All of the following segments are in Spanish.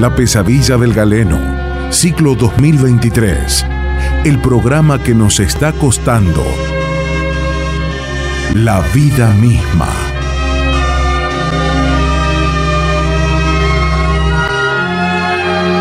La pesadilla del galeno, ciclo 2023. El programa que nos está costando la vida misma.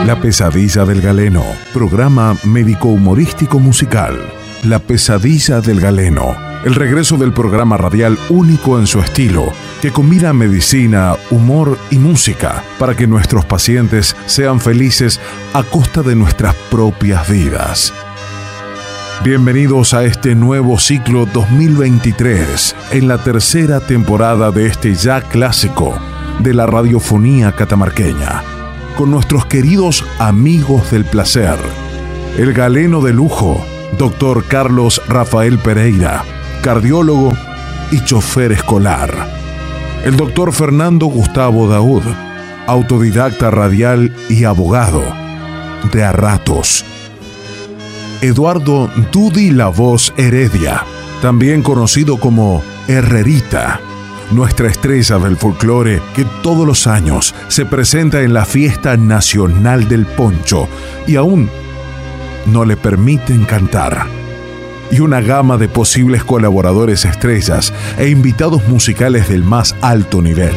La pesadilla del galeno, programa médico-humorístico musical. La pesadilla del galeno, el regreso del programa radial único en su estilo, que combina medicina, humor y música para que nuestros pacientes sean felices a costa de nuestras propias vidas. Bienvenidos a este nuevo ciclo 2023, en la tercera temporada de este ya clásico de la radiofonía catamarqueña, con nuestros queridos amigos del placer, el galeno de lujo, doctor Carlos Rafael Pereira, cardiólogo y chofer escolar, el doctor Fernando Gustavo Daud, autodidacta radial y abogado, de a ratos Eduardo Dudi La Voz Heredia, también conocido como Herrerita, nuestra estrella del folclore que todos los años se presenta en la fiesta nacional del poncho y aún no le permiten cantar. Y una gama de posibles colaboradores estrellas e invitados musicales del más alto nivel.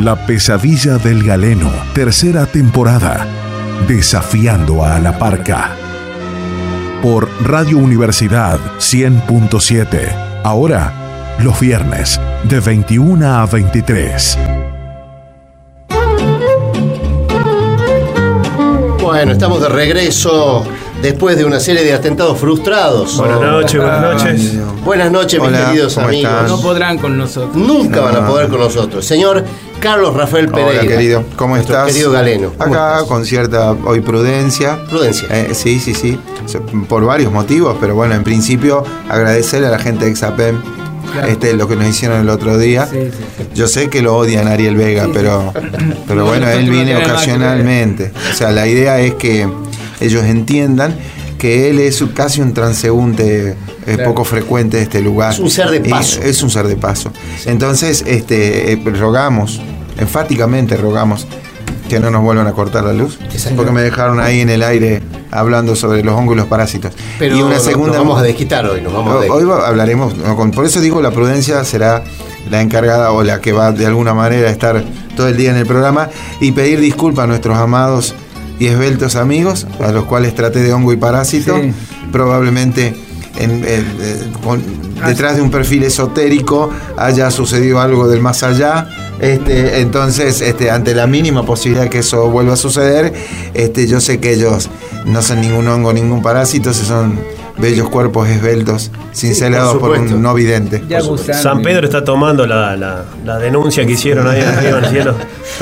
La pesadilla del galeno, tercera temporada Desafiando a la Parca. Por Radio Universidad 100.7. Ahora, los viernes, de 21 a 23. Bueno, estamos de regreso después de una serie de atentados frustrados. Buenas noches, buenas noches. Buenas noches, mis Hola, queridos ¿cómo amigos. están? No podrán con nosotros. Nunca No, van a no. poder con nosotros. Señor Carlos Rafael Pereira. Hola, querido. ¿Cómo estás? Querido Galeno. ¿Cómo Acá estás? con cierta hoy prudencia. Prudencia. Eh, sí, sí, sí. Por varios motivos, pero bueno, en principio agradecerle a la gente de Exapem Claro. este, lo que nos hicieron el otro día. Sí, sí, sí. Yo sé que lo odian a Ariel Vega, pero, pero bueno, él viene ocasionalmente. O sea, la idea es que ellos entiendan que él es casi un transeúnte eh, Claro. poco frecuente de este lugar. Es un ser de paso. Es un ser de paso. Entonces, este, eh, rogamos, enfáticamente rogamos que no nos vuelvan a cortar la luz, porque me dejaron ahí en el aire hablando sobre los hongos y los parásitos. Pero y una segunda nos vamos a desquitar hoy, nos vamos a Hoy hablaremos, por eso digo, la prudencia será la encargada o la que va de alguna manera a estar todo el día en el programa y pedir disculpas a nuestros amados y esbeltos amigos, a los cuales traté de hongo y parásito, Sí. probablemente en- eh, con- detrás de un perfil esotérico haya sucedido algo del más allá. Este, entonces, este, ante la mínima posibilidad que eso vuelva a suceder, este, yo sé que ellos no son ningún hongo, ningún parásito, se son bellos cuerpos esbeltos, cincelados por, supuesto. un no vidente. Ya. San Pedro está tomando la, la- la denuncia que hicieron ahí arriba en el cielo.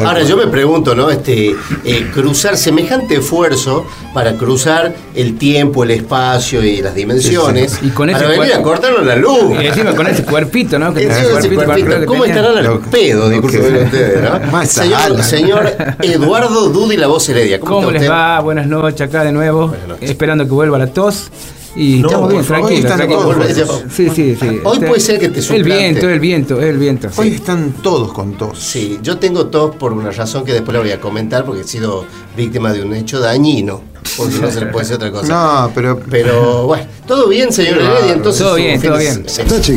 Ahora yo me pregunto, ¿no? Este, eh, cruzar semejante esfuerzo para cruzar el tiempo, el espacio y las dimensiones. Sí, sí. Y con ese para venir cuerpo- a cortarnos la luz. Y encima con ese cuerpito, ¿no? Que Encima ese ese cuerpito, ¿Cómo estarán al Lo- pedo? Disculpen que- ustedes, ¿no? Más Señor, señor Eduardo Dudi, la voz heredia. ¿Cómo, ¿Cómo les usted? va? Buenas noches acá de nuevo. Esperando que vuelva la tos. Y No, estamos bien, favor, tranquilos. todos buenos. Sí, sí, sí. Hoy puede ser que te El suplante. viento, el viento, el viento. Hoy sí. están todos con tos. Sí, yo tengo tos por una razón que después la voy a comentar porque he sido víctima de un hecho dañino. Porque no se le puede decir otra cosa. No, pero Pero bueno, todo bien, señor Heredia. Entonces, Todo bien, todo bien. sí. Gracias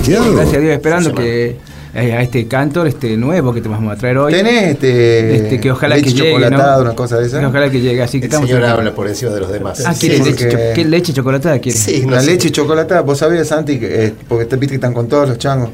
a Dios, esperando que eh, a este cantor este nuevo que te vamos a traer hoy. tenés este, Este, que ojalá leche que llegue, chocolatada, ¿no? una cosa de esa. Que ojalá que llegue, así que El estamos señor habla por encima de los demás. Ah, Sí, ¿quiere sí, leche, porque- cho- ¿qué leche chocolatada quiere? Sí, no la sé. leche chocolatada, vos sabías, Santi, que, eh, porque te viste que están con todos los changos.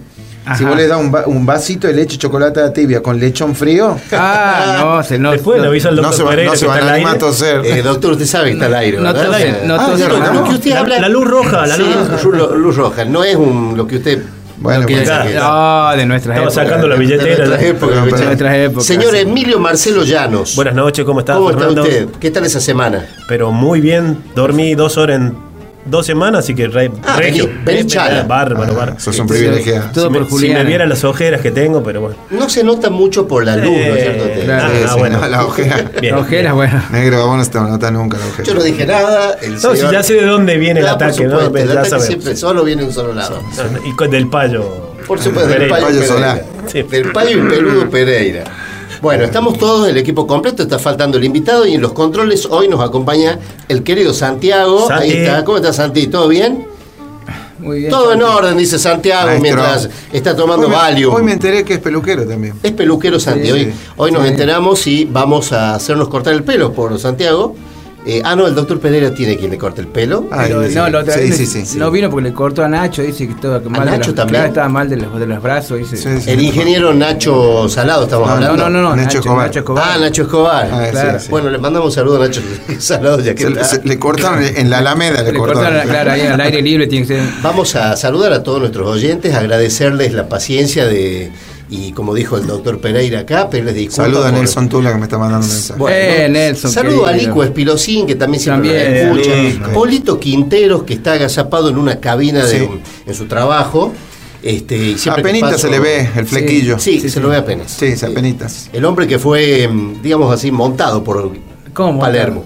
Ajá. Si vos le das un, va- un vasito de leche chocolatada tibia con lechón frío, Ah, no, se no. Después le avisa al no doctor se, va- Pereira no se van a animar a toser. Eh, doctor, usted sabe que está al aire, No ¿verdad? no Ah, lo- ¿no? Lo que usted La- habla. la luz roja, la Sí, luz- luz, luz roja. No es un, lo que usted. Bueno, no quiere pues, decir que- No, de nuestras Estaba épocas. sacando la de billetera. nuestras épocas, De nuestras épocas. Señor Emilio Marcelo Llanos. Buenas noches, ¿cómo está ¿Cómo Fernando? está usted? ¿Qué tal esa semana? Pero muy bien, dormí dos horas en dos semanas, así que re, Ah, regio. vení- vení Eh, chala. Bárbaro, bárbaro. Ah, sos un Sí, privilegiado. Todo si, por me, si Julián. me viera las ojeras que tengo, pero bueno. No se nota mucho por la luz, ¿no es cierto? Eh, Claro. ah, Sí, sí, bueno. no, la ojera. Bien, Ojeras, bien. bueno. Negro, vos no te notas nunca la ojera. Yo no dije nada. El No, si señor- ya sé de dónde viene el Ah, por ataque, ¿no? supuesto, Pero el ya ataque sabemos. siempre solo viene de un solo lado. Y con del payo. Por supuesto, del Pereira. payo, Payo Pereira. Sí. Del payo y peludo Pereira. Bueno, estamos todos, el equipo completo, está faltando el invitado y en los controles hoy nos acompaña el querido Santiago. Santi. Ahí está. ¿Cómo está Santi? ¿Todo bien? Muy bien. Todo en orden, dice Santiago, Maestro. mientras está tomando hoy me, Valium. hoy me enteré que es peluquero también. Es peluquero Santi. Sí, hoy sí. hoy nos enteramos y vamos a hacernos cortar el pelo por Santiago. Eh, ah, no, el doctor Pereira tiene quien le corte el pelo. Ah, Pero sí, no, la otra sí, vez sí, le- sí. no vino porque le cortó a Nacho, dice que estaba mal de Nacho los, también? claro, estaba mal de los, de los brazos, dice. Sí, sí. El ingeniero Nacho Salado, estamos No, hablando. no, no, no, Nacho Nacho, Escobar. Nacho Escobar. Ah, Nacho Escobar. Ah, sí, Claro. sí. Bueno, le mandamos un saludo a Nacho Salado, ya que Se- está. se- le cortaron en la Alameda, le, le cortaron. cortaron, claro, ahí al aire libre tiene que ser. Vamos a saludar a todos nuestros oyentes, agradecerles la paciencia de, y como dijo el doctor Pereira acá, pedirles disculpas. Saludo a por- Nelson Tula que me está mandando un mensaje. Bueno, Eh, Nelson, Saludo a. Lico Espilosín, que también siempre También, nos escucha. Lico. Polito Quinteros, que está agazapado en una cabina de, en su trabajo. Este, y siempre que Apenita paso- se le ve el flequillo. Sí, se lo ve apenas. Sí, sí, apenitas. El hombre que fue, mm, digamos así, montado por ¿Cómo? Palermo.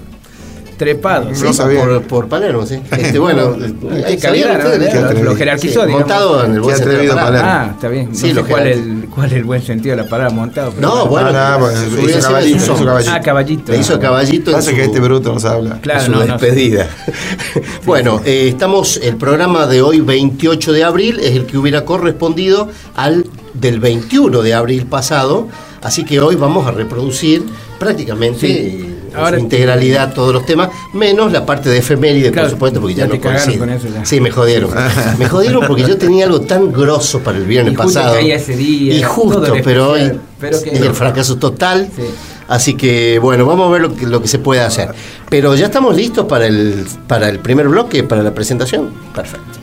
Trepado. No Sí, sabía. Por, por Palermo, sí. Este, bueno, Qué ¿sabían calidad, ¿no? Lo- jerarquizó, Sí, digamos. montado en el buen sentido de la palabra. Palermo. Ah, está bien. No Sí, sé lo cuál es, el, cuál es el buen sentido de la palabra montado. pero No, bueno, Ah, bueno, se hizo caballito, hizo caballito. Ah, caballito. Le hizo caballito Pasa su, que este bruto no se habla. Claro, en su despedida. bueno, eh, estamos, el programa de hoy, 28 de abril, es el que hubiera correspondido al del 21 de abril pasado, así que hoy vamos a reproducir prácticamente Sí. Ahora- su integralidad todos los temas, menos la parte de efeméride, Claro, por supuesto, porque ya, no coincide. con eso ya. Sí, me jodieron. me jodieron porque yo tenía algo tan grosso para el viernes Y justo pasado. caía ese día, y justo, pero hoy pero es el fracaso total. Sí. Así que bueno, vamos a ver lo que, lo que se puede hacer. Pero ya estamos listos para el, para el primer bloque, para la presentación. Perfecto.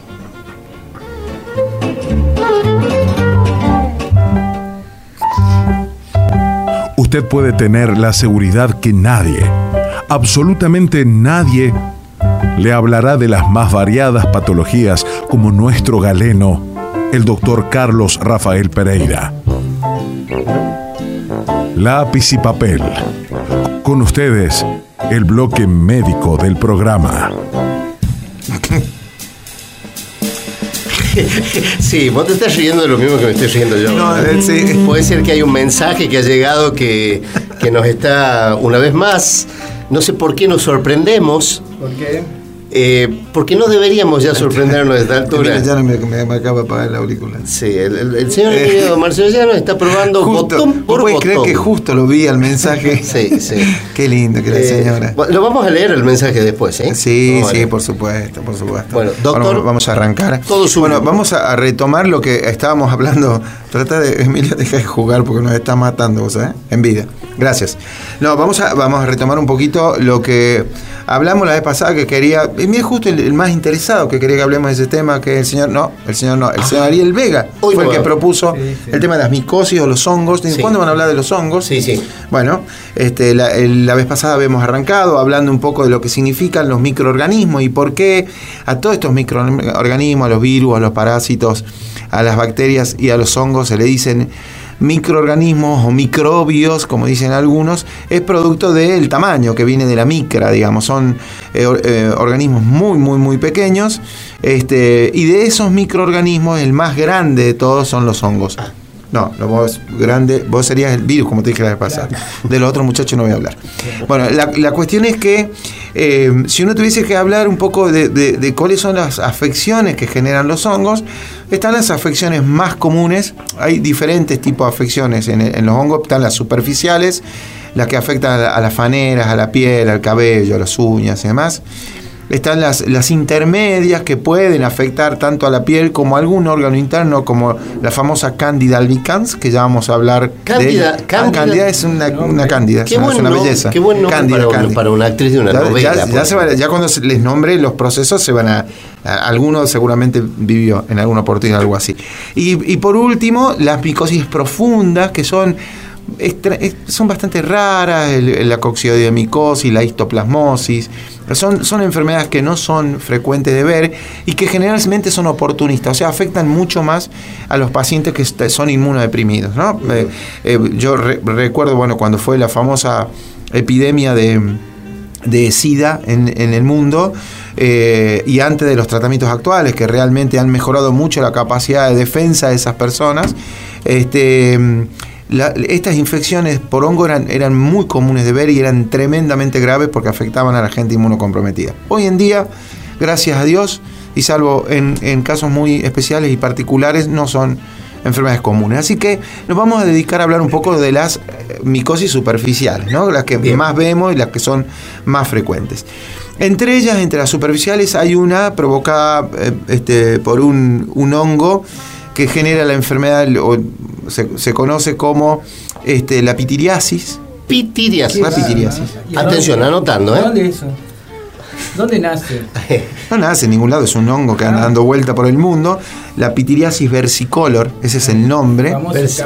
Usted puede tener la seguridad que nadie, absolutamente nadie, le hablará de las más variadas patologías como nuestro galeno, el doctor Carlos Rafael Pereira. Lápiz y papel. Con ustedes, el bloque médico del programa. Sí, vos te estás riendo de lo mismo que me estoy riendo yo. No, eh, sí. Puede ser que hay un mensaje que ha llegado que, que nos está, una vez más, no sé por qué nos sorprendemos, ¿Por qué? Eh, porque no deberíamos ya sorprendernos a esta altura. Mira, ya no me, me- me acaba de apagar la auricular. Sí, el, el- el señor querido Marcelo Llano está probando Eh. Justo, botón ¿vos por botón. creer que justo lo vi al mensaje? Sí, sí. Qué lindo que la Eh, señora. bueno, lo vamos a leer el mensaje después, ¿eh? Sí, sí, por supuesto, por supuesto. Bueno, doctor, Vamos, vamos a arrancar. todo suyo. Bueno, vamos a retomar lo que estábamos hablando. Trata de, Emilio, deja de jugar porque nos está matando, vos, ¿eh? En vida. Gracias. No, vamos a, vamos a retomar un poquito lo que hablamos la vez pasada que quería. Y mira, justo el, el más interesado que quería que hablemos de ese tema, que el señor, no, el señor no, el señor Ariel Vega Hoy fue el que propuso Sí, sí. el tema de las micosis o los hongos. Sí. ¿Cuándo van a hablar de los hongos? Sí, sí. Bueno, este, la, el- la vez pasada habíamos arrancado hablando un poco de lo que significan los microorganismos y por qué a todos estos microorganismos, a los virus, a los parásitos, a las bacterias y a los hongos se le dicen microorganismos o microbios, como dicen algunos, es producto del tamaño que viene de la micra, digamos, son eh, eh, organismos muy, muy, muy pequeños, este, y de esos microorganismos el más grande de todos son los hongos. No, lo vos grande, vos serías el virus, como te dije la vez pasada. De los otros muchachos no voy a hablar. Bueno, la, la cuestión es que eh, si uno tuviese que hablar un poco de, de- de cuáles son las afecciones que generan los hongos, están las afecciones más comunes. Hay diferentes tipos de afecciones en, en los hongos. Están las superficiales, las que afectan a, la- a las faneras, a la piel, al cabello, a las uñas y demás. Están las, las intermedias que pueden afectar tanto a la piel como a algún órgano interno, como la famosa Candida albicans, que ya vamos a hablar Cándida, de ella. Cándida. Ah, Cándida es una, una cándida, Qué es una- buen es una belleza. qué buen nombre Cándida, para, un- para una actriz de una Ya, novela. ya- ya por se va- ya cuando se les nombre los procesos se van a, a- alguno seguramente vivió en alguna oportunidad algo así y, y por último las micosis profundas que son son bastante raras el- la coccidiomicosis la histoplasmosis son, son enfermedades que no son frecuentes de ver y que generalmente son oportunistas, o sea, afectan mucho más a los pacientes que son inmunodeprimidos. ¿no? Eh, eh, yo re- recuerdo, bueno, cuando fue la famosa epidemia de, de SIDA en, en el mundo eh, y antes de los tratamientos actuales que realmente han mejorado mucho la capacidad de defensa de esas personas, este, la- estas infecciones por hongo eran, eran muy comunes de ver y eran tremendamente graves porque afectaban a la gente inmunocomprometida. Hoy en día, gracias a Dios, y salvo en, en casos muy especiales y particulares, no son enfermedades comunes. Así que nos vamos a dedicar a hablar un poco de las eh, micosis superficiales, ¿no? las que Bien. más vemos y las que son más frecuentes. Entre ellas, entre las superficiales, hay una provocada eh, este, por un, un hongo que genera la enfermedad, o se, se conoce como este, la pitiriasis. Pitiriasis. La pitiriasis. Atención, anotando, ¿eh? ¿Dónde es eso? ¿Dónde nace? No nace en ningún lado, es un hongo que anda dando vuelta por el mundo. La pitiriasis versicolor, ese es el nombre.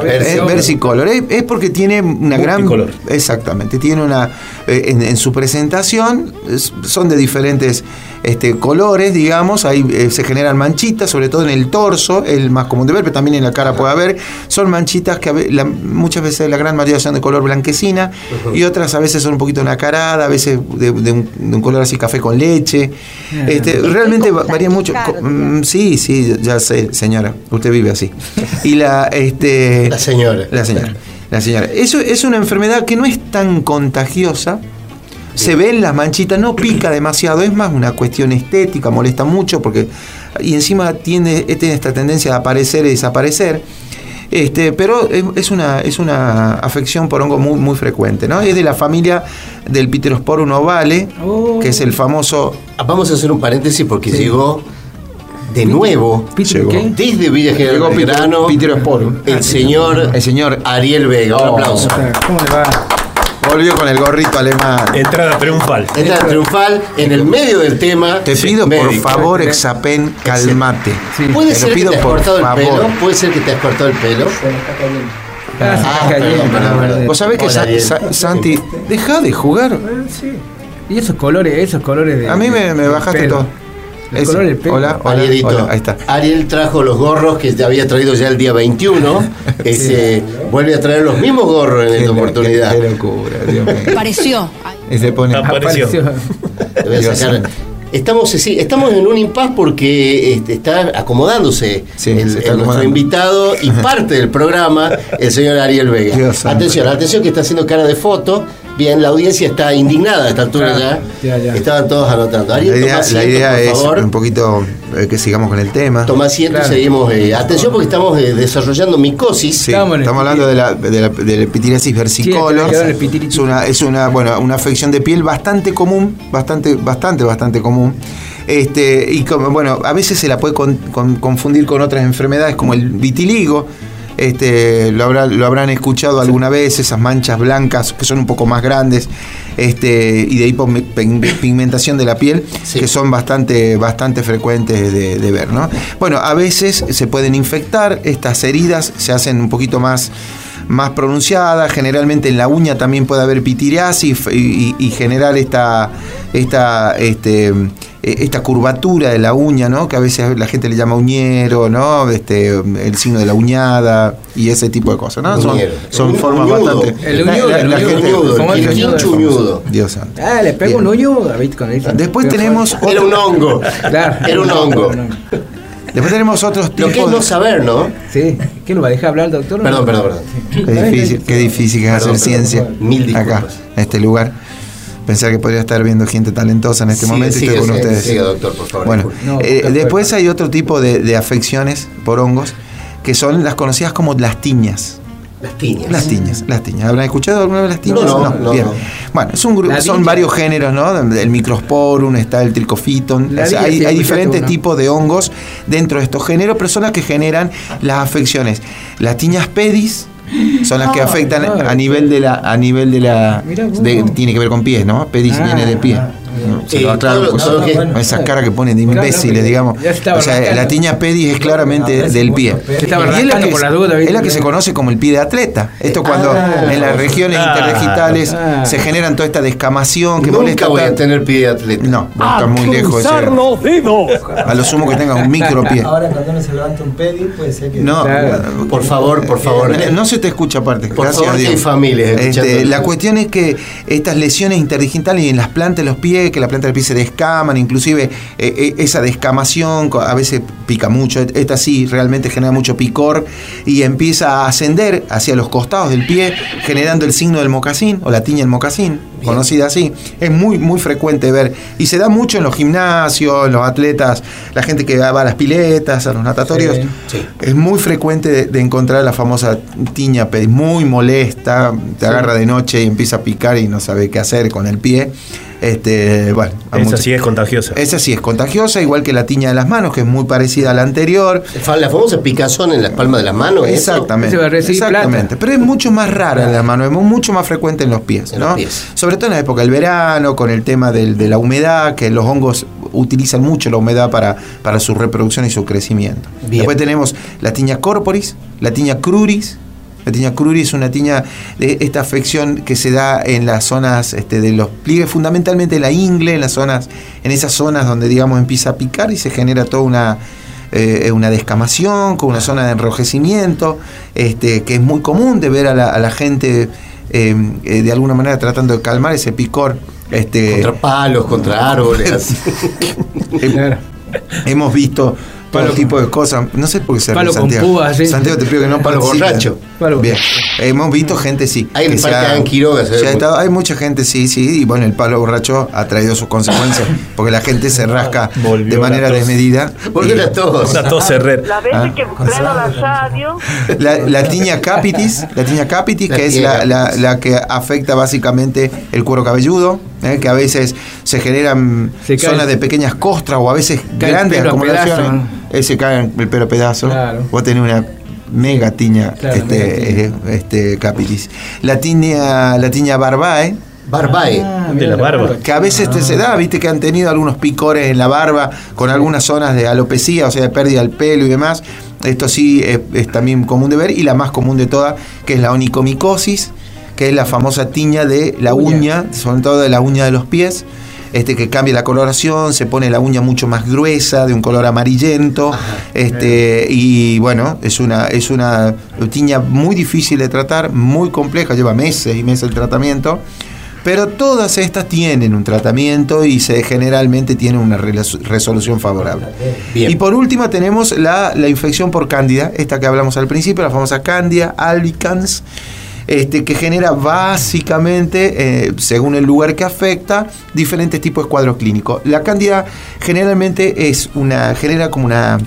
Vers- versicolor. Es, es porque tiene una gran. Exactamente. Tiene una. eh, en, en su presentación es- son de diferentes este, colores, digamos. Ahí eh, se generan manchitas, sobre todo en el torso, el más común de ver, pero también en la cara puede haber. Son manchitas que la- muchas veces, la gran mayoría son de color blanquecina y otras a veces son un poquito nacaradas, a veces de, de un, de un color así café con leche. Este, realmente va- varía mucho. Mm, sí, sí, ya sé, señora. Usted vive así. Y la. Este, La señora. la señora. La señora. Eso es una enfermedad que no es tan contagiosa. Se ven las manchitas, no pica demasiado, es más una cuestión estética, molesta mucho porque. Y encima tiene, tiene esta tendencia de aparecer y desaparecer. Este, pero es- una, es una afección por hongo muy, muy frecuente, ¿no? Es de la familia del Pterosporum ovale, Oh. que es el famoso. Ah, Vamos a hacer un paréntesis porque llegó de nuevo, ¿Peter qué? desde Villa General Llegó Peter- Belgrano, Pterosporum. el señor, El señor Ariel Vega. Un Oh. aplauso. ¿Cómo le va? volvió con el gorrito alemán. Entrada triunfal. Entrada triunfal en el medio del tema. Te pido por favor, Exapen, calmate. Sí. ¿Puede Te lo ser que pido te has por cortado favor. el pelo? ¿Puede ser que te has cortado el pelo? Ah, se Ah, está cayendo. perdón, perdón, perdón. Vos sabés que Hola, Sa- Santi, deja de jugar. Sí. Y esos colores, esos colores de. A mí me, me bajaste todo. Ese. colores del pelo. Hola, hola, Arielito, hola, ahí está. Ariel trajo los gorros que te había traído ya el día 21. Ese, vuelve a traer los mismos gorros en esta oportunidad. Qué, qué locura, Dios mío. Pareció. Y se pone. Apareció. Estamos, sí, estamos en un impas porque este, está acomodándose Sí, el, está el- nuestro invitado y parte del programa, el señor Ariel Vega. Dios santo. atención, atención que está haciendo cara de foto. Bien, la audiencia está indignada a esta altura Claro, ya. ya, ya. Estaban todos anotando. La idea, toma la asiento, idea por es favor. un poquito eh, que sigamos con el tema. Toma asiento Claro. y seguimos. eh, atención porque estamos eh, desarrollando micosis. Sí, Estamos hablando de la, de la, de la versicolor. Sí, es una, es una, bueno, una afección de piel bastante común, bastante, bastante, bastante común. Este, y como, bueno, a veces se la puede con- con- confundir con otras enfermedades como el vitiligo. Este, lo, habrá- lo habrán escuchado alguna vez, esas manchas blancas que son un poco más grandes este, y de hipopigmentación de la piel, Sí. que son bastante, bastante frecuentes de, de ver. ¿no? Bueno, a veces se pueden infectar, estas heridas se hacen un poquito más, más pronunciadas, generalmente en la uña también puede haber pitiriasis y, y- y generar esta, esta, este, eh, esta curvatura de la uña, ¿no? que a veces la gente le llama uñero, ¿no? este, el signo de la uñada y ese tipo de cosas. ¿no? Son, Uñero. son Un- formas uñudo. bastante... El uñudo, la- el la uñudo, gente- uñudo, ¿Cómo el es el quincho uñudo. Dios santo. Ah, le pego Bien. un uño, ¿viste? Con. Después Pero tenemos Era un hongo. Claro. Era un hongo. Después tenemos otros Lo tipos que es no saber, ¿no? Sí. ¿Qué lo va a dejar hablar, doctor? Perdón, perdón, perdón. Qué difícil, qué difícil que es hacer Perdón, ciencia. Mil acá, en este lugar. Pensar que podría estar viendo gente talentosa en este momento y estoy con ustedes. sigue, doctor, por favor. Bueno. No, eh, después hay otro tipo de, de afecciones por hongos que son las conocidas como las tiñas. Las tiñas. Las tiñas, las tiñas. ¿Habrán escuchado alguna vez las tiñas? No, no, no, Bien. no. Bueno, es un gru- La son varios géneros, ¿no? El microsporum, está el tricofiton. O sea, hay, diferentes tipos de hongos dentro de estos géneros, pero son las que generan las afecciones. Las tiñas pedis son las que Ah, afectan claro. a nivel de la a nivel de la de- tiene que ver con pies, ¿no? Pedis Ah, viene de pie. ah, ¿no? Se Eh, lo pues, esa cara que ponen de imbéciles, digamos. O sea, rascando. la tiña pedis es claramente del pie. Y es la que, por la duda, es la que se conoce como el pie de atleta. Esto cuando Ah. en las regiones Ah. interdigitales Ah. se generan toda esta descamación que Nunca molesta voy a tener pie de atleta. No, vos estás muy lejos de ser. A lo sumo que tengas un micro pie. Ahora cuando uno se levanta un pedi puede ser que... No, Claro. Por favor, por favor. Eh, No se te escucha aparte. Por gracias favor, a que Dios. hay familias Este, la cuestión es que estas lesiones interdigitales y en las plantas de los pies pie, que la planta del pie se descaman, inclusive eh, eh, esa descamación a veces pica mucho, esta sí realmente genera mucho picor y empieza a ascender hacia los costados del pie, generando el signo del mocasín o la tiña del mocasín, conocida así. Es muy, muy frecuente ver y se da mucho en los gimnasios, en los atletas, la gente que va a las piletas, a los natatorios. Sí. Sí. Es muy frecuente de, de encontrar la famosa tiña muy molesta, te agarra de noche y empieza a picar y no sabe qué hacer con el pie. Este, bueno, Esa sí es contagiosa. esa sí es contagiosa, igual que la tiña de las manos, que es muy parecida a la anterior. La famosa picazón en la palma de la mano. ¿eso? Exactamente. Eso Exactamente. plata. Pero es mucho más rara en las manos, es mucho más frecuente en los pies, En ¿no? los pies. Sobre todo en la época del verano, con el tema del- de la humedad, que los hongos utilizan mucho la humedad para, para su reproducción y su crecimiento. Bien. Después tenemos la tiña corporis, la tiña cruris. La tiña cruris es una tiña de esta afección que se da en las zonas este, de los pliegues, fundamentalmente en la ingle, en las zonas, en esas zonas donde digamos empieza a picar y se genera toda una eh, una descamación, con una zona de enrojecimiento, este, que es muy común de ver a la, a la gente eh, eh, de alguna manera tratando de calmar ese picor. Este, Contra palos, contra árboles. Hemos visto todo Palo tipo de cosas. No sé por qué se ríe Palo con Santiago. púas, sí. Santiago te pido que no Palo participe. borracho. Palo- Bien. Hemos visto gente, sí. Hay en que el se Parque ha- Adán Quiroga, se ve se ha muy- estado- hay mucha gente, sí, sí. Y bueno, el palo borracho ha traído sus consecuencias. Porque la gente se rasca Volvió de manera tos. desmedida. Volvió Y- la tos. Una tos herrera. La vez Ah. que la radio, La, la tiña capitis, la tiña capitis, La que es tiña la- la que afecta básicamente el cuero cabelludo, ¿eh? que a veces se generan Se cae- zonas de pequeñas costras o a veces grandes acumulaciones. Eh, se cae el pelo a pedazos. Claro. Vos tenés una mega tiña, Claro, este, mega tiña. eh, este, capitis. La tiña, la tiña barbae, Barbae. Ah, De la barba. que a veces te se da, viste que han tenido algunos picores en la barba con algunas zonas de alopecia, o sea, de pérdida del pelo y demás. Esto sí es, es también común de ver. Y la más común de todas, que es la onicomicosis, que es la famosa tiña de la Uña. sobre todo de la uña de los pies. Este que cambia la coloración, se pone la uña mucho más gruesa, de un color amarillento, este y bueno, es una es una tiña muy difícil de tratar, muy compleja, lleva meses y meses el tratamiento. Pero todas estas tienen un tratamiento y se generalmente tienen una resolución favorable. Bien. Y por último tenemos la, la infección por cándida, esta que hablamos al principio, la famosa cándida albicans, este, que genera básicamente, eh, según el lugar que afecta, diferentes tipos de cuadros clínicos. La cándida generalmente es una, genera como una,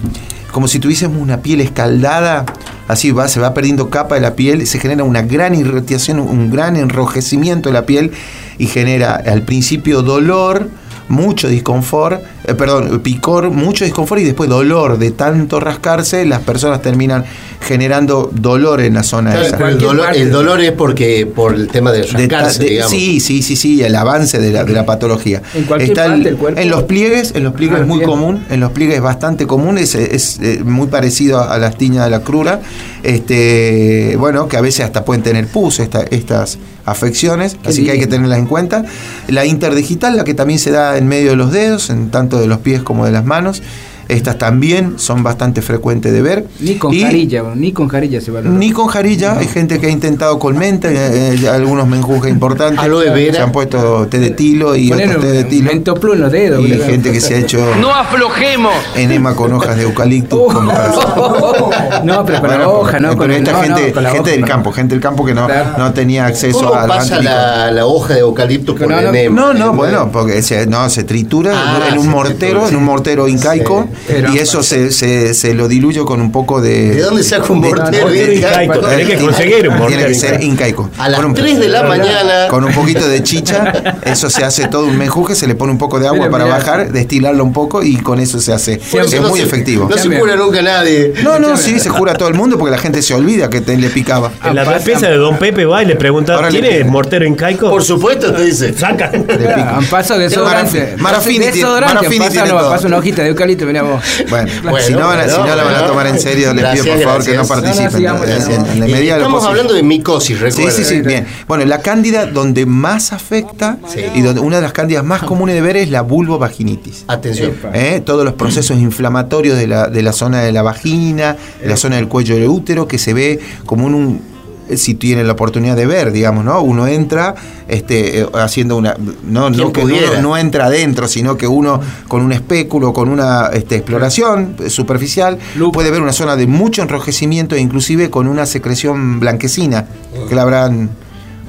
como si tuviésemos una piel escaldada, así va, se va perdiendo capa de la piel, se genera una gran irritación, un gran enrojecimiento de la piel y genera al principio dolor, mucho disconfort, eh, perdón, picor, mucho disconfort y después dolor de tanto rascarse, las personas terminan generando dolor en la zona Claro, esa. el, dolor, el dolor es porque por el tema de De ta- rascarse, de- digamos. sí, sí, sí, sí, el avance de la, de la patología. En cualquier Está el- parte del cuerpo. En los pliegues, en los pliegues Ah, es muy bien. común, en los pliegues es bastante común, es, es, eh, muy parecido a las tiñas de la crura. Este, bueno, que a veces hasta pueden tener pus esta- estas afecciones, así que hay que tenerlas en cuenta. La interdigital, la que también se da en medio de los dedos, en tanto de los pies como de las manos. Estas también son bastante frecuentes de ver. Ni con Y- jarilla, ni con jarilla se valora. ni con jarilla, hay gente que ha intentado con menta, eh, eh, algunos menjurjes importantes. Aloe vera. Se han puesto té de tilo y Poner otros té de un tilo. mentoplu en los dedos. Y gente que se ha hecho ¡No aflojemos! enema con hojas de eucalipto. Oh. como para- no, pero con la hoja, ¿no? pero Con esta no, gente, no, con la gente hoja, del no. campo, gente del campo que no, Claro. no tenía acceso ¿Cómo al pasa la, la hoja de eucalipto No, no, enema? No, no, bueno, porque se, no, se tritura Ah, en un se mortero, tritura. en un mortero incaico, Sí, pero- y eso se, se, se lo diluye con un poco de. ¿De dónde saca un mortero mortero incaico? Tenés que conseguir un Tiene mortero que ser incaico. A las Con un- 3 de la mañana. Con un poquito de chicha, eso se hace todo un menjuje, se le pone un poco de agua Mira, para mira. bajar, destilarlo un poco y con eso se hace. Es no muy se- efectivo. No se cura nunca nadie. No, no, sí, se jura a todo el mundo porque la gente se olvida que te, le picaba. En la pasa- despensa de Don Pepe va y le pregunta, ¿tiene mortero incaico? Por supuesto, te dice. Saca. Le pica. Pasado desodorante. Marafini- tiene- Desodorante, pasa, tiene pasa una hojita de eucalipto, mirá vos. Bueno, Bueno, si no, si bueno, no la van a tomar en serio, les pido por Gracias, favor que no participen. No, no, sigamos, en- en- sigamos. en la medida de lo Estamos hablando de micosis, Sí, recuerda. sí, sí, bien. Bueno, la cándida donde más afecta y donde una de las cándidas más comunes de ver es la vulvovaginitis. Atención. ¿eh? Todos los procesos inflamatorios de la, de la zona de la vagina, de la zona del cuello del útero, que se ve como un, un- si tienen la oportunidad de ver, digamos, ¿no? Uno entra este, eh, haciendo una. No, ¿Quién no que uno no entra adentro, sino que uno con un espéculo, con una este, exploración superficial, Lupa. puede ver una zona de mucho enrojecimiento e inclusive con una secreción blanquecina, que la habrán.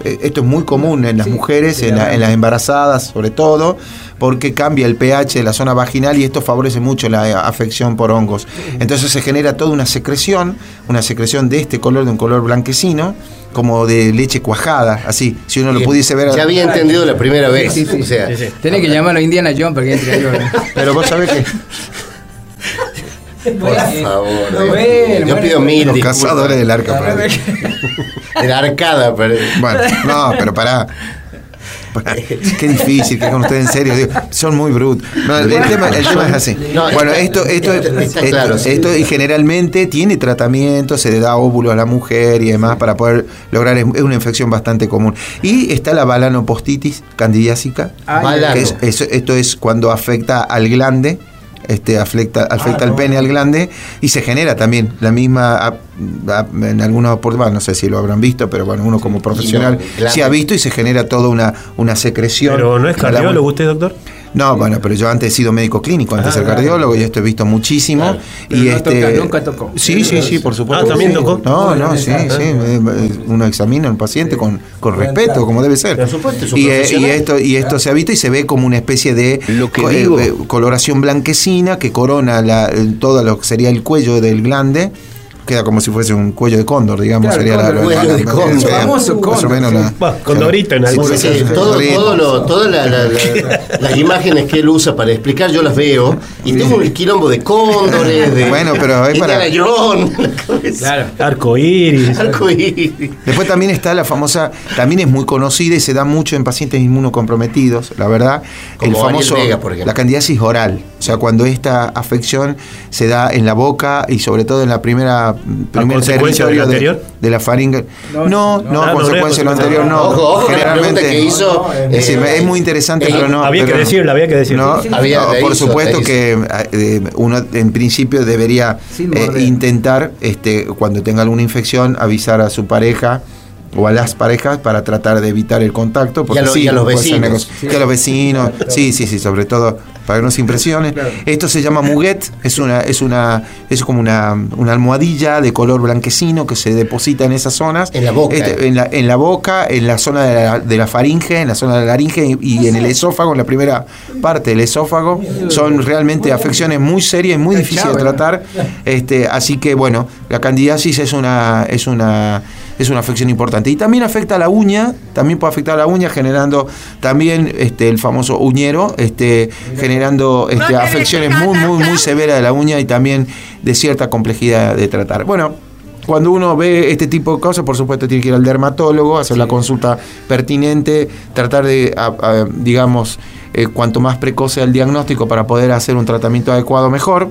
eh, Esto es muy común en las mujeres, en, la- en las embarazadas sobre todo, porque cambia el pH de la zona vaginal y esto favorece mucho la eh, afección por hongos. Entonces se genera toda una secreción, una secreción de este color, de un color blanquecino, como de leche cuajada, así. Si uno lo pudiese ver. Ya había entendido la primera vez. Sí, sí, sí. O sea, Sí, sí. Tenés que llamarlo a Indiana Jones para que entre ahí. Pero vos sabés que por favor. No, eh. bueno, Yo pido mil los disculpas. cazadores del arca. perdón. De la arcada, pero. Bueno, no, pero pará. Qué difícil, que con ustedes en serio, digo, son muy brutos. No, el, tema, el tema es así. No, bueno, esto, esto, esto- sí. y generalmente tiene tratamiento, se le da óvulo a la mujer y demás para poder lograr, es una infección bastante común. Y está la balanopostitis candidiásica, Ay, Balano. que es- es- esto es cuando afecta al glande, este afecta, afecta al pene, al glande, y se genera también la misma, a- a- en algunos oportunidades, no sé si lo habrán visto, pero bueno, uno como profesional glande. sí ha visto y se genera toda una, una secreción. Pero no es cardiólogo usted, doctor. No, bueno, pero yo antes he sido médico clínico, antes de ser cardiólogo, y esto he visto muchísimo. Claro. Pero y no este, toca, nunca tocó. Sí, sí, sí, por supuesto. Ah, ¿también Sí. tocó? No, no, sí, sí. eh, Uno examina a un paciente con, con respeto, como debe ser. Por supuesto, es un y, eh, y esto, y esto se ha visto y se ve como una especie de Lo que co- eh, digo. eh, coloración blanquecina que corona la, todo lo que sería el cuello del glande. Queda como si fuese un cuello de cóndor, digamos. Claro, sería la, cóndor, cuello de cóndor. sería Famoso más o cóndor, menos la- Bah, condorito en algún Sí, todo, lo- todas la- la- la- las imágenes que él usa para explicar, yo las veo. Y tengo un quilombo de cóndores, de. Bueno, pero es para-. Claro. Arco iris. Arcoíris. Después también está la famosa, también es muy conocida y se da mucho en pacientes inmunocomprometidos, la verdad, el famoso Vega, por la candidiasis oral, o sea, cuando esta afección se da en la boca y sobre todo en la primera primer territorio de, anterior? de la faringe. No, No, no, no, no, consecuencia de lo anterior no. Ojo, ojo, con la que hizo. Es, decir, eh, es muy interesante, eh, pero no. había que pero decirlo, había que decirlo. Había- por hizo, supuesto que eh, uno en principio debería eh, intentar, este, cuando tenga alguna infección, avisar a su pareja o a las parejas para tratar de evitar el contacto. Porque Y a lo- sí, y a los vecinos. cosa- y a los vecinos, sí, sí, sí, sobre todo para que no se impresionen. Esto se llama muguet, es una, es una, es como una, una almohadilla de color blanquecino que se deposita en esas zonas. En la boca. Este, en, la, en la boca, en la zona de la, de la faringe, en la zona de la laringe y, y en el esófago, en la primera parte del esófago. Son realmente afecciones muy serias y muy difíciles de tratar. Este, así que bueno, la candidiasis es una, es una, es una afección importante. Y también afecta a la uña, también puede afectar a la uña, generando también este, el famoso uñero, este, generando este, afecciones muy, muy, muy severas de la uña y también de cierta complejidad de tratar. Bueno, cuando uno ve este tipo de cosas, por supuesto, tiene que ir al dermatólogo, hacer la consulta pertinente, tratar de, a- a, digamos, eh, cuanto más precoz sea el diagnóstico para poder hacer un tratamiento adecuado mejor.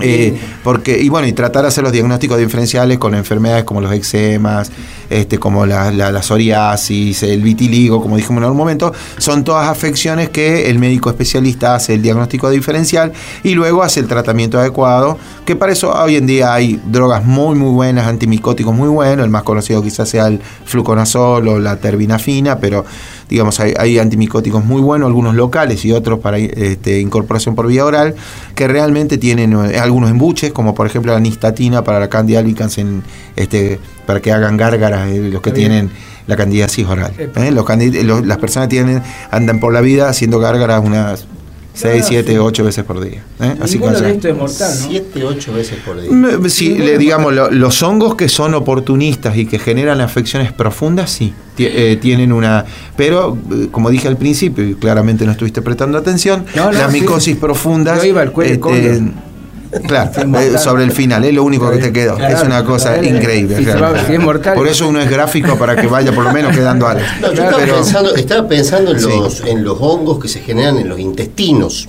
Eh, porque y bueno y tratar de hacer los diagnósticos diferenciales con enfermedades como los eczemas este como la, la- la psoriasis el vitiligo como dijimos en algún momento son todas afecciones que el médico especialista hace el diagnóstico diferencial y luego hace el tratamiento adecuado que para eso hoy en día hay drogas muy muy buenas antimicóticos muy buenos el más conocido quizás sea el fluconazol o la terbinafina pero digamos, hay, hay antimicóticos muy buenos, algunos locales y otros para este, incorporación por vía oral, que realmente tienen eh, algunos embuches, como por ejemplo la nistatina para la candida albicans, en, este, para que hagan gárgaras eh, los que tienen la candidiasis oral. ¿eh? Los los- las personas tienen, andan por la vida haciendo gárgaras unas 6, 7, 8 veces por día. ¿eh? Así que, Ninguno o sea, de esto es mortal, ¿no? Siete, ocho veces por día. Sí, le, digamos, lo- los hongos que son oportunistas y que generan afecciones profundas, sí, eh, tienen una... Pero, eh, como dije al principio, y claramente no estuviste prestando atención, No, no, las sí. micosis profundas... Yo iba al cuello de Claro, mortal. eh, sobre el final, es lo único que te quedó. Claro, es una cosa claro. increíble. Si se va- realmente. si es mortal- Por eso uno es gráfico para que vaya por lo menos quedando algo. No, yo estaba, Pero- pensando, estaba pensando en, Sí. los, en los hongos que se generan en los intestinos.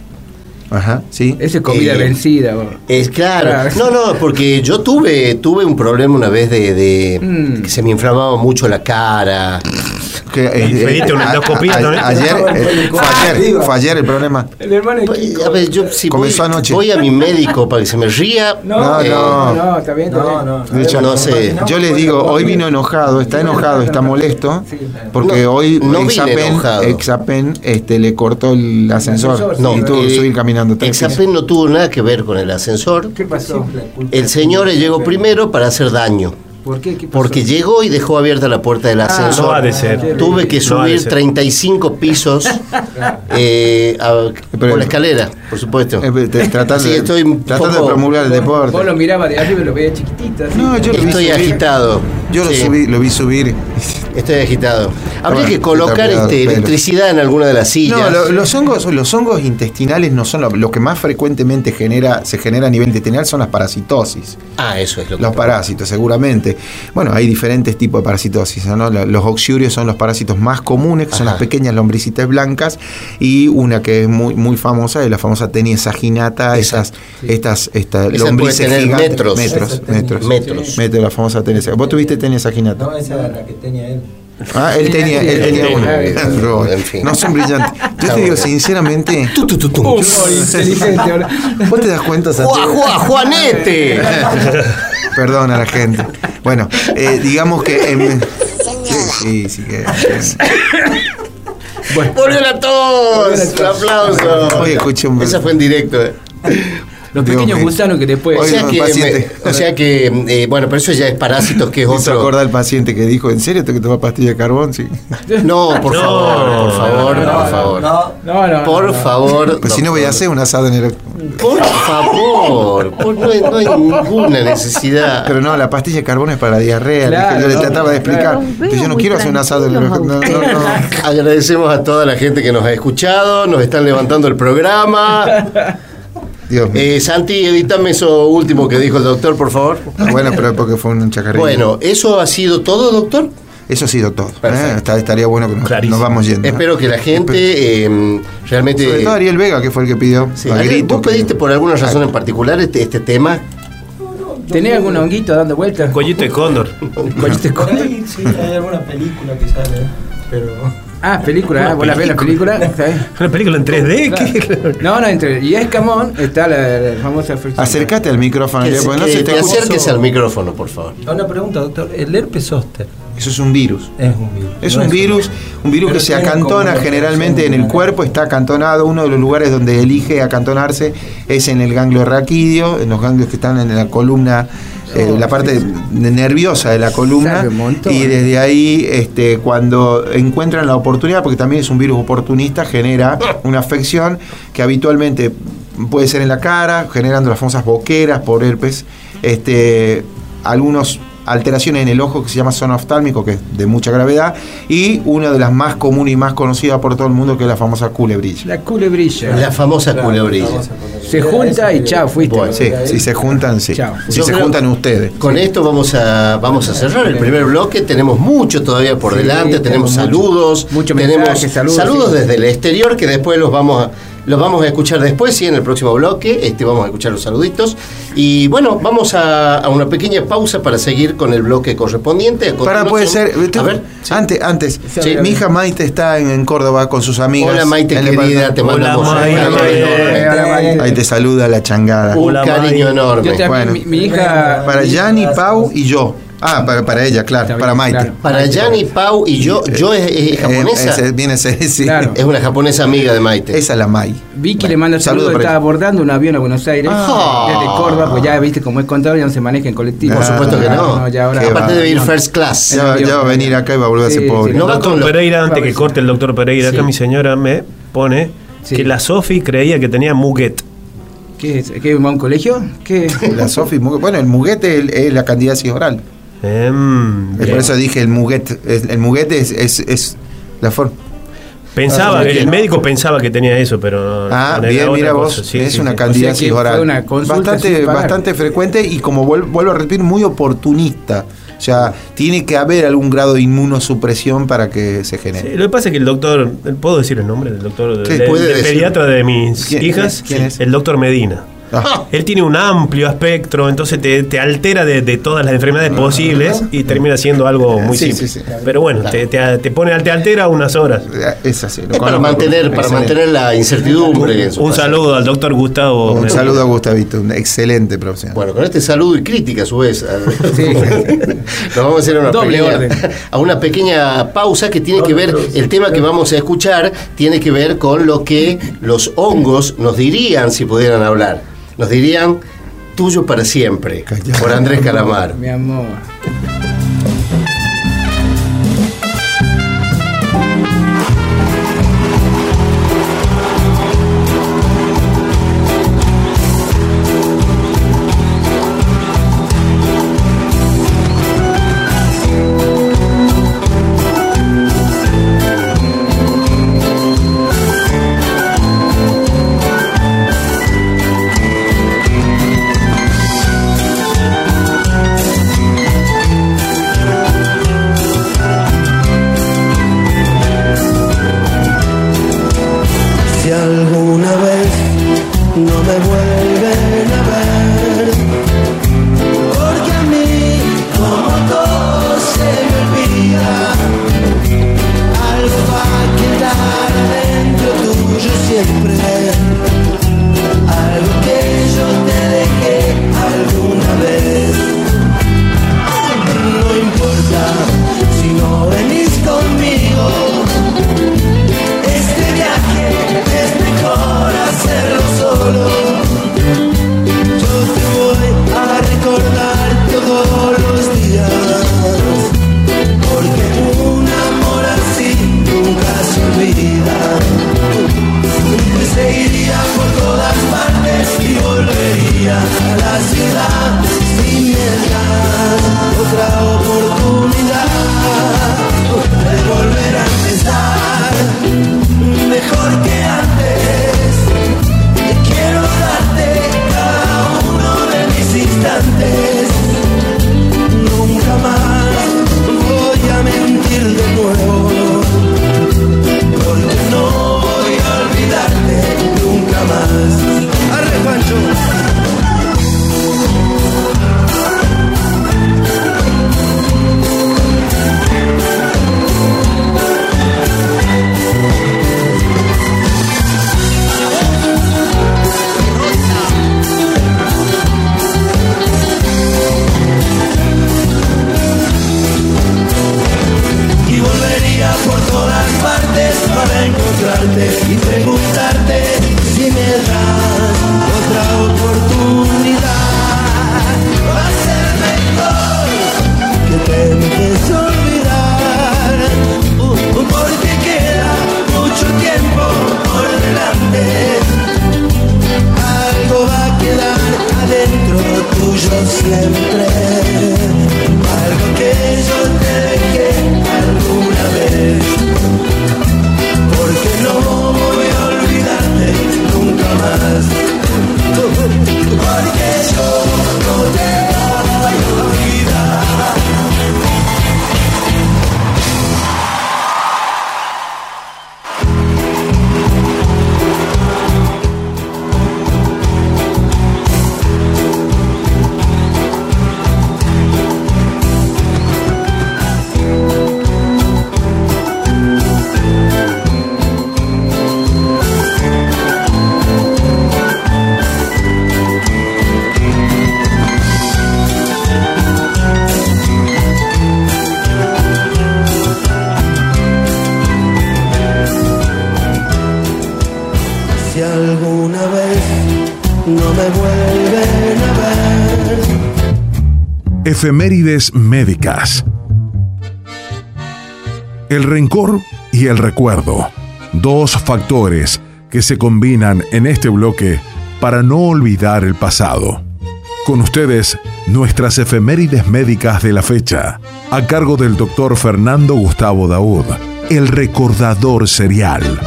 Ajá, sí. Esa es comida Eh, vencida. Es claro. Claro. No, no, porque yo tuve tuve un problema una vez de, de Mm. que se me inflamaba mucho la cara. Que, eh, pediste una a- endoscopía. Ayer, eh, fue ayer, fue ayer el problema. El hermano de Kiko. A ver, yo si voy, Comenzó anoche. voy a mi médico para que se me ría. No, eh, no. No, está bien, está No, bien. no, De hecho, No sé. Yo les digo, hoy vino enojado, está enojado, está molesto, porque No, hoy Exapen, enojado. Exapen, este, le cortó el ascensor, No, y tuvo que eh, subir caminando. Exapen no tuvo nada que ver con el ascensor. ¿Qué pasó? El señor llegó primero para hacer daño. ¿Por qué? ¿Qué pasó? Porque llegó y dejó abierta la puerta del ascensor. no ha de ser. Tuve que No subir ser. 35 pisos eh, a- Pero- por la escalera, por supuesto. Eh, tratando, Sí, de- estoy promulgar el deporte. Vos lo mirabas de arriba y lo veías chiquitito. así. No, yo lo vi Estoy agitado. Yo lo, Sí, subí, lo vi subir. Estoy agitado. Habría que colocar este, electricidad en alguna de las sillas. No, lo- los hongos, los hongos intestinales no son lo, lo que más frecuentemente genera, se genera a nivel intestinal son las parasitosis. Ah, eso es lo que. Los parásitos, seguramente. Bueno, hay diferentes tipos de parasitosis. ¿no? Los oxiurios son los parásitos más comunes, que son Ajá. las pequeñas lombricitas blancas, y una que es muy, muy famosa es la famosa tenia saginata, esas, estas, estas Esa lombrices puede tener gigantes. metros. Metros, metros. Metros. Metros, la famosa tenia saginata. ¿Vos tuviste tenia saginata? No, esa era la que tenía él. Ah, él tenía, él tenía Pero, en fin. No son brillantes. Yo te digo bueno. sinceramente. Oh, inteligente ahora. ¿Vos te das cuenta, ¡Juan, Santiago? Juan, Juanete! Perdón a la gente. Bueno, eh, digamos que. en- sí, sí, sí que. ¡Volvió la tos! ¡Un aplauso! Oye, escuché un- Esa fue en directo. eh. Los pequeños que- gusanos que después. O sea que, me- o sea que eh, bueno, pero eso ya es parásitos, que es otro. acordar el paciente que dijo, ¿en serio tengo que tomar pastilla de carbón? Sí. No, por No, favor, por favor, no, por favor. No, No, no. Por no, no. favor. Pues si no voy a hacer un asado en el... Por favor, por- no, hay, no hay ninguna necesidad. Pero no, la pastilla de carbón es para la diarrea. Claro, yo le trataba de explicar. Pero yo no quiero hacer un asado en el... No, no, no. Agradecemos a toda la gente que nos ha escuchado, nos están levantando el programa. Dios mío. Eh, Santi, edítame eso último que dijo el doctor, por favor. Bueno, pero porque fue un chacarrillo. Bueno, ¿eso ha sido todo, doctor? Eso ha sido todo. ¿eh? Está- estaría bueno que nos, vamos yendo. ¿eh? Espero que la gente eh, realmente... Sobre todo Ariel Vega, que fue el que pidió. Sí, Ariel, grito ¿Vos que- pediste por alguna razón en particular este, este tema? ¿Tenés algún honguito dando vueltas? Collito de cóndor. Por con- ahí sí hay alguna película que sale, pero. Ah, película, ¿eh? ¿vos la ves la película? ¿Una película en 3D? ¿Qué? No, no, entre y Escamón está la, la famosa. Acércate al micrófono, Que, porque no se te acerques al micrófono, por favor. Una pregunta, doctor. El herpes zóster Eso es un virus. es un virus. Es No un virus, un virus Pero que se acantona generalmente en el cuerpo, está acantonado. Uno de los lugares donde elige acantonarse es en el ganglio raquídeo, en los ganglios que están en la columna, eh, la parte nerviosa de la columna. Montón. Y desde ahí, este, cuando encuentran la oportunidad, porque también es un virus oportunista, genera una afección que habitualmente puede ser en la cara, generando las famosas boqueras por herpes. Este, algunos alteraciones en el ojo que se llama zona oftálmico, que es de mucha gravedad, y una de las más comunes y más conocidas por todo el mundo, que es la famosa culebrilla. La culebrilla. La famosa culebrilla. Se junta y chao, fuiste. Bueno, Sí, si se juntan, sí. Chao. Si Yo se juntan ustedes. Con esto vamos a, vamos a cerrar el primer bloque. Tenemos mucho todavía por Sí, delante. Tenemos tenemos mucho. saludos. Mucho tenemos mensaje, saludos, sí. desde el exterior que después los vamos a, los vamos a escuchar después, sí, en el próximo bloque. Este, vamos a escuchar los saluditos. Y bueno, vamos a, a una pequeña pausa para seguir con el bloque correspondiente. A Para puede ser. A ver. Antes, antes. Sí. Mi hija Maite está en, en Córdoba con sus amigas. Hola Maite querida, te Hola, mandamos un Maite. Hola, Maite. Ahí te saluda la changada. Un Hola, cariño Maite. enorme. Yo también, Bueno. mi, mi hija. Para Yani, Pau y yo. Ah, para, para ella, claro, Está bien, para Maite. claro. Para Yanni, Pau y yo, yo es, es Eh, japonesa. ese- viene ese- sí. Claro. Es una japonesa amiga de Maite. Esa es la Mai. Vicky le manda Saludos para está ella. abordando un avión a Buenos Aires, Ah. desde Córdoba, pues ya viste cómo es contador, ya no se maneja en colectivo. Por supuesto que no. ya ahora, Aparte va. de ir no. first class. Ya, ya va a venir acá y va a volver a ser Sí, pobre. sí, No va doctor con Pereira, antes que corte el doctor Pereira, Sí. acá mi señora me pone Sí. que la Sofi creía que tenía muguet. ¿Qué es? ¿Qué va a un colegio? ¿Qué? La Sofi, bueno, el muguete es, es la candidacia oral. Em, bien. por eso dije el muguet. El muguete es, es, es la forma. Pensaba, Ah, el médico pensaba que tenía eso, pero. Ah, bien, mira vos. Sí, es sí, una sí. candidacia O sea que oral. fue una consulta bastante, bastante frecuente y como vuel- vuelvo a repetir, muy oportunista. O sea, tiene que haber algún grado de inmunosupresión para que se Sí, genere. lo que pasa es que el doctor, ¿puedo decir el nombre del doctor? Puede del decir. pediatra de mis ¿Quién- hijas? quién es? El doctor Medina. Ah. Él tiene un amplio espectro, entonces te, te altera de, de todas las enfermedades posibles y termina siendo algo muy Sí, simple. sí, sí. Pero bueno, te, te, te pone, te altera unas horas. Es así. lo Es para mantener, para Excelente. mantener la incertidumbre. Un saludo al doctor Gustavo. Un saludo a Gustavito, un excelente profesional. Bueno, con este saludo y crítica a su vez, nos vamos a hacer una Doble pequeña, orden. a una pequeña pausa que tiene que ver, el tema que vamos a escuchar tiene que ver con lo que los hongos nos dirían si pudieran hablar. Nos dirían tuyo para siempre, por Andrés Calamar. Mi amor. Efemérides médicas. El rencor y el recuerdo. Dos factores que se combinan en este bloque para no olvidar el pasado. Con ustedes, nuestras efemérides médicas de la fecha, a cargo del doctor Fernando Gustavo Daud, el recordador serial.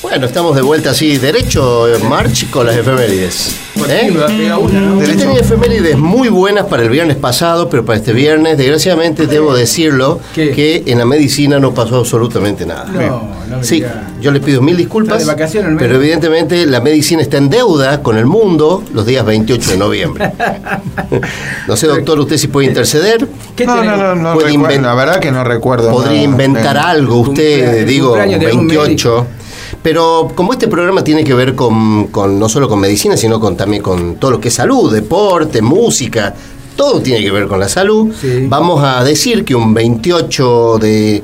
Bueno, estamos de vuelta así, derecho, eh, March, con las efemérides. ¿Eh? tenía efemérides muy buenas para el viernes pasado, pero para este viernes, desgraciadamente, debo decirlo ¿Qué? que en la medicina no pasó absolutamente nada. No, no me Sí, yo le pido mil disculpas, pero evidentemente la medicina está en deuda con el mundo los días 28 de noviembre. no sé, doctor, usted si puede interceder, ¿Qué No, no, no, no Puede recuerdo, inven- la verdad que no recuerdo. podría nada. inventar algo usted, digo, cumpleaños de algún 28. Pero como este programa tiene que ver con, con no solo con medicina, sino con también con todo lo que es salud, deporte, música, todo tiene que ver con la salud, Sí. vamos a decir que un 28 de,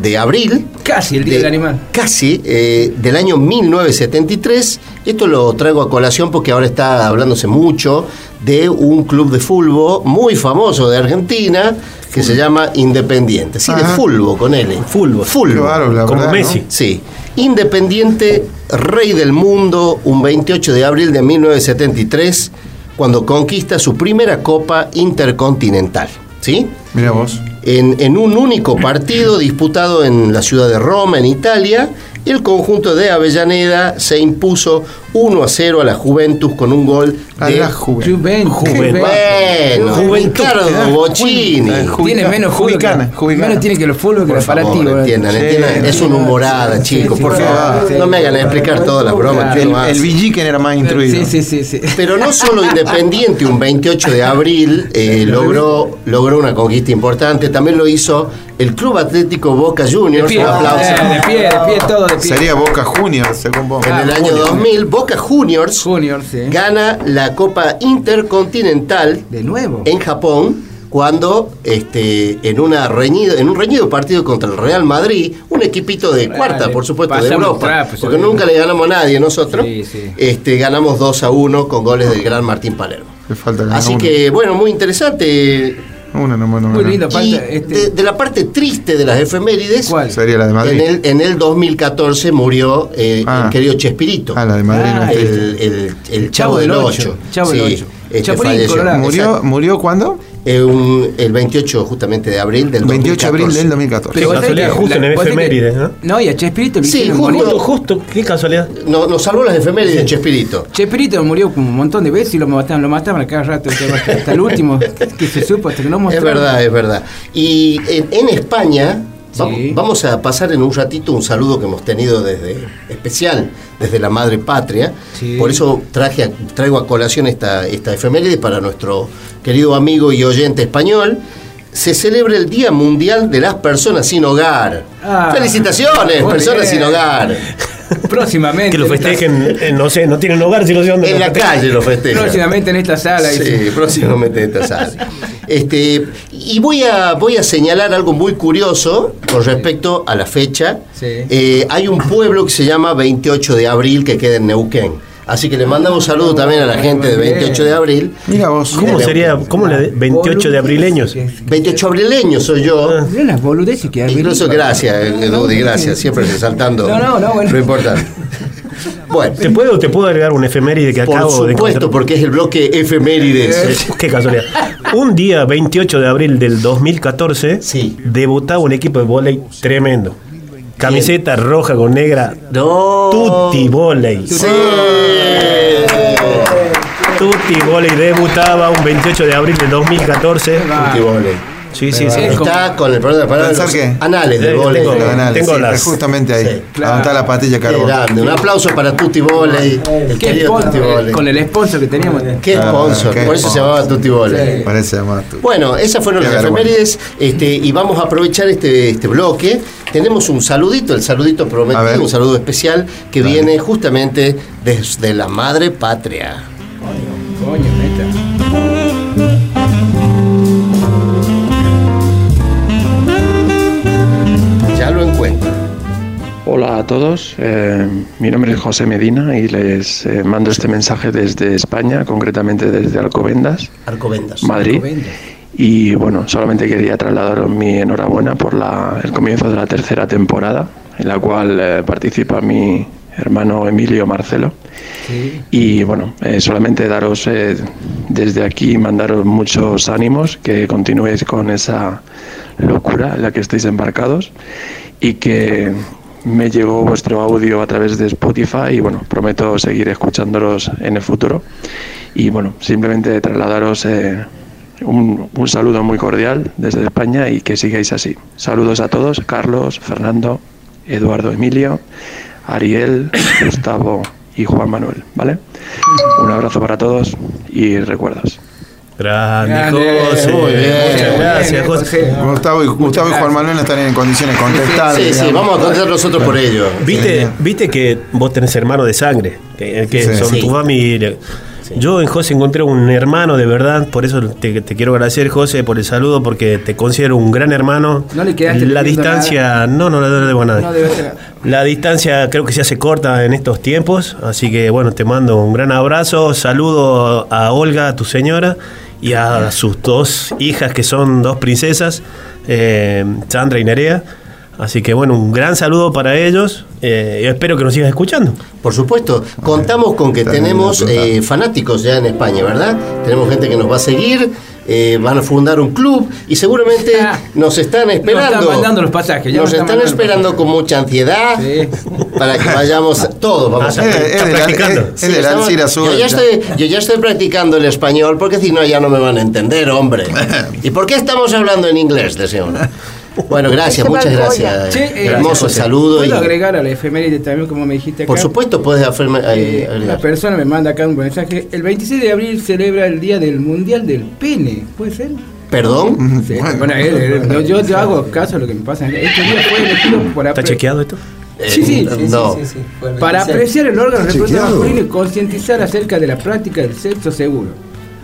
de abril, Casi el día de- del animal. Casi, eh, del año 1973. Esto lo traigo a colación porque ahora está hablándose mucho de un club de fútbol muy famoso de Argentina que se llama Independiente. Sí, de fútbol con L. Fútbol. Fútbol. Claro, la Como verdad, Messi. ¿no? Sí. Independiente, rey del mundo, un 28 de abril de 1973, cuando conquista su primera Copa Intercontinental. ¿Sí? Mira vos. En, en un único partido disputado en la ciudad de Roma, en Italia, el conjunto de Avellaneda se impuso 1 a 0 a la Juventus con un gol A de... la Juventus. Juventus. Juventus. Bueno, Juventud, Ricardo. Bocini. Tiene menos jubicana. Menos tiene que los fútbol que los palativos. entiendan, entiendan. Es una humorada, sí, chicos, sí, por sí, favor. sí, no me hagan sí, explicar todas las bromas El, el Villiquen era más instruido. Sí, sí, sí, sí. Pero no solo Independiente, un 28 de abril eh, logró, logró una conquista importante, también lo hizo el Club Atlético Boca De Juniors. pie, Un aplauso. de pie, de pie, todo de pie. Sería Boca Juniors, según vos. En el Ah, año Juniors. 2000, Boca Juniors Junior, sí. gana la Copa Intercontinental De nuevo. en Japón cuando este, en, una reñido, en un reñido partido contra el Real Madrid, un equipito de cuarta, Dale, por supuesto, de Europa, trapo, porque nunca le ganamos a nadie nosotros, Sí, sí. Este, ganamos 2 a 1 con goles del gran Martín Palermo. Falta Así uno. que, bueno, muy interesante. Uno nomás, no Muy este- de, de la parte triste de las efemérides, ¿Cuál? Sería la de Madrid. en el, en el 2014 murió eh, Ah. el querido Chespirito. Ah, la de Madrid no Ah, el, el- el chavo, Chavo del del 8. Ocho. Chavo del Ocho. Este Chapulín falleció. Colorado. ¿Murió. ¿Murió cuándo? Eh, un- el 28 justamente de abril del 28 de abril 2014. del 2014. Qué vos sabés casualidad, que justo en efemérides, ¿no? No, y a Chespirito le Sí, justo. Justo, qué casualidad. No, nos salvó las efemérides de Chespirito. Chespirito murió como un montón de veces y lo mataban, lo mataban a cada rato, hasta el último que se supo, hasta que no Es mostraron. verdad, es verdad. Y en, en España, Sí. vamos a pasar en un ratito un saludo que hemos tenido desde especial, desde la madre patria. Sí. Por eso traje a- traigo a colación esta, esta efeméride para nuestro querido amigo y oyente español. Se celebra el Día Mundial de las Personas Sin Hogar. Ah, Felicitaciones, personas bien. sin hogar. Próximamente. Que lo festejen, no sé, no tienen hogar, si no sé dónde. En lo la festejan. calle lo festejan. Próximamente en esta sala. Sí, dice. próximamente en esta sala. Este, y voy a, voy a señalar algo muy curioso con respecto a la fecha. Sí. Eh, hay un pueblo que se llama 28 de abril que queda en Neuquén. Así que le mandamos un saludo también a la gente de 28 de abril. Mira vos. ¿Cómo sería? ¿Cómo le 28 de abrileños? 28 abrileño soy yo. Mirá las boludeces que hay. Incluso gracias, eh, Dudy, gracias. Siempre resaltando No, no, no, bueno. lo importante. Bueno, ¿Te puedo, ¿Te puedo agregar un efeméride que por acabo de supuesto, porque es el bloque efemérides. Qué casualidad. Un día, 28 de abril del 2014, Sí. debutaba un equipo de volei tremendo. Camiseta roja con negra. No. Tutti Volei. Sí. Tutti Volei debutaba un 28 de abril del 2014. Tutti volei. Sí, sí, sí. Está con el problema de palabras, ¿Pensar los qué? anales del volei. tengo- Los anales, Tengo sí, las- justamente ahí. Sí, claro. Levantar la patilla Qué carbón. grande. Un aplauso para Tutti Volei. El Qué querido sponsor, con el sponsor que teníamos. Qué Ah, sponsor. qué Por eso se sponsor. llamaba Tutti Volei. Parece más tú. Bueno, esas fueron Qué las vergüenza. efemérides este, y vamos a aprovechar este, este bloque. Tenemos un saludito, el saludito A prometido, ver. un saludo especial que Dale. viene justamente desde la madre patria. Hola a todos, eh, mi nombre es José Medina y les eh, mando este mensaje desde España, concretamente desde Alcobendas, Arcovendas. Madrid. Vende. Y bueno, solamente quería trasladaros mi enhorabuena por la- el comienzo de la tercera temporada, en la cual eh, participa mi hermano Emilio Marcelo. Sí. Y bueno, eh, solamente daros eh, desde aquí, mandaros muchos ánimos, que continuéis con esa locura en la que estáis embarcados y que me llegó vuestro audio a través de Spotify y bueno, prometo seguir escuchándolos en el futuro. Y bueno, simplemente trasladaros eh, un, un saludo muy cordial desde España y que sigáis así. Saludos a todos, Carlos, Fernando, Eduardo Emilio, Ariel, Gustavo y Juan Manuel, ¿vale? Un abrazo para todos y recuerdos. Grande, Grande, José. muy bien. Muchas gracias, José. Gustavo y, Gustavo y Juan Manuel no están en condiciones de contestar. Sí, sí, vamos a contestar nosotros por ello. ¿Viste, viste que vos tenés hermanos de sangre, que, que Sí. son Sí. tu familia. Yo en José encontré un hermano de verdad, por eso te, te quiero agradecer, José, por el saludo, porque te considero un gran hermano. No le quedaste La distancia, no, no le debo nada. No debe ser. La distancia creo que se hace corta en estos tiempos, así que bueno, te mando un gran abrazo, saludo a Olga, tu señora, y a sus dos hijas que son dos princesas, eh, Sandra y Nerea. Así que bueno, un gran saludo para ellos. eh, yo espero que nos sigas escuchando. Por supuesto, contamos con que tenemos eh, fanáticos ya en España, ¿verdad? Tenemos gente que nos va a seguir, eh, van a fundar un club y seguramente Ah. nos están esperando. están mandando los pasajes, ya Nos nos están están esperando con mucha ansiedad Sí. para que vayamos todos. Vamos Ah, a es de la- practicando. Sí, estamos- Azul, yo, ya estoy, yo ya estoy practicando el español porque si no ya no me van a entender, hombre. ¿Y por qué estamos hablando en inglés, deseo? Bueno, gracias, muchas gracias. Eh, Hermoso saludo. ¿Puedo y- agregar a la efeméride también, como me dijiste acá? por supuesto, puedes hacerme, Eh, eh, una agregar. persona me manda acá un mensaje. El 26 de abril celebra el Día del Mundial del Pene. ¿Puede ser? ¿Perdón? Sí. Bueno, eh, eh, yo, yo- yo hago caso a lo que me pasa. Este día fue elegido por ¿Está chequeado esto? Sí, sí, Eh, no. para apreciar el órgano reproductor masculino y concientizar acerca de la práctica del sexo seguro,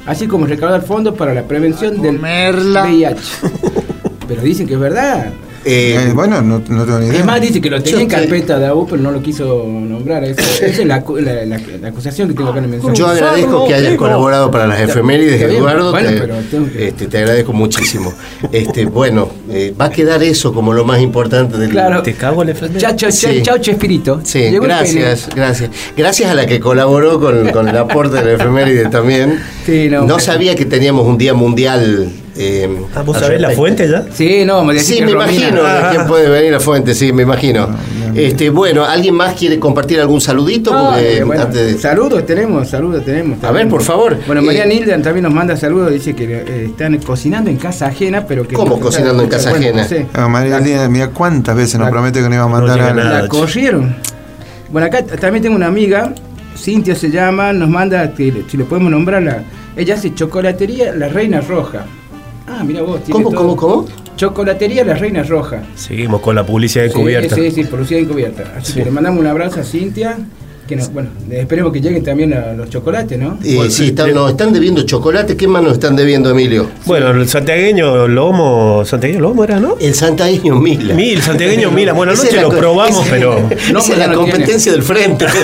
así como recaudar fondos para la prevención del VIH. Pero dicen que es verdad. Eh, Eh, bueno, no, no tengo ni idea. Es más, dice que lo tenía en Yo te- carpeta de AU, pero no lo quiso nombrar. Esa, esa es la, la- la- la acusación que tengo acá en el mensaje. Yo agradezco que hayas colaborado para las efemérides, Eduardo. bueno, te, pero tengo que- este, te agradezco muchísimo. Este, bueno, eh, va a quedar eso como lo más importante del Claro. Te cago en la. Chao, chao, chao, Sí. chao, Chespirito. Sí, Llegó gracias, gracias. Gracias a la que colaboró con, con el aporte de la efeméride también. Sí, no, no sabía que teníamos un día mundial. Eh, Ah, ¿Vos sabés la fuente ya? Sí, no, me Sí, me Romina- imagino quién puede venir la fuente, sí, me imagino. Este, bueno, ¿alguien más quiere compartir algún saludito? No, Porque eh, bueno, antes de- Saludos tenemos, saludos tenemos. A ver, por favor. Bueno, María Eh, Nildan también nos manda saludos, dice que eh, están cocinando en casa ajena, pero que... ¿Cómo cocinando en casa Bueno, ajena? no sé. Ah, María Elena, mira cuántas veces nos La- promete que nos iba a mandar algo. nada. La corrieron. Bueno, acá también tengo una amiga, Cintia se llama, nos manda, si le podemos nombrar, la, ella hace chocolatería La Reina Roja. Ah, mira vos. tiene ¿Cómo, todo. cómo, cómo? Chocolatería La Reina Roja. Seguimos con la publicidad Sí, encubierta. Sí, sí, producida encubierta. Así Sí. que le mandamos un abrazo a Cintia. Que nos, bueno, esperemos que lleguen también a los chocolates, ¿no? Eh, Bueno, sí, están, nos están debiendo chocolate. ¿Qué más nos están debiendo, Emilio? Bueno, el santiagueño lomo, santiagueño lomo era, ¿no? El santagueño Mila. Mil, santiagueño Mila. Bueno, anoche lo probamos, esa- pero Esa No, es la no competencia del frente.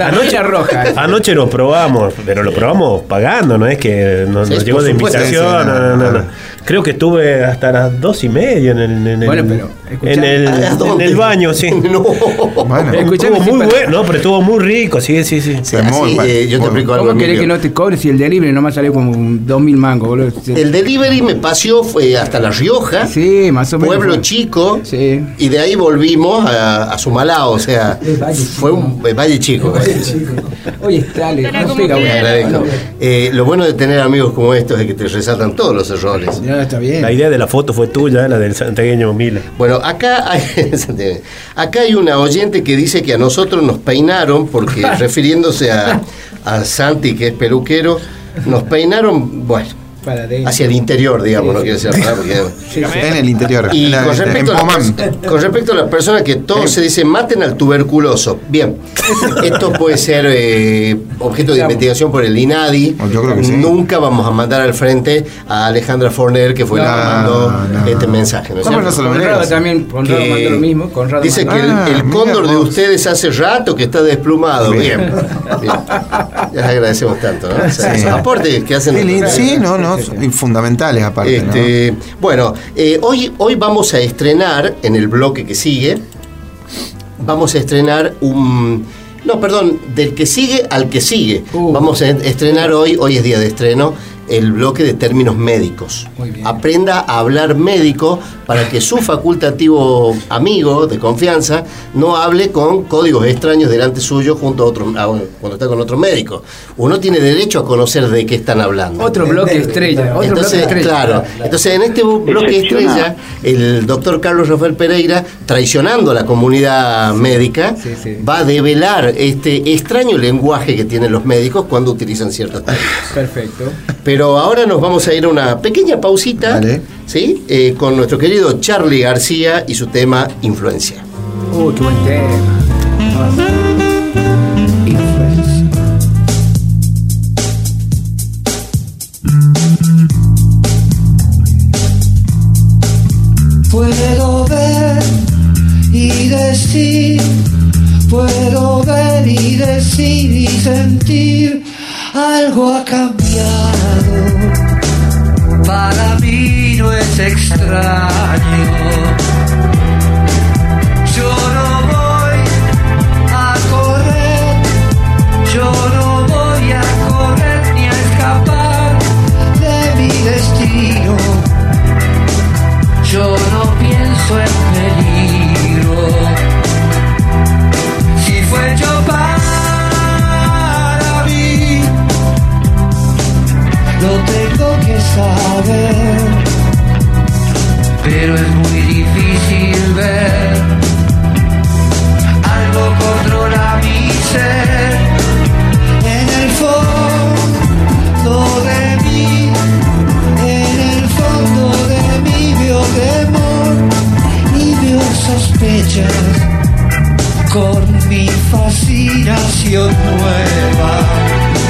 La noche roja. anoche lo probamos, pero lo probamos pagando, no es que nos, Sí, nos llegó de invitación. No, no, no. no. Creo que estuve hasta las dos y media en el, en el, Bueno, pero, escuchá, en el, ¿A en dónde? el baño, sí. No. Bueno, Estuvo muy para- bueno, no, pero estuvo muy rico, sí, sí, sí. Así, eh, yo te explico algo. ¿Cómo querés que no te cobre si el delivery nomás salió como un 2.000 mangos, boludo? El delivery me paseó fue hasta La Rioja, Sí, más o menos. pueblo fue. chico, Sí. y de ahí volvimos a, a Sumalao, o sea, Valle fue un eh, Valle Chico. Oye, dale, no pega, bueno. No, Eh, lo bueno de tener amigos como estos es que te resaltan todos los errores. Ya está bien. La idea de la foto fue tuya, la del santiagueño Mila. Bueno, acá hay, acá hay una oyente que dice que a nosotros nos peinaron, porque refiriéndose a, a Santi, que es peluquero, nos peinaron, bueno, Para adentro. hacia el interior, digamos, no quiere decir nada, porque... Sí, sí. en el interior. Y en, la- con en respecto, a las Pomán. pers- con respecto a las personas que todos se dicen maten al tuberculoso. Bien, esto puede ser eh, objeto de Digamos. investigación por el INADI. Yo creo que sí. Nunca vamos a mandar al frente a Alejandra Forner, que fue la que No, mandó no. este mensaje. ¿no no Conrado también, Conrado que mandó lo mismo. Conrado dice que mandó- el, Ah, el cóndor de ustedes hace rato que está desplumado. Bien, Bien. bien. Ya les agradecemos tanto, ¿no? O sea, Sí. esos aportes que hacen. Sí, li- Sí, no, son fundamentales aparte. Este, Bueno, eh, hoy, hoy vamos a estrenar, en el bloque que sigue, vamos a estrenar un... No, perdón, del que sigue al que sigue. Uh. Vamos a estrenar hoy, hoy es día de estreno, el bloque de términos médicos. Muy bien. Aprenda a hablar médico para que su facultativo amigo de confianza no hable con códigos extraños delante suyo junto a otro, a- cuando está con otro médico. Uno tiene derecho a conocer de qué están hablando. Otro bloque estrella. Otro Entonces, bloque estrella. claro, entonces en este bloque estrella, el doctor Carlos Rafael Pereira, traicionando a la comunidad médica, Sí, sí. va a develar este extraño lenguaje que tienen los médicos cuando utilizan ciertas técnicas. Perfecto. Pero ahora nos vamos a ir a una pequeña pausita, Vale. ¿sí? Eh, con nuestro querido Charlie García y su tema Influencia. Uy, qué buen tema. Influence. Puedo ver y decir, puedo ver y decir y sentir, algo ha cambiado. Para mí no es extraño. Yo no voy a correr, yo no voy a correr ni a escapar de mi destino. Yo no pienso en que saber. Pero es muy difícil ver. Algo controla mi ser. En el fondo de mí en el fondo de mí veo temor y veo sospechas con mi fascinación nueva.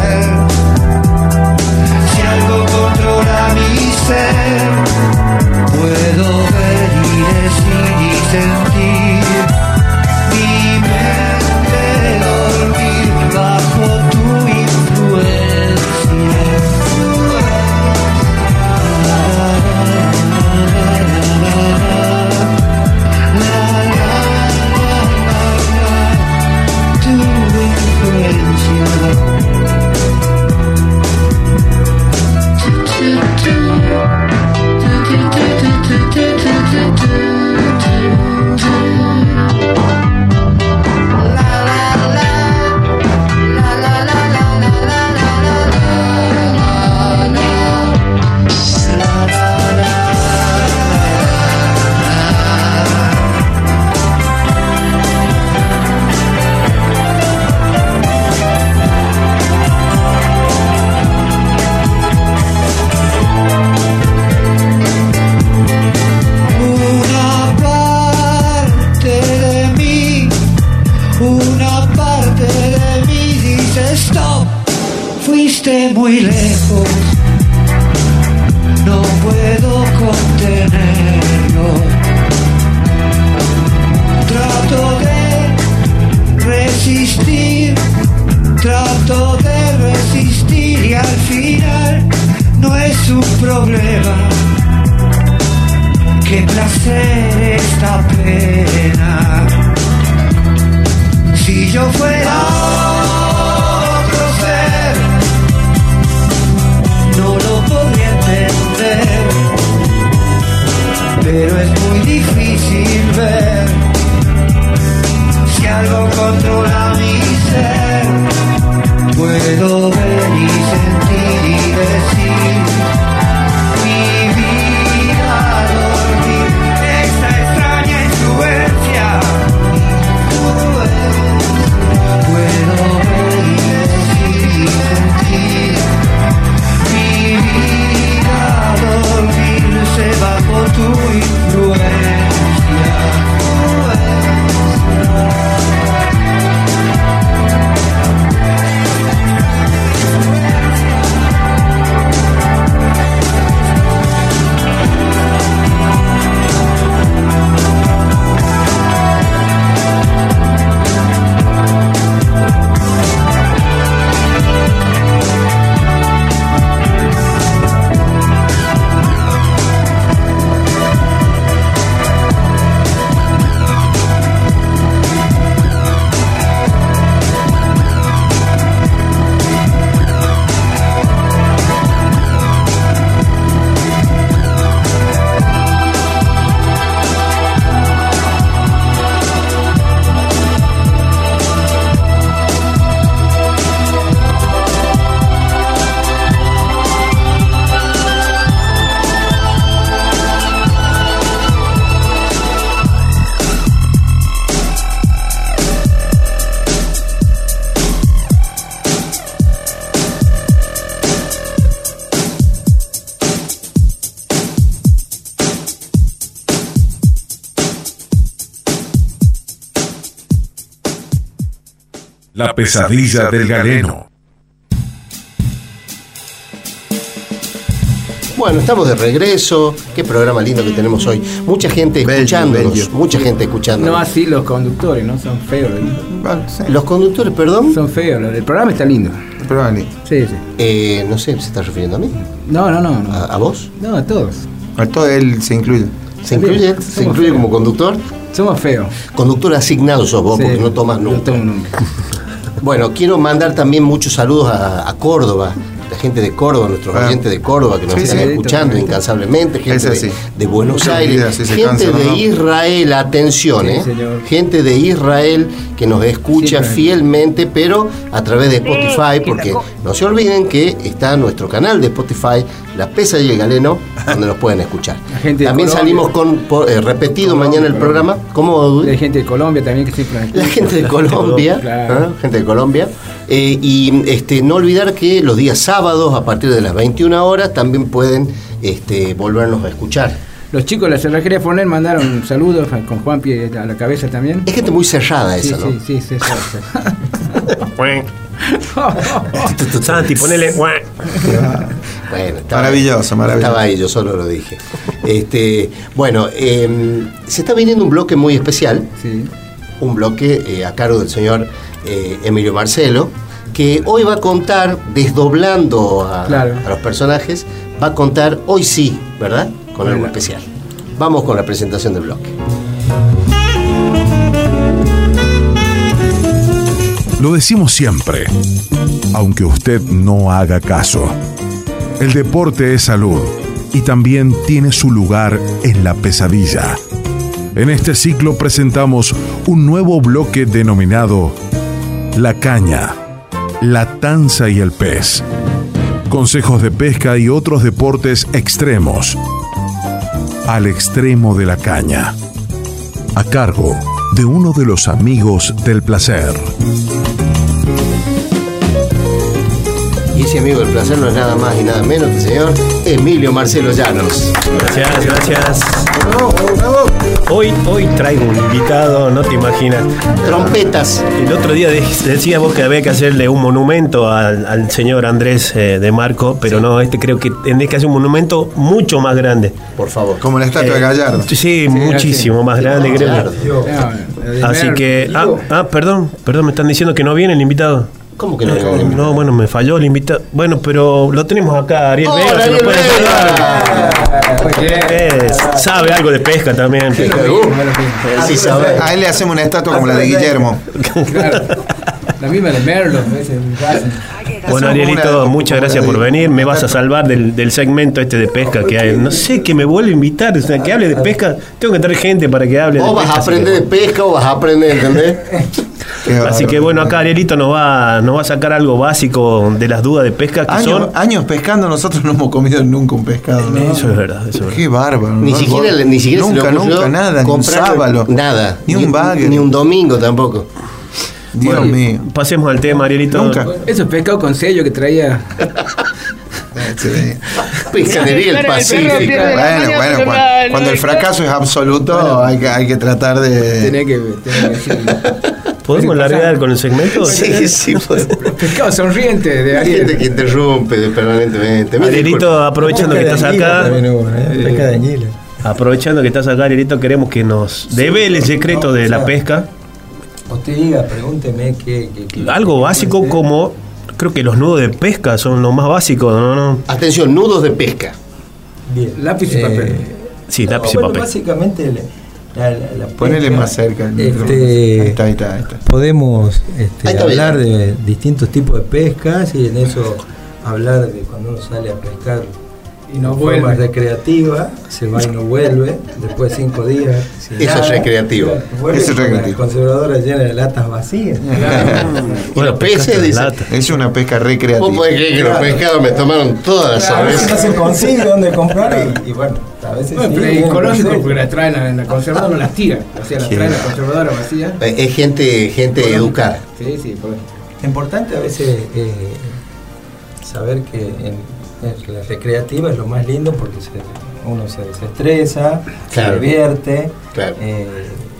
ser. Puedo ver y decir y sentir La pesadilla del galeno. Bueno, estamos de regreso. Qué programa lindo que tenemos hoy. Mucha gente escuchándonos. bello. Mucha gente escuchándonos. No así los conductores, ¿no? Son feos. los- Los conductores, perdón. Son feos. El programa está lindo. Pero vale. Sí, sí. Eh, no sé, ¿se está refiriendo a mí? No, no, no. no. ¿A, a vos? No, a todos. A todo él se incluye. ¿Se incluye, Somos ¿se incluye feos. como conductor? Somos feos. Conductor asignado sos vos, Sí, porque no tomas No nunca. tomo nunca. Bueno, quiero mandar también muchos saludos a, a Córdoba, la gente de Córdoba, nuestros Ah. oyentes de Córdoba que nos Sí, están sí. escuchando incansablemente, gente Es de, así. de Buenos Aires, gente de ¿no? Israel, atención, Sí, ¿eh? gente de Israel que nos escucha fielmente, pero a través de Spotify, que porque no se olviden que está nuestro canal de Spotify, La Pesa y el Galeno, donde nos pueden escuchar. Gente También salimos con por- eh, repetido Colombia, mañana el Colombia. programa. ¿Cómo? Hay gente de Colombia también que siempre La gente de Colombia, Claro. gente de Colombia. Eh, y este, no olvidar que los días sábados, a partir de las 21 horas, también pueden este, volvernos a escuchar. Los chicos de la cerrajería Fornel mandaron saludos con Juan Pie a la cabeza también. Es gente muy cerrada Sí, esa, ¿no? sí, sí, sí, sí. Santi, ponele. Bueno, estaba- Maravilloso, maravilloso. Estaba ahí, yo solo lo dije. Este, bueno, eh, se está viniendo un bloque muy especial, Sí. un bloque eh, a cargo del señor eh, Emilio Marcelo, que hoy va a contar, desdoblando a, Claro. a los personajes, va a contar hoy sí, ¿verdad? Con algo especial. Vamos con la presentación del bloque. Lo decimos siempre, aunque usted no haga caso. El deporte es salud y también tiene su lugar en la pesadilla. En este ciclo presentamos un nuevo bloque denominado La caña, la tanza y el pez. Consejos de pesca y otros deportes extremos. Al extremo de la caña. A cargo de uno de los amigos del placer. Y ese amigo del placer no es nada más y nada menos que el señor Emilio Marcelo Llanos. Gracias, gracias. Hoy, hoy traigo un invitado, no te imaginas. Trompetas. El otro día de- decías vos que había que hacerle un monumento al, al señor Andrés eh, de Marco, pero no, este creo que tenés que hacer un monumento mucho más grande. Por favor. Como la estatua de Eh, Gallardo. Sí, muchísimo más grande, creo. Gallardo. Así que, ah, ah, perdón, perdón, me están diciendo que no viene el invitado. ¿Cómo que no? No, bueno, me falló el invitado. Bueno, pero lo tenemos acá, Ariel Hola, Vega, se lo Ariel puede Vega. Es- Sabe algo de pesca también. Sí, sabe. A él le hacemos una estatua como la de Guillermo. Claro. La misma de Merlo. Bueno, Arielito, muchas gracias por venir. Me vas a salvar del, del segmento este de pesca que hay. No sé, que me vuelve a invitar. O sea, que hable de pesca. Tengo que traer gente para que hable de O vas pesca. a aprender de pesca o vas a aprender, ¿entendés? Así bárbaro. que bueno, acá Arielito nos va, nos va a sacar algo básico de las dudas de pesca que Años, son. años pescando, nosotros no hemos comido nunca un pescado. ¿no? Eso es verdad, eso es verdad. Qué bárbaro. Ni ¿no? siquiera, ni siquiera se Nunca, nunca, nada. Ni un sábalo. Nada. Ni un bagre. Ni un domingo tampoco. Dios Bueno, mío. Pasemos al tema, Arielito. Nunca. Esos pescados con sello que traía. Pescadería del Pacífico. Bueno, bueno, cuando, cuando el fracaso es absoluto, hay, que, hay que tratar de. Que, tenía que decirlo. ¿Podemos largar con el segmento? Sí, sí, pues. Los pescados sonrientes de Hay gente que Ariel. interrumpe permanentemente. Arielito, disculpas. aprovechando que estás acá. ¿eh? Pesca de anguila. Aprovechando que estás acá, Arielito, queremos que nos devele el secreto de la pesca. Usted diga, pregúnteme qué. Algo básico como. Creo que los nudos de pesca son lo más básico, ¿no? no. Atención, nudos de pesca. Bien. Lápiz y papel. Sí, no, lápiz y bueno, papel. Básicamente, la, la, la Ponele más cerca el este, Ahí está, ahí está, ahí está. Podemos este, Ahí está bien. hablar de distintos tipos de pescas y en eso hablar de cuando uno sale a pescar Y no de forma vuelve. recreativa, se va y no vuelve, después de cinco días. sin Eso es recreativo. Vuelve Eso es con recreativo. La conservadora llena de latas vacías. Los pescaste peces lata. Es una pesca Vos recreativa. podés creer que los pescados me tomaron toda la A veces no se consigue dónde comprar y, y bueno, a veces Bueno, sí, pero es ecológico porque las traen en la conservadora, no las tiran. O sea, las Sí. traen en la conservadora vacía. Eh, Es gente, gente educada. Sí, sí, por Es importante a veces eh, saber que en la recreativa es lo más lindo porque se- uno se desestresa, Claro. se divierte Claro. eh,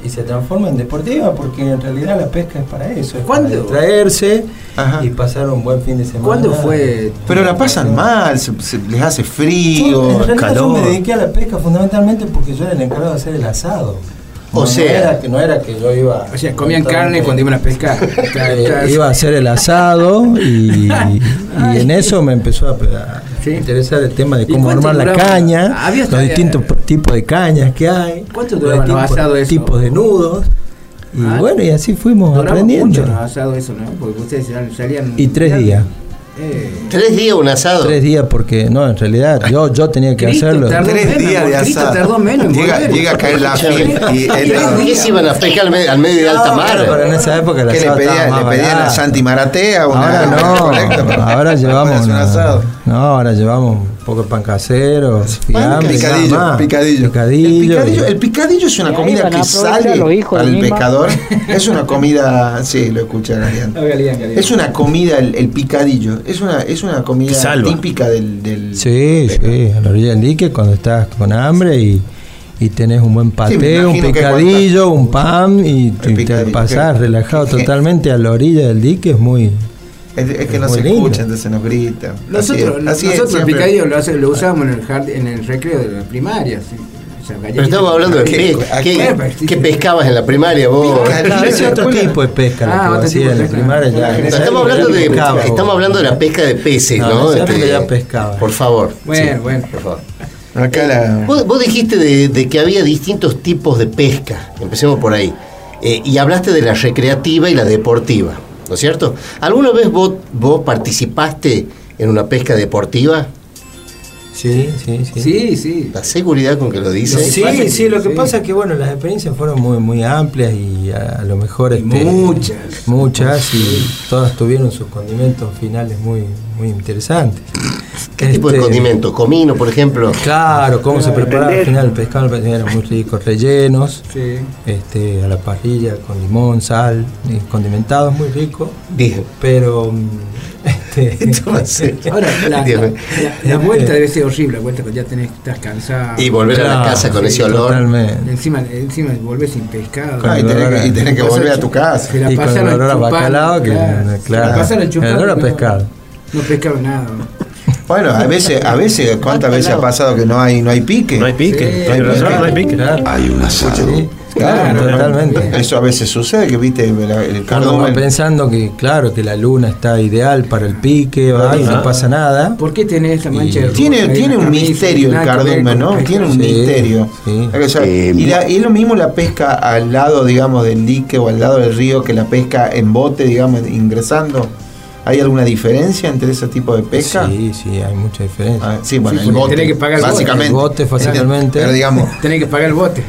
y se transforma en deportiva porque en realidad la pesca es para eso, es ¿Cuándo? para distraerse Ajá. y pasar un buen fin de semana. ¿Cuándo fue? Pero la pasan mal, se- se- les hace Yo, frío. en realidad calor. yo me dediqué a la pesca fundamentalmente porque yo era el encargado de hacer el asado. O No, sea- no era, que, no era que yo iba. O sea, comían carne cuando iban a pescar. Eh, iba a hacer el asado y, y en eso me empezó a, a Sí. interesar el tema de ¿Y cómo armar la duraba? caña, Había los distintos tipos de cañas que hay, ¿Cuánto los eso? tipos de nudos. Y Ah. bueno, y así fuimos aprendiendo. mucho los asados eso, ¿no? Porque ustedes salían- salían... Y tres días. Eh, ¿Tres días un asado? Tres días porque, no, en realidad yo, yo tenía que Cristo hacerlo. Tres menos, días de Cristo asado. tardó menos en Llega, a caer la fiesta. Y ¿Qué, él- qué se iban a pescar al medio, al medio de alta mar? Claro, pero en esa época el ¿Qué le pedían? ¿Le pedían a. Santi Maratea? Una, Ahora una no, ahora llevamos un una- asado? No, ahora llevamos un poco de pan casero, fiambre, picadillo, nada más. picadillo. Picadillo. El picadillo, el picadillo es una comida que sale Mima. pescador. Es una comida, sí, lo escucha Galeán. Es una comida, el, el picadillo, es una, es una comida típica del, del Sí, sí, a la orilla del dique cuando estás con hambre y, y tenés un buen Sí, me pateo, un picadillo, un pan y, te pasás relajado totalmente a la orilla del dique, es muy... Es, es que Es no lindo. escucha, entonces nos grita. Nosotros, así es, nosotros picadillo lo, hace- lo usábamos en el, jardín, en el recreo de la primaria. sí. Pero estamos hablando de qué, ¿a qué, qué? qué pescabas en la primaria vos. Claro, es otro tipo de pesca la Ah, que otro hacía tipo de en la pesca. primaria ya. Estamos hablando, de, estamos hablando de la pesca de peces, No, ¿no? Este, ya pescaba. Por favor. Bueno, sí, bueno. Por favor. Acá la. Vos, vos dijiste de, de que había distintos tipos de pesca, empecemos por ahí, Eh, y hablaste de la recreativa y la deportiva, ¿no es cierto? ¿Alguna vez vos, vos participaste en una pesca deportiva? Sí, sí, sí. Sí, sí. La seguridad con que lo dices. Sí, que- sí, lo que sí. pasa es que bueno, las experiencias fueron muy muy amplias y a, a lo mejor este, muchas. muchas y todas tuvieron sus condimentos finales muy muy interesantes. ¿Qué tipo de Este, condimento? ¿Comino, por ejemplo? Claro, cómo se preparaba al final el pescado, pescado era muy rico, rellenos, Sí. este, a la parrilla con limón, sal, condimentados, muy rico, Dije. pero mm, este, Entonces, Ahora, la, la- la vuelta debe ser horrible, la vuelta cuando ya tenés, estás cansado. Y volver a la casa con sí, ese olor. Totalmente. Encima, encima volvés sin pescado. Ah, y tenés que, y tenés que volver a tu casa. Se la Y con el olor a bacalao, que, claro. claro, Se la pasaron el olor a no- pescado. No pescaron nada. Bueno, a veces, a veces, ¿cuántas veces ha pasado que no hay, no hay pique? No hay pique. Sí, no hay razón, pique. no hay pique. Claro. Hay un asado. Sí, Claro, claro, totalmente. Eso a veces sucede, que viste el, cardumen. pensando que, claro, que la luna está ideal para el pique, va, y no pasa nada. ¿Por qué tenés esa mancha Y- de Tiene, tiene un camisa? misterio el cardumen, ¿no? Tiene un Sí, misterio. sí. O sea, Eh, y, la- y es lo mismo la pesca al lado, digamos, del dique o al lado del río que la pesca en bote, digamos, ingresando. ¿Hay alguna diferencia entre ese tipo de pesca? Sí, sí, hay mucha diferencia. Ah, sí, bueno, Sí, el bote. tenés que pagar el bote. básicamente. El bote, fácilmente. Pero digamos, Tenés que pagar el bote.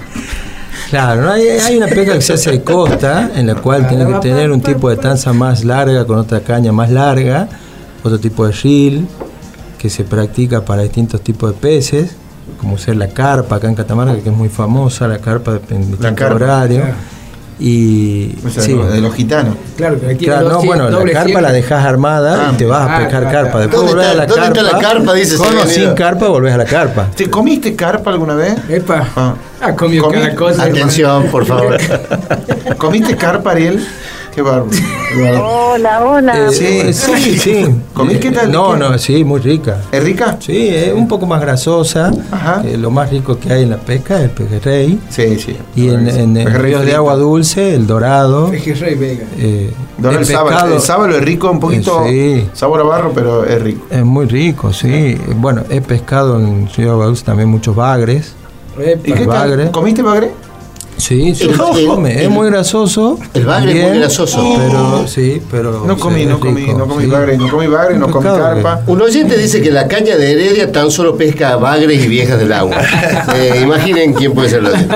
Claro, ¿no? hay, hay una pesca que se hace de costa, en la cual tiene que tener un tipo de tanza más larga con otra caña más larga, otro tipo de reel, que se practica para distintos tipos de peces, como ser la carpa acá en Catamarca, que es muy famosa, la carpa en distintos carpa, horarios. claro. Y o sea, sí, de los gitanos. Claro, pero tiene Claro, no, cien- bueno, la carpa cien. la dejas armada Ah, y te vas a ah, pescar ah, carpa. Después ¿Dónde volvés a está- la dónde carpa. está la carpa? Dice Con o sin carpa volvés a la carpa. ¿Te comiste carpa alguna vez? Epa. Ah. Ah, comió Comí- cada cosa. Atención, por favor. ¿Comiste carpa, Ariel? Qué bárbaro. Hola, hola. Eh, sí, sí. ¿Comí qué tal? No, no, sí, muy rica. ¿Es rica? Sí, es un poco más grasosa. Ajá. lo más rico que hay en la pesca es el pejerrey. Sí, sí. Y en, en, en ríos de agua dulce, el dorado. Pejerrey Vega. eh, Dora, el, sábalo. El sábalo es rico, un poquito Sí. sabor a barro, pero es rico. es muy rico, sí. Bueno, he pescado en río de agua dulce también muchos bagres. ¿Y qué bagre. tal? ¿Comiste bagre? Sí, sí, El- el- come. el- es muy grasoso. el bagre es muy grasoso. Pero, sí, pero. No comí, no comí, rico, no comí sí. bagre, no comí bagre, no Un comí carpa. Un oyente dice que la caña de Heredia tan solo pesca bagres y viejas del agua. Eh, imaginen quién puede ser el oyente.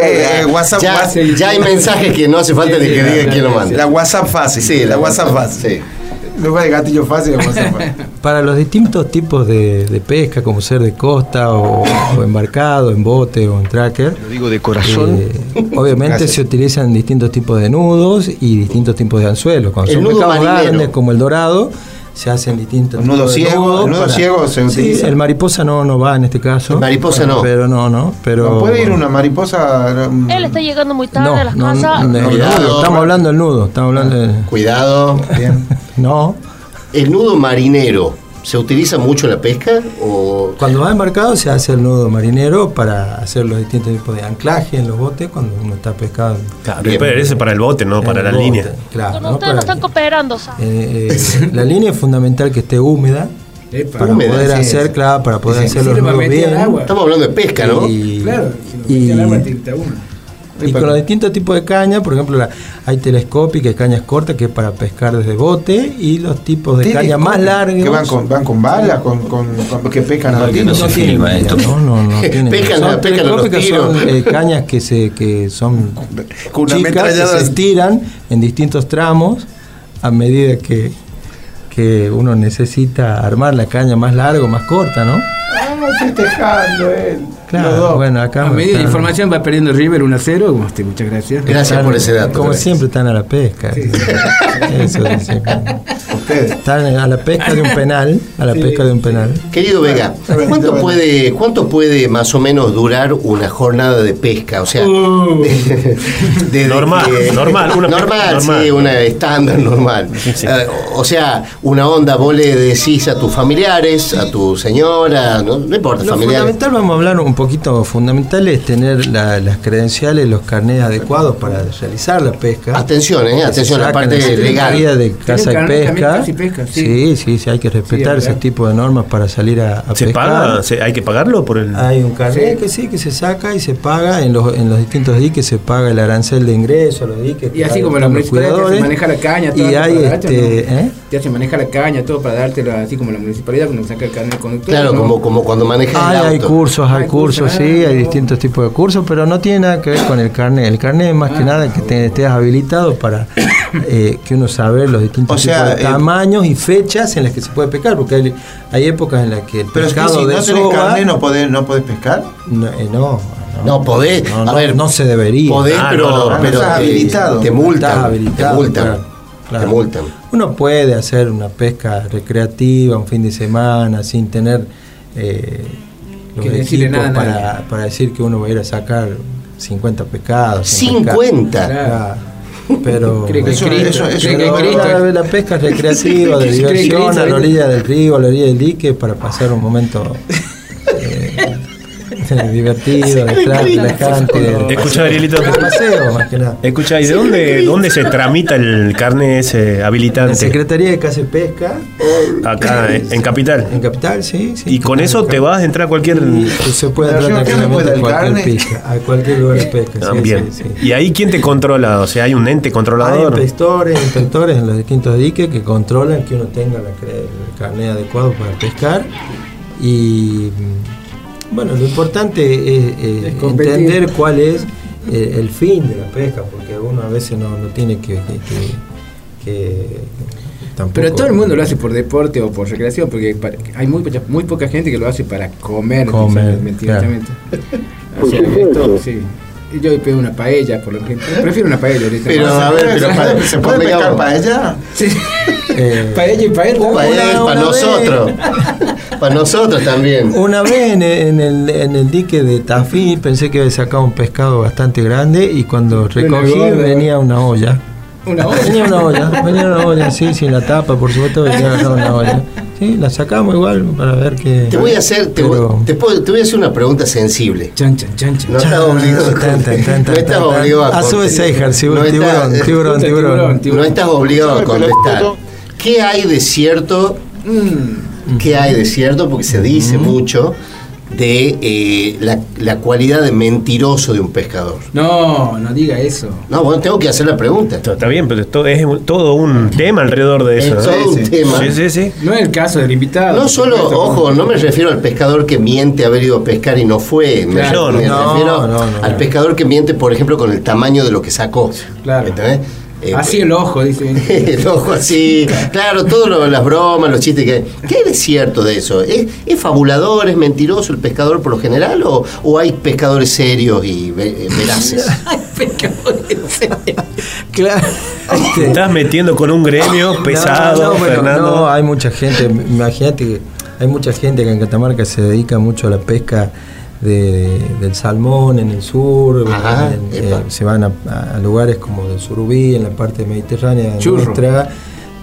Eh, eh, WhatsApp, Ya, WhatsApp- ya hay mensajes que no hace falta ni que diga quién lo manda. la WhatsApp fácil. Sí, la WhatsApp fácil. Sí. Luego de gatillo fácil. Para los distintos tipos de, de pesca, como ser de costa o, o embarcado, en bote o en tracker, Lo digo de corazón. eh, obviamente Gracias. se utilizan distintos tipos de nudos y distintos tipos de anzuelos. Cuando El son nudo pescados grandes como el dorado, se hacen distintos Un nudo ciego, nudos el nudo para- ciego se Sí, el mariposa no, no va en este caso. El mariposa no. Pero no, no. Pero, ¿No puede ir una mariposa? Él está llegando muy tarde No, a las no, casas. Cuidado. estamos hablando del nudo. Estamos hablando del- Cuidado. Bien. No. ¿El nudo marinero se utiliza mucho en la pesca? O... Cuando va embarcado se hace el nudo marinero para hacer los distintos tipos de anclaje en los botes cuando uno está pescado. Claro, Bien. pero ese es para el bote, no para el la bote. línea. Claro, Con no ustedes no están cooperando, ¿sabes? Eh, eh, la línea es fundamental que esté húmeda Epa. para Húmeda, poder sí, hacer, claro, para poder hacer los nudos bien. agua. Estamos hablando de pesca, ¿no? Y, Claro, si lo y- al agua, quita uno. Y con los distintos tipos de caña, por ejemplo, la- hay telescópicas, cañas cortas que es para pescar desde bote y los tipos de caña más largas. Que van con, van con balas, con, con, con- que pescan a No, tiro. no tienen guía, no, no, no tienen. Pescan a- son pescan los telescópicas, son tiros. eh, cañas que se que son Con una chicas que se estiran en distintos tramos a medida que que uno necesita armar la caña más larga o más corta, ¿no? Ah, estoy tejando él. Claro, bueno, acá A medida de información va perdiendo River 1 a 0. como usted, Muchas gracias. Gracias están- por ese dato. Como siempre están a la pesca. Eso es. Ustedes. Están a la pesca de un penal, a la pesca de un penal. Querido Vega, ¿cuánto puede, ¿cuánto puede más o menos durar una jornada de pesca? O sea, Uh. de- de- Normal, de- normal, una pesca normal, normal. sí, una estándar normal. sí. Eh, o sea, una onda, vos le decís a tus familiares, a tu señora, no, no importa, Lo familiares. fundamental, vamos a hablar un poquito, fundamental es tener la- las credenciales, los carnés adecuados para realizar la pesca. Atención, eh, atención, se la parte legal. De Casa y Pesca. Casa y Pesca, sí. sí, sí, sí, hay que respetar ese tipo de normas para salir a, a ¿Se pescar. paga? ¿Se- ¿Hay que pagarlo por el.? Hay un carnet Sí. que sí, que se saca y se paga en los, en los distintos diques, se paga el arancel de ingreso a los diques. Y así como la municipalidad te hace cuidadores. manejar la caña, todo Y hay darte, este. ¿eh? Te hace manejar la caña, todo para dártelo, así como la municipalidad cuando saca el carnet de conductor. Claro, ¿no? como, como cuando manejas Hay, el hay auto. cursos, hay Hay cursos, cursos, sí, ah, hay distintos tipos de cursos, pero no tiene nada que ver con el carnet. El carnet es más que nada que te, estés habilitado para eh, que uno sabe los distintos O sea, tipos de eh, tamaños y fechas en las que se puede pescar, porque hay, hay épocas en las que el Pero es que pescado si de no tenés soga- carnet no podés, no podés pescar. no, eh, no, No, podés. no, a no, ver, no se debería. Podés, Ah, pero, no, no, pero estás te- habilitado. te multan. Habilitado, te multan. claro, claro. Te multan. Uno puede hacer una pesca recreativa un fin de semana sin tener eh, los Que decirle nada a para, para decir que uno va a ir a sacar 50 pescados. sin pescar. 50. Claro. Pero Cree que Eso- Cristo, eso- eso cree que Cristo la, es- la pesca recreativa, de diversión, a la es- orilla del río, a la orilla del dique, para pasar un momento eh, divertido, relajante. Escucha, Arielito. de paseo, más que nada. Escucha, ¿y de dónde, dónde se tramita el carnet ese La habilitante? Secretaría de Casa y Pesca, Acá, en en Capital. en Capital, sí. sí Y con eso te vas a entrar a cualquier. Se puede entrar tranquilamente a el cualquier carne. pesca, a cualquier lugar de pesca. sí, También. sí, sí. ¿Y ahí quién te controla? O sea, hay un ente Hay controlador. inspectores, inspectores en los distintos diques que controlan que uno tenga la el carnet adecuado para pescar. Y bueno, lo importante es, eh, Es competir. entender cuál es eh, el fin de la pesca, porque uno a veces no, no tiene que, que- que- que tampoco- Pero todo el mundo lo hace por deporte o por recreación, porque hay muy, poca- muy poca gente que lo hace para comer, Comer, mentirosamente. O sea, es todo, sí. Yo pego una paella, por lo que prefiero una paella ahorita. Pero, a ver, pero pa- ¿Se puede pescar convengamos. para ella? Sí. Eh, paella y paella. Él, para una nosotros. Para nosotros también. Una vez en el, en el, en el dique de Tafí pensé que había sacado un pescado bastante grande y cuando recogí venía una olla. Una Venía una olla, venía una olla, sí, sin la tapa, por supuesto, venía una olla. Sí, la sacamos igual para ver que. Te voy a hacer, te, voy- te puedo- te voy a hacer una pregunta sensible. Chan, chan, chan, chan. No estás obligado a Tan, tan, tan, no estás obligado a tan. A su vez, contestar. Seijar, sí, tiburón, tiburón, tiburón. No estás obligado a contestar. ¿Qué hay de cierto? Mm. ¿Qué hay de cierto? Porque se dice mucho de eh, la, la cualidad de mentiroso de un pescador. No, no diga eso. No, bueno, tengo que hacer la pregunta. Está está bien, pero esto es todo un tema alrededor de Es eso. todo ¿no? un sí. tema. Sí, sí, sí. No es el caso del invitado. No solo, supuesto. ojo, no me refiero al pescador que miente haber ido a pescar y no fue. Me, Claro, me no, refiero no, no, al pescador que miente, por ejemplo, con el tamaño de lo que sacó. Claro. ¿Entendés? Eh, Así el ojo, dice. el ojo así, claro, todas las bromas, los chistes que. ¿Qué hay de cierto de eso? ¿Es, es fabulador, es mentiroso el pescador por lo general o, o hay pescadores serios y ve- eh, veraces? Claro. Te estás metiendo con un gremio pesado, No, no, bueno, Fernando. no, hay mucha gente, imagínate que hay mucha gente que en Catamarca se dedica mucho a la pesca de- del salmón en el sur, Ajá, en- epa. eh, se van a, a lugares como del Surubí, en la parte mediterránea Churro. nuestra,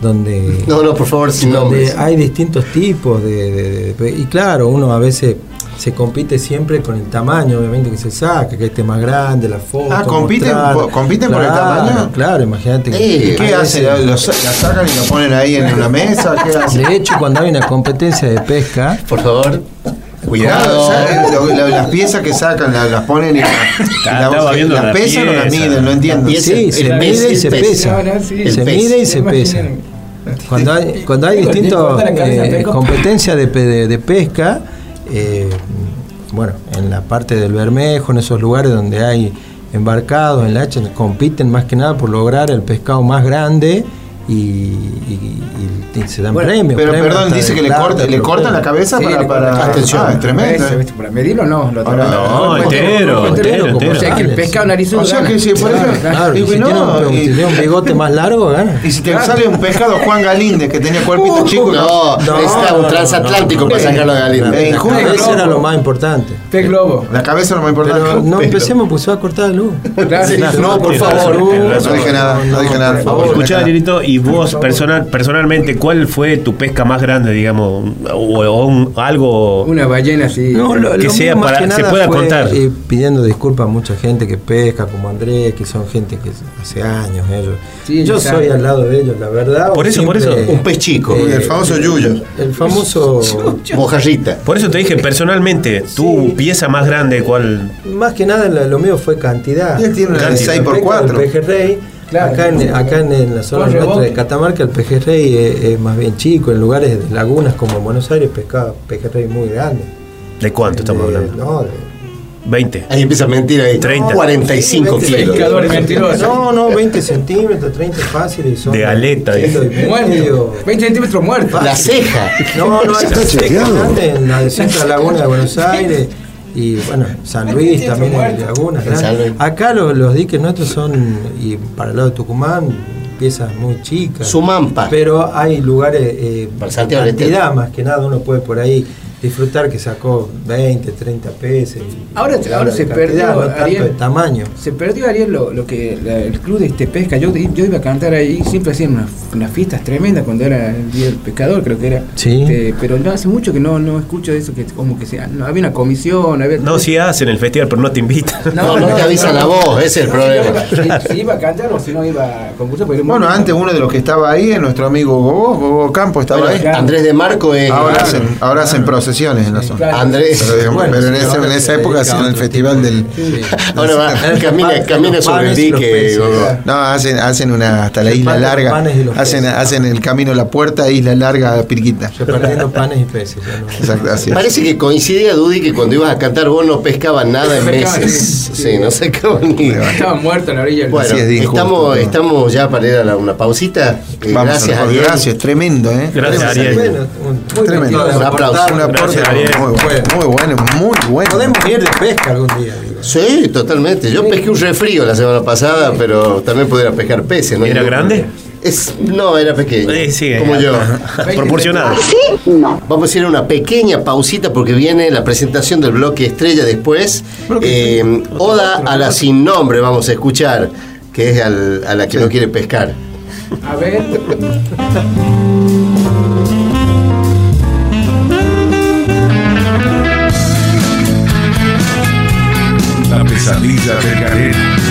donde, No, no, por favor, sin donde hay distintos tipos de, de- Y claro, uno a veces se compite siempre con el tamaño, obviamente, que se saca, que este es más grande, la foto. Ah, ¿compiten po- compiten por el tamaño? Claro, imagínate. que- Eh, ¿Y qué hacen? veces- ¿Lo, sa- ¿La sacan y lo ponen ahí en una mesa? ¿Qué hacen? de hecho, cuando hay una competencia de pesca, Por favor, cuidado. sacan lo- lo- las piezas que sacan la- las ponen y, la- las la pesan o las miden, no entiendo. Sí, se mide y se pesa. Se mide y se pesa. Cuando hay, cuando hay distintas Peco. competencias de, pe- de- de pesca, eh, bueno, en la parte del Bermejo, en esos lugares donde hay embarcados en la hacha, compiten más que nada por lograr el pescado más grande y, y- se dan Bueno, premios. Pero premios perdón, dice que le, corta, le cortan la cabeza Sí, para. Atención. Ah, es tremendo. Ese, eh. ¿viste? Para medirlo no. Lo Ahora, No, entero, entero, como entero. O sea que el pescado narizudo O sea que si por eso- Claro, y si no, tiene, un, y- si tiene un bigote más largo, gana. Y si te sale un pescado Juan Galíndez que tenía cuerpito chico, No, No, necesita un transatlántico no, para sacarlo de cabeza Globo. era lo más importante. Pez globo. La cabeza es lo más importante. No empecemos porque se va a cortar la luz. No, por favor. No dije nada, no dije nada. por favor. Escuchá, Lirito, y vos personal, personalmente, ¿cuál fue tu pesca más grande, digamos? O, o un- algo... Una ballena así. No, lo- Que lo sea para- que se pueda fue, contar. eh, pidiendo disculpas a mucha gente que pesca, como Andrés, que son gente que hace años ellos. Sí, Yo exacto. soy al lado de ellos, la verdad. Por eso, por siempre, eso. Un pez chico. eh, El famoso Yuyo. El famoso. Mojarrita. Por eso te dije, personalmente, tu pieza más grande, ¿cuál? Más que nada lo mío fue cantidad. Él tiene una de Cantidad. 6x4. Claro. acá, en, acá en, en la zona nuestra de. Catamarca, el pejerrey es, es más bien chico. En lugares de lagunas como en Buenos Aires, pescaba pejerrey muy grande. ¿De cuánto estamos De- hablando? No, de 20. Ahí empieza a mentir ahí. 30. 45 Sí, kilos. No, no, 20 centímetros, 30 fáciles. Son De aleta, Muerto. medio. 20 centímetros muerto. La ceja. No, no, hay secas grandes en la de Centro Laguna de Buenos Aires. Y bueno, San Luis también hay lagunas. Acá los, los diques nuestros son, y para el lado de Tucumán, piezas muy chicas. Sumampa. Pero hay lugares, eh, Para Santiago de del cantidad más que nada, uno puede por ahí disfrutar que sacó 20, 30 peces. y- Ahora- y ahora habla se perdió, no tanto Ariel. de tamaño. Se perdió Ariel lo, lo que la- el club de este pesca. Yo, yo iba a cantar ahí, siempre hacían unas, unas fiestas tremendas cuando era el día del pescador, creo que era. Sí. Este, pero no hace mucho que no, no escucho de eso, que como que sea, no, había una comisión, había. No, sí hacen el festival, pero no te invitan. No, no te avisan la voz, ese es el problema. Si, iba- si iba a cantar o si no iba a concursar. Bueno, antes uno de los que estaba ahí es nuestro amigo Gogo, Gogo Campo estaba Bueno, ahí. Andrés de Marco es. Ahora hacen, ahora hacen procesiones en la zona. Claro. Andrés. Pero, digamos, Bueno, pero en, ese- esa época hacían el festival del. Ahora va, El camina, camina sobre el dique. No, hacen, hacen una hasta la isla larga. Hacen, hacen el camino La Puerta, Isla Larga, Pirquita. Repartiendo panes y peces. ya no- Exacto, así es. Parece que coincidía, Dudy, que cuando ibas a cantar vos no pescabas nada en meses. sí, no sacaban ni. Estaba muerto en la orilla del Bueno, estamos, estamos ya para ir a la- una pausita. Eh, Vamos gracias, a Ariel. Gracias, tremendo, ¿eh? Gracias, Ariel. Tremendo. Un aplauso. Gracias, Ariel. muy bueno, muy bueno, muy bueno. Podemos ir de pesca algún día. digo. Sí, totalmente. Yo pesqué un refrío la semana pasada, pero también pudiera pescar peces. ¿no? ¿Era grande? Es, no, era pequeño. Sí, sí, como yo. Proporcionado. Vamos a ir a una pequeña pausita porque viene la presentación del bloque estrella después. Eh, Oda a la sin nombre vamos a escuchar, que es al- a la que no quiere pescar. A ver. Pesadilla del galeno.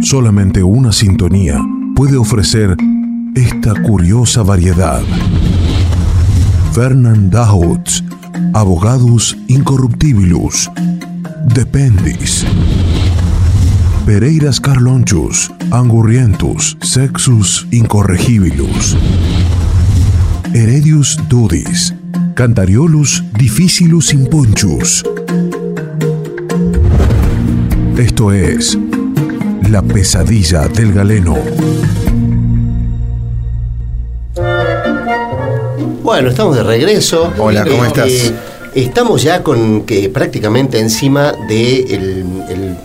Solamente una sintonía puede ofrecer esta curiosa variedad. Fernand Dahutz, Abogadus Incorruptibilus, Dependis. Pereiras Carlonchus, Angurrientus, Sexus Incorregibilus. Heredius Dudis, Cantariolus Difficilus Impunchus. Esto es La pesadilla del galeno. Bueno, estamos de regreso. Hola, ¿cómo estás? estamos ya con que prácticamente encima de el, el-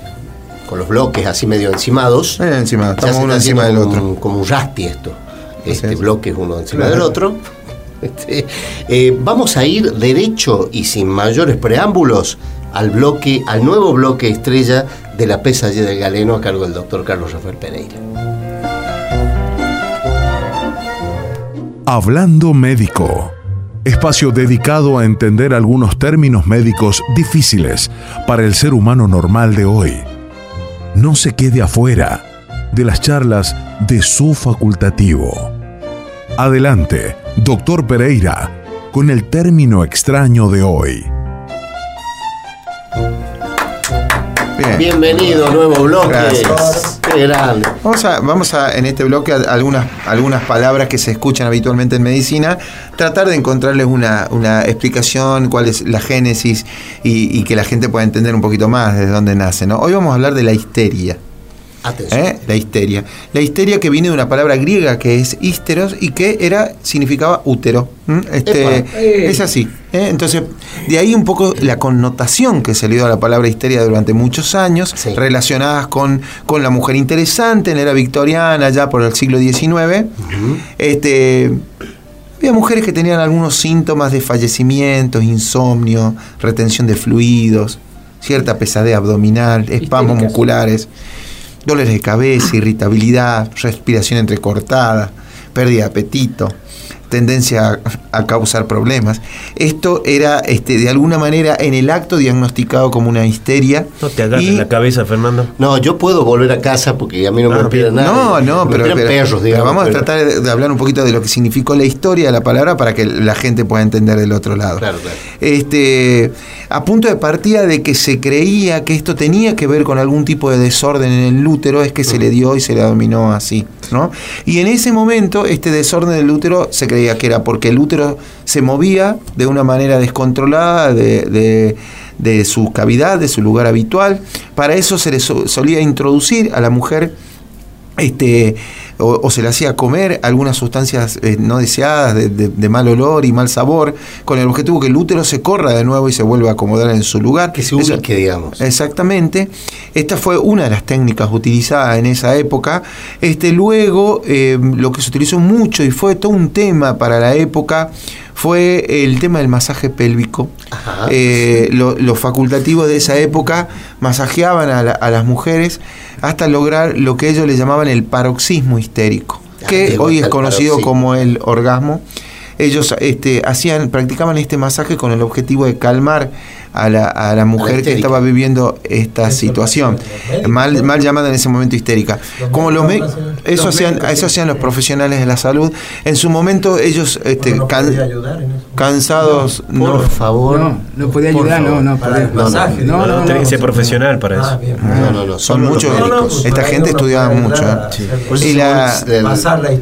con los bloques así medio encimados. Eh, encima, estamos uno encima del otro. como un- Como un rasti esto. Este es. bloque es uno encima Claro. del otro. Este, eh, vamos a ir derecho y sin mayores preámbulos al bloque, al nuevo bloque estrella de la pesadilla del galeno a cargo del doctor Carlos Rafael Pereira. Hablando Médico. Espacio dedicado a entender algunos términos médicos difíciles para el ser humano normal de hoy. No se quede afuera de las charlas de su facultativo. Adelante, doctor Pereira, con el término extraño de hoy. Bien. Bienvenido, nuevo bloque. Gracias. Qué grande. Vamos a, vamos a, en este bloque, a- algunas, algunas palabras que se escuchan habitualmente en medicina, tratar de encontrarles una, una explicación, cuál es la génesis y, y que la gente pueda entender un poquito más de dónde nace. ¿no? Hoy vamos a hablar de la histeria. ¿Eh? La histeria. La histeria que viene de una palabra griega que es histeros y que era significaba útero. ¿m? Este, Epa. Eh. es así. ¿eh? Entonces, de ahí un poco la connotación que se le dio a la palabra histeria durante muchos años, Sí. relacionadas con, con la mujer interesante en la era victoriana, ya por el siglo XIX. este, había mujeres que tenían algunos síntomas de fallecimientos, insomnio, retención de fluidos, cierta pesadez abdominal, espasmos musculares, dolores de cabeza, irritabilidad, respiración entrecortada, pérdida de apetito, tendencia a, a causar problemas. Esto era este, de alguna manera en el acto diagnosticado como una histeria. No te agarres y- la cabeza, Fernando. No, yo puedo volver a casa porque a mí no me Ah, impide bien. nada. No, no, Me pero, perros, pero digamos. vamos pero- a tratar de, de hablar un poquito de lo que significó la historia de la palabra para que la gente pueda entender del otro lado. Claro, claro. Este, a punto de partida de que se creía que esto tenía que ver con algún tipo de desorden en el útero, es que se le dio y se le dominó así, ¿no? Y en ese momento, este desorden del útero se creía que era porque el útero se movía de una manera descontrolada de, de- de su cavidad, de su lugar habitual. Para eso se le so- solía introducir a la mujer este, o, o se le hacía comer algunas sustancias eh, no deseadas de, de- de mal olor y mal sabor, con el objetivo que el útero se corra de nuevo y se vuelva a acomodar en su lugar. Que se ubique, digamos. Exactamente. Esta fue una de las técnicas utilizadas en esa época. Este, luego, eh, lo que se utilizó mucho y fue todo un tema para la época fue el tema del masaje pélvico. Ajá. Eh, lo- los facultativos de esa época masajeaban a, la- a las mujeres hasta lograr lo que ellos le llamaban el paroxismo histérico, Ah, que hoy es conocido paroxismo. como el orgasmo. Ellos este, hacían, practicaban este masaje con el objetivo de calmar a la, a la mujer que histérica. estaba viviendo esta situación, mal, mal llamada en ese momento histérica. Como los me- eso hacían, eso hacían los profesionales de la salud. En su momento ellos este, can- cansados, no, Por favor. No, no podía ayudar, no, no Para masaje, no, No, no, no, tenés que ser no. profesional para eso. Ah, bien. No, no, no. son los muchos. médicos. Esta gente estudiaba mucho. Por eso Y la- la.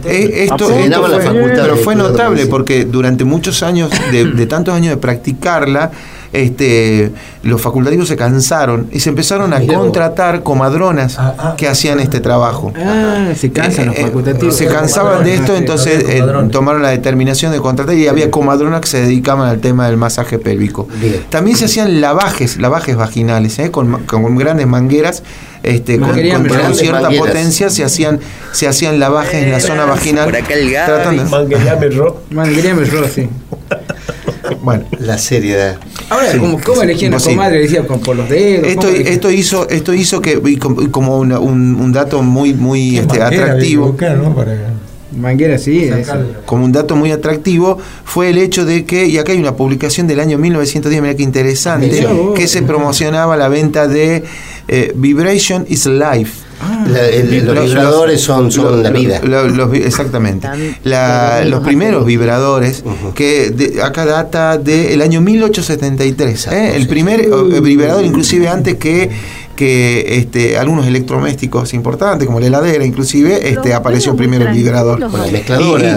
Eh, esto, esto la facultad pero fue notable porque durante muchos años, de, de tantos años de practicarla, este, los facultativos se cansaron y se empezaron a contratar comadronas Ah, ah. que hacían este trabajo. Ah, se cansan los Eh, eh, facultativos. se cansaban de esto, entonces eh, tomaron la determinación de contratar y había comadronas que se dedicaban al tema del masaje pélvico. También se hacían lavajes, lavajes vaginales, ¿eh? con, con grandes mangueras, este, con, con- con cierta mangueras. potencia, se hacían, se hacían lavajes en la zona vaginal. tratando- Manguería me erró, sí. bueno, La seriedad. Ahora, ¿cómo, cómo elegían a comadre? Decía con, por los dedos. esto, esto hizo, esto hizo que, como una- un, un dato muy, muy este, atractivo. Manguera, sí. como un dato muy atractivo fue el hecho de que, y acá hay una publicación del año 1910, mira qué interesante, que se promocionaba la venta de eh, Vibration is Life. La- el- los vibradores son, son Lo- la vida. lo- exactamente. La- los primeros vibradores, que de- acá data del año 1873. Exacto, ¿eh? El primer eh, vibrador, inclusive antes que, que este, algunos electrodomésticos importantes, como la heladera, inclusive, este, apareció primero el vibrador.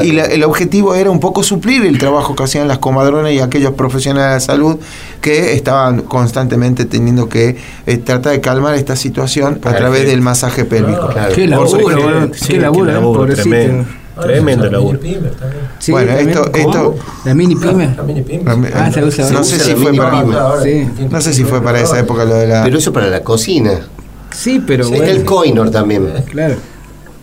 Y, y la- el objetivo era un poco suplir el trabajo que hacían las comadronas y aquellos profesionales de la salud que estaban constantemente teniendo que eh, tratar de calmar esta situación a través del masaje pélvico. Claro. Qué Por laburo, sí, Qué laburo, eh, pobrecito. Tremendo, tremendo laburo. Sí, Bueno, también. esto- esto- La mini pyme. Ah, se usa. No sé si fue para, pyme. No sé si fue para esa época lo de la. Pero eso para la cocina. Sí, pero Está el coinor también. Claro.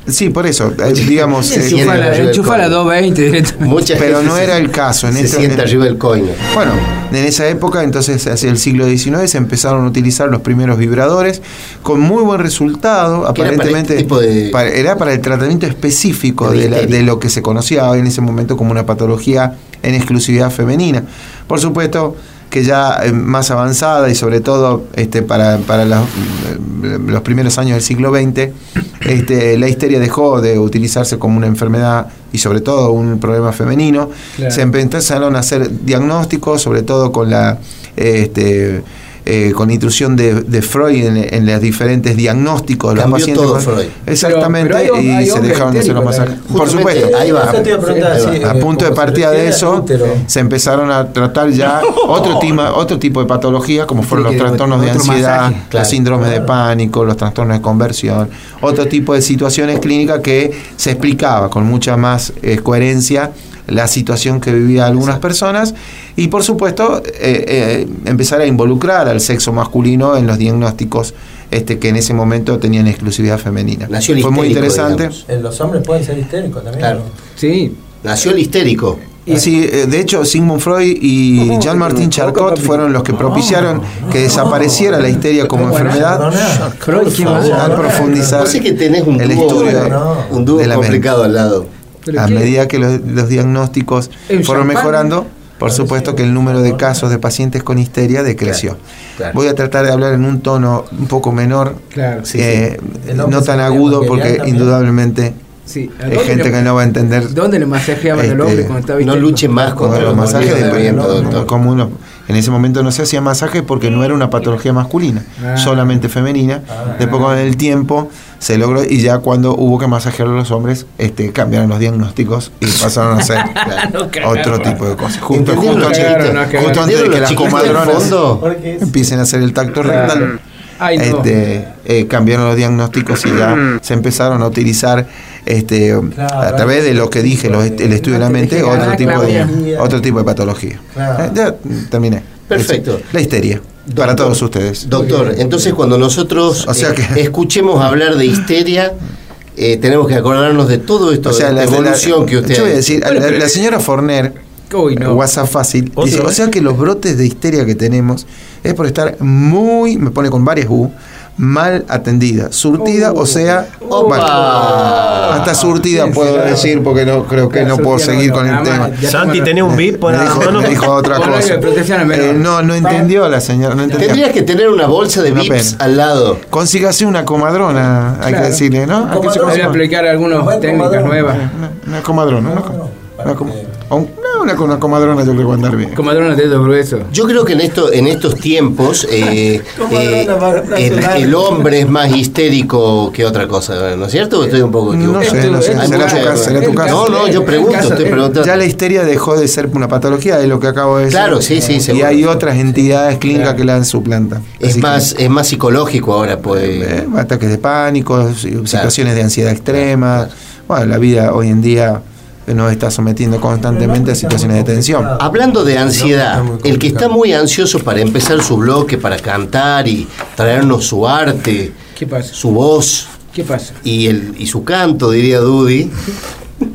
Sí, por eso, eh, digamos. Se eh, siente Enchufa la, arriba del enchufa la coinor. 220 directamente. Mucha Pero no era el caso, en se esto- sienta en- arriba del coinor. Bueno, en esa época, entonces hacia el siglo XIX, se empezaron a utilizar los primeros vibradores con muy buen resultado. Que era para Aparentemente este tipo de- para- era para el tratamiento específico De de, la- de lo que se conocía en ese momento como una patología en exclusividad femenina. Por supuesto que ya eh, más avanzada y sobre todo este, para, para los, eh, los primeros años del siglo XX, este, la histeria dejó de utilizarse como una enfermedad y sobre todo un problema femenino. Claro. Se empezaron a hacer diagnósticos, sobre todo con la este, eh, con intrusión de, de Freud en, en los diferentes diagnósticos de los Cambió pacientes. todo Freud. Exactamente, Pero- pero hay- y hay se dejaron de hacer los masajes. Por supuesto. ahí va. A preguntar, Ahí va. sí, A eh, punto de partida de eso, se empezaron a tratar ya otro, tima- otro tipo de patología, como fueron los trastornos de ansiedad, masaje, claro. los síndromes de pánico, los trastornos de conversión, otro tipo de situaciones clínicas que se explicaba con mucha más eh, coherencia la situación que vivían algunas personas y por supuesto eh, eh, empezar a involucrar al sexo masculino en los diagnósticos este, que en ese momento tenían exclusividad femenina. Nació Fue muy interesante. digamos. Los hombres pueden ser histéricos también. Claro. ¿no? Sí. Nació el histérico. Y sí, eh, de hecho, Sigmund Freud y Jean-Martin Charcot fueron los que propiciaron que desapareciera la histeria como enfermedad Freud, al profundizar sé que tenés un el estudio un dúo de la mente. complicado al lado. ¿Pero A qué? medida que los, los diagnósticos ¿El fueron champán? mejorando, por supuesto que el número de casos de pacientes con histeria decreció. claro. Voy a tratar de hablar en un tono un poco menor, Claro. Sí, eh, El no tan agudo, porque también. indudablemente Sí. ¿A hay gente le- que no va a entender ¿Dónde le masajeaban al Este, hombre cuando estaba No luche más con contra los los masajes de de viento, doctor. como uno- en ese momento no se hacía masaje porque no era una patología masculina, Ah. solamente femenina. Después con el tiempo se logró y ya cuando hubo que masajear a los hombres, este, cambiaron los diagnósticos y pasaron a hacer otro tipo de cosas. Justo, ¿Entendieron justo antes? No, justo antes de ¿Entendieron que las comadronas fondo? empiecen a hacer el tacto rectal. Ay, no. Este, eh, cambiaron los diagnósticos y ya se empezaron a utilizar este, a través de lo que dije, los el estudio de la mente, Ah, otro tipo de, otro tipo de patología. Claro. Eh, ya terminé. Perfecto. La histeria, para todos ustedes. Doctor, entonces cuando nosotros O sea eh, escuchemos hablar de histeria, eh, tenemos que acordarnos de todo esto, O sea, de la, evolución la- que usted yo voy a decir, la, la señora Forner, Uy, no. WhatsApp fácil, ¿Vos dice, o sea que los brotes de histeria que tenemos es por estar muy, me pone con varias U, mal atendida, surtida, o sea, Opa. bueno, hasta surtida Sí, puedo sí, decir porque no creo que no puedo seguir con el tema. Santi, ¿tenés un VIP por Me dijo, mano? me dijo otra Horario cosa. de protección al menor. Eh, no, no entendió la señora, no entendió. Tendrías que tener una bolsa de VIPs al lado. Consígase una comadrona, hay Claro. que decirle, ¿no? Hay que aplicar algunas técnicas nuevas. una, comadrona, una, co- no, una, una comadrona yo creo que va a andar bien. Comadrones de dedos gruesos. Yo creo que en, esto, en estos tiempos eh, ¿Cómo eh, el, hombre es más histérico que otra cosa, ¿no es cierto? ¿O Estoy un poco No equivocado. sé, no sé, Hay será mucha- tu caso, será tu el caso. No, no, yo pregunto, caso estoy preguntando. Ya la histeria dejó de ser una patología, es lo que acabo de decir. Claro, sí, sí, Y seguro. hay otras entidades clínicas que la suplantan. Es Así que, más, es más psicológico ahora, pues. eh, ataques de pánico, situaciones de ansiedad extrema. Bueno, la vida hoy en día nos está sometiendo constantemente a situaciones de tensión. Hablando de ansiedad, el que está muy ansioso para empezar su bloque, para cantar y traernos su arte, ¿Qué pasa? su voz ¿Qué pasa? y, el, y su canto, diría Dudy,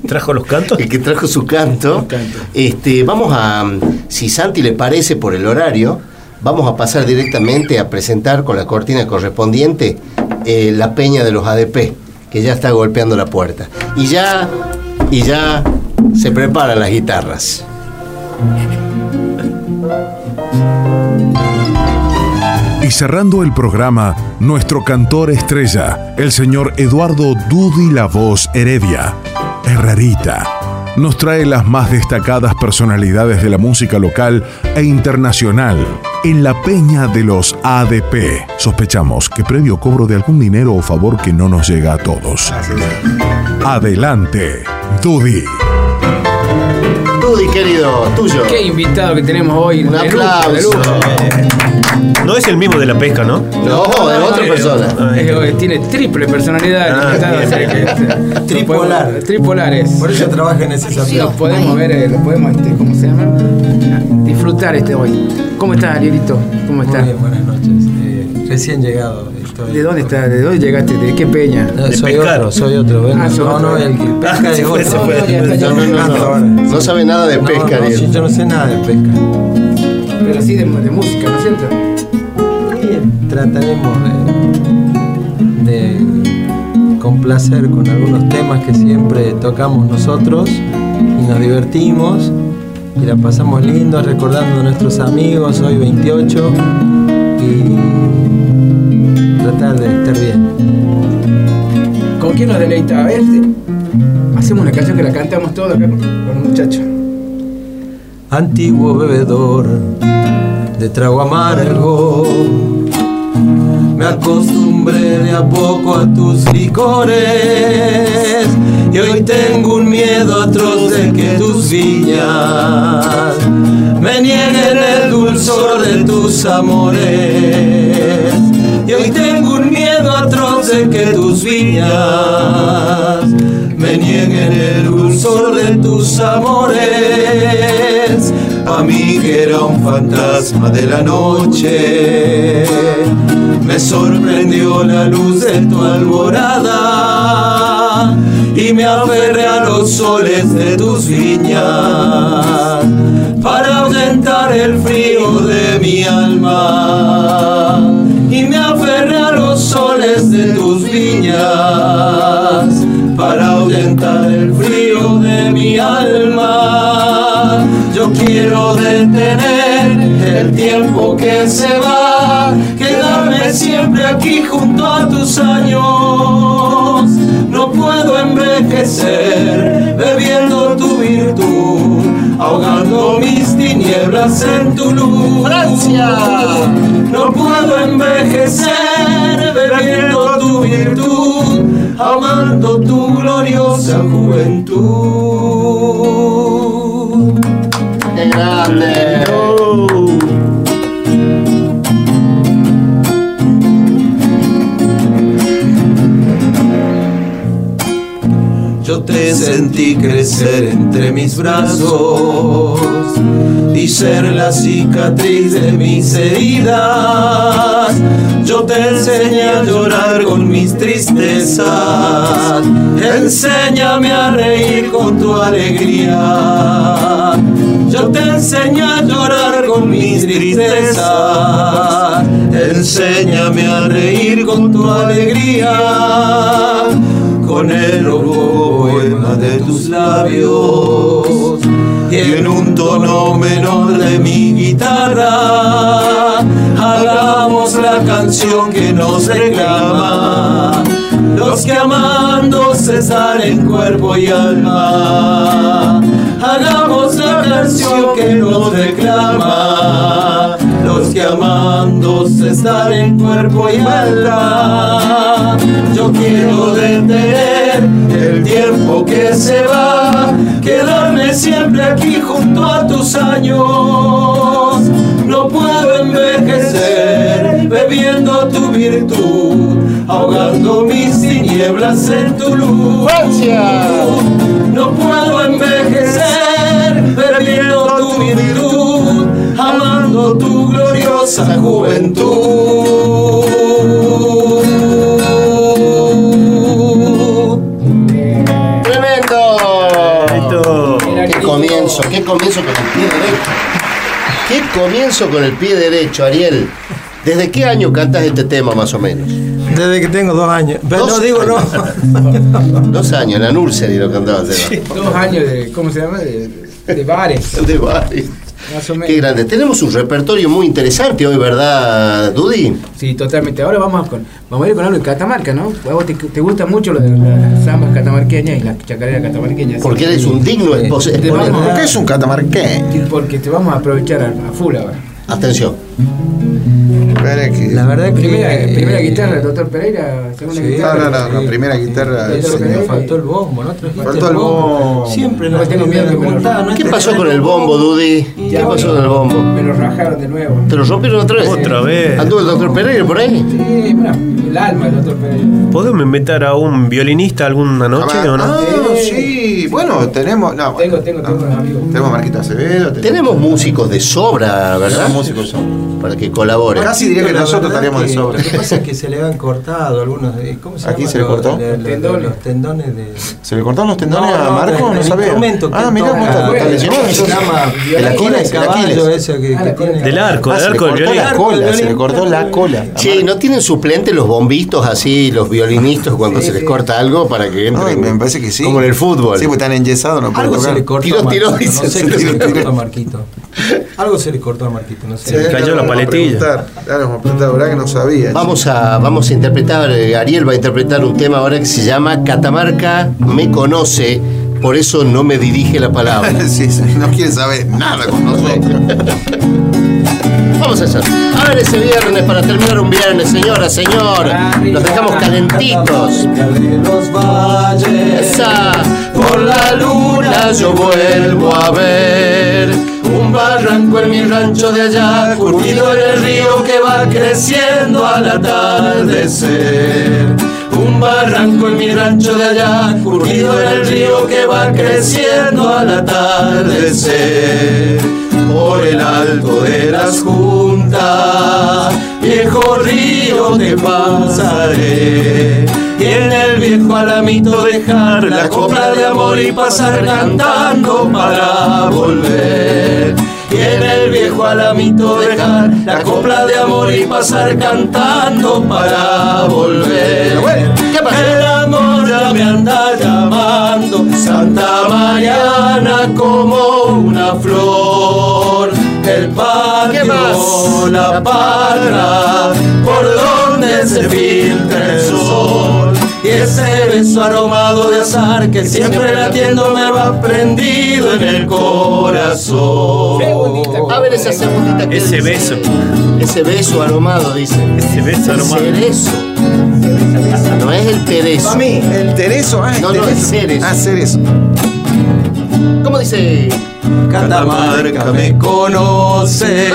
¿Trajo los cantos? el que trajo su canto, canto. este, vamos a, si Santi le parece por el horario, vamos a pasar directamente a presentar con la cortina correspondiente eh, la peña de los ADP, que ya está golpeando la puerta. Y ya, y ya se preparan las guitarras. Y cerrando el programa, nuestro cantor estrella, el señor Eduardo Dudy La Voz Heredia, Herrerita, nos trae las más destacadas personalidades de la música local e internacional en la peña de los ADP. Sospechamos que previo cobro de algún dinero o favor que no nos llega a todos. Adelante, Dudy. Dudy, querido, tuyo. Qué invitado que tenemos hoy. Un aplauso. No es el mismo de la pesca, ¿no? No, de otra persona. tiene triple personalidad. Ah, invitado, bien, o sea bien, que, este, Tripolar. podemos- Tripolares. Por eso trabaja en ese desafío. podemos ver, eh, lo podemos, este, ¿cómo se llama? Disfrutar este hoy. ¿Cómo estás, Arielito? ¿Cómo Muy estás? bien, buenas noches. Recién llegado. Estoy... ¿De dónde estás? ¿De dónde llegaste? ¿De qué peña? No, De soy pescar. otro, soy otro. Ah, no, otro. no, el que pesca Ah, es se fue, otro. No, ya está, ya No, no, no, ahora. no. No sabe nada de No, pesca, no, sí, yo no sé nada de pesca. Pero sí de, de música, ¿no es cierto? Y trataremos de, de complacer con algunos temas que siempre tocamos nosotros y nos divertimos y la pasamos lindo recordando a nuestros amigos, hoy 28, y tratar de estar bien. ¿Con quién nos deleita? A hacemos una canción que la cantamos todos acá con un muchacho. antiguo bebedor de trago amargo. Me acostumbré de a poco a tus licores y hoy tengo un miedo atroz de que tus viñas me nieguen el dulzor de tus amores. Y hoy de que tus viñas me nieguen el dulzor de tus amores. A mí que era un fantasma de la noche, me sorprendió la luz de tu alborada y me aferré a los soles de tus viñas para ahuyentar el frío de mi alma. Viñas para ahuyentar el frío de mi alma. Yo quiero detener el tiempo que se va, quedarme siempre aquí junto a tus años. No puedo envejecer bebiendo tu virtud, ahogando mis tinieblas en tu luz. No puedo envejecer virtud, ahogando tu gloriosa juventud. ¡Qué grande! Te sentí crecer entre mis brazos y ser la cicatriz de mis heridas. Yo te enseñé a llorar con mis tristezas. Enséñame a reír con tu alegría. Yo te enseñé a llorar con mis tristezas. Enséñame a reír con tu alegría con el poema de tus labios y en un tono menor de mi guitarra hagamos la canción que nos reclama. Los que amando cesar en cuerpo y alma hagamos la canción que nos reclama que amando cesar en cuerpo y alma yo quiero detener el tiempo que se va, quedarme siempre aquí junto a tus años. No puedo envejecer bebiendo tu virtud, ahogando mis tinieblas en tu luz. Gloriosa juventud. ¡Tremendo! ¡Qué comienzo! ¡Qué comienzo con el pie derecho! ¡Qué comienzo con el pie derecho, Ariel! ¿Desde qué año cantas este tema más o menos? Desde que tengo dos años. Pero no Dos digo no. Dos años, en la Nursery lo cantabas. Seba. Dos años de, ¿cómo se llama? De, de bares. De bares. Más o menos. Qué grande. Tenemos un repertorio muy interesante hoy, ¿verdad, Dudy? Sí, totalmente. Ahora vamos con, vamos a ir con algo de Catamarca, ¿no? A vos te, te gusta mucho lo de las zambas catamarqueñas y las chacareras catamarqueñas. Porque eres un digno esposo. ¿Por qué es un catamarqueño? Porque te vamos a aprovechar a, a full ahora. Atención. La verdad que. Primera, primera guitarra, el doctor Pereira. Segunda Sí. guitarra. No, no, no, la primera guitarra del señor. Faltó el bombo, ¿no? Faltó el bombo. Siempre No, nos tengo miedo preguntaban, ¿no? ¿Qué Este pasó con el bombo, Dudy? ¿Qué Ya, pasó bueno. con el bombo? Me lo rajaron de nuevo. ¿Te lo rompieron otra vez? Otra vez. ¿Anduvo el doctor Pereira por ahí? Sí, mira, el alma del doctor Pereira. ¿Podemos invitar a un violinista alguna noche o no? Ah, sí. Bueno, tenemos. No, Tengo, tengo, tengo unos amigos. Tenemos a Marquito Acevedo. Tenemos músicos de sobra, ¿verdad? Tenemos músicos. Para que colabore. Casi diría que nosotros estaríamos de sobra. Lo que pasa es que se le han cortado algunos. ¿Cómo se ¿A quién llama? se le Los- cortó? los- los- Tendones. Los tendones de. ¿Se le cortaron los tendones No, a no, Marco? No sabía. Ah, mira cómo está, está lesionado. ¿Cómo se llama? El Aquiles, el Aquiles. Ah. Del arco, Ah, del se le arco del cortó violín. la Arco del cola, se le cortó la cola. Che, ¿no tienen suplente los bombitos así, los violinistas cuando se les corta algo para que No, entren? me parece que sí. Como en el fútbol. Sí, porque están enyesados, no pueden Algo se tocar. le cortó Tiro, tiro, no sé qué se le cortó a Marquito. Algo se le cortó a Marquito, no sé. La Vamos a paletilla. vamos a preguntar, la verdad que no sabía. Vamos a, vamos a interpretar, eh, Ariel va a interpretar un tema ahora que se llama Catamarca me conoce, por eso no me dirige la palabra. Sí, sí, no quiere saber nada con nosotros. Vamos a hacer. A ver ese viernes para terminar un viernes, señora, señor. Los dejamos calentitos. De los valles. Esa, por la luna yo vuelvo a ver un barranco en mi rancho de allá, curtido en el río que va creciendo al atardecer. Barranco en mi rancho de allá, curtido en el río que va creciendo al atardecer. Por el alto de las juntas, viejo río te pasaré. Y en el viejo alamito dejar la copla de amor y pasar cantando para volver. En el viejo alamito dejar la copla de amor y pasar cantando para volver. El amor ya me anda llamando, Santa Mariana como una flor. El patio, la parra, por donde se filtra el sol. Y ese beso aromado de azar que siempre latiendo me va prendido en el corazón. A ver esa segundita que Ese dice. beso. Ese beso aromado, dice. Ese beso aromado. Cerezo. No es el perezo. Mami, el Tereso, ah, el No, no, es Ceres. Ah, Ceres. ¿Cómo dice? Catamarca me conoce,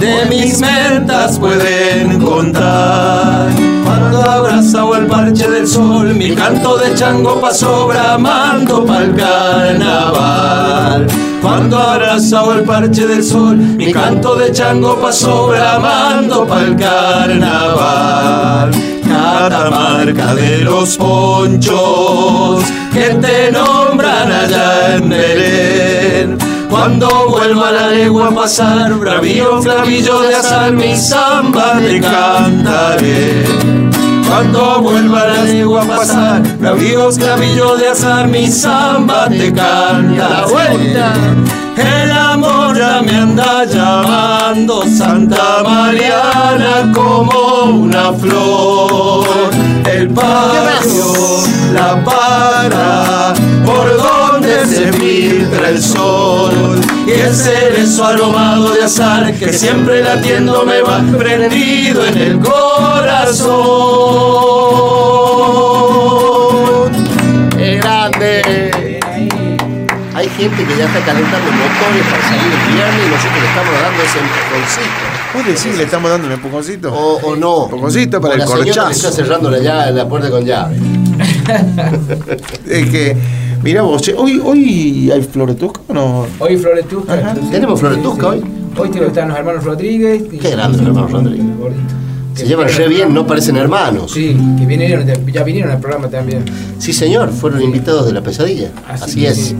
de mis mentas pueden contar. Cuando abrazado el parche del sol, mi canto de chango pasó bramando pa'l carnaval. Cuando abrazado el parche del sol, mi canto de chango pasó bramando pa'l carnaval. Catamarca de los ponchos que te nombran allá en Belén. Cuando vuelva la legua a pasar, bravío flavillo de azar, mi samba te cantaré. Cuando vuelva la legua a pasar, bravío clavillo de azar, mi samba te canta. vuelta. El amor ya me anda llamando, Santa Mariana como una flor. El patio, la para, por donde se filtra el sol. Y ese beso aromado de azar que siempre latiendo me va prendido en el corazón. ¡Qué grande! Hay gente que ya está calentando motores para salir el viernes y nosotros le estamos dando ese empujoncito. ¿Vos decís le estamos dando un empujoncito? O, o no. Empujoncito para O el la señora le corchazo. está cerrando llave- la puerta con llave. Es que, mira vos, che, hoy, hoy hay floretusca o no? Hoy Floretusca. Ajá. entonces, ¿Tenemos Floretusca hoy? Hoy estar los hermanos Rodríguez. y- Qué grande los hermanos Rodríguez. Se llevan re bien, no parecen hermanos. Sí, que vinieron, ya vinieron al programa también. Sí, señor, fueron invitados de la pesadilla. Así, es. sí,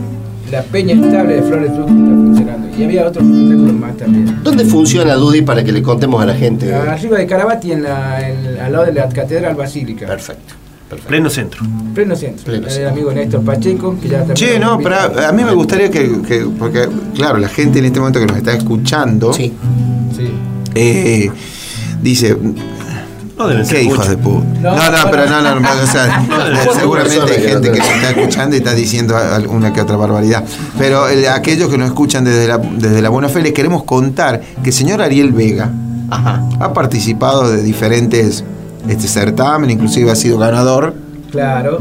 La peña estable de Flores Tusca está funcionando. Y había otros espectáculos más también. ¿Dónde funciona Dudy para que le contemos a la gente? Arriba de Carabati, en la, en- al lado de la Catedral Basílica. Perfecto. Perfecto. Pleno centro. Pleno centro. Pleno el centro. amigo Néstor Pacheco, que ya está. Che, no, pero a, mí me gustaría que, que- porque claro, la gente en este momento que nos está escuchando, Sí. Sí. eh, dice, No deben ser qué hijos de puta. No, No, no, pero no, no, no, o sea, Cuatro seguramente hay gente que se está escuchando y está diciendo alguna que otra barbaridad. Pero eh, aquellos que nos escuchan desde la, desde la buena fe, les queremos contar que el señor Ariel Vega Ajá. ha participado de diferentes este certamen, inclusive ha sido ganador. Claro.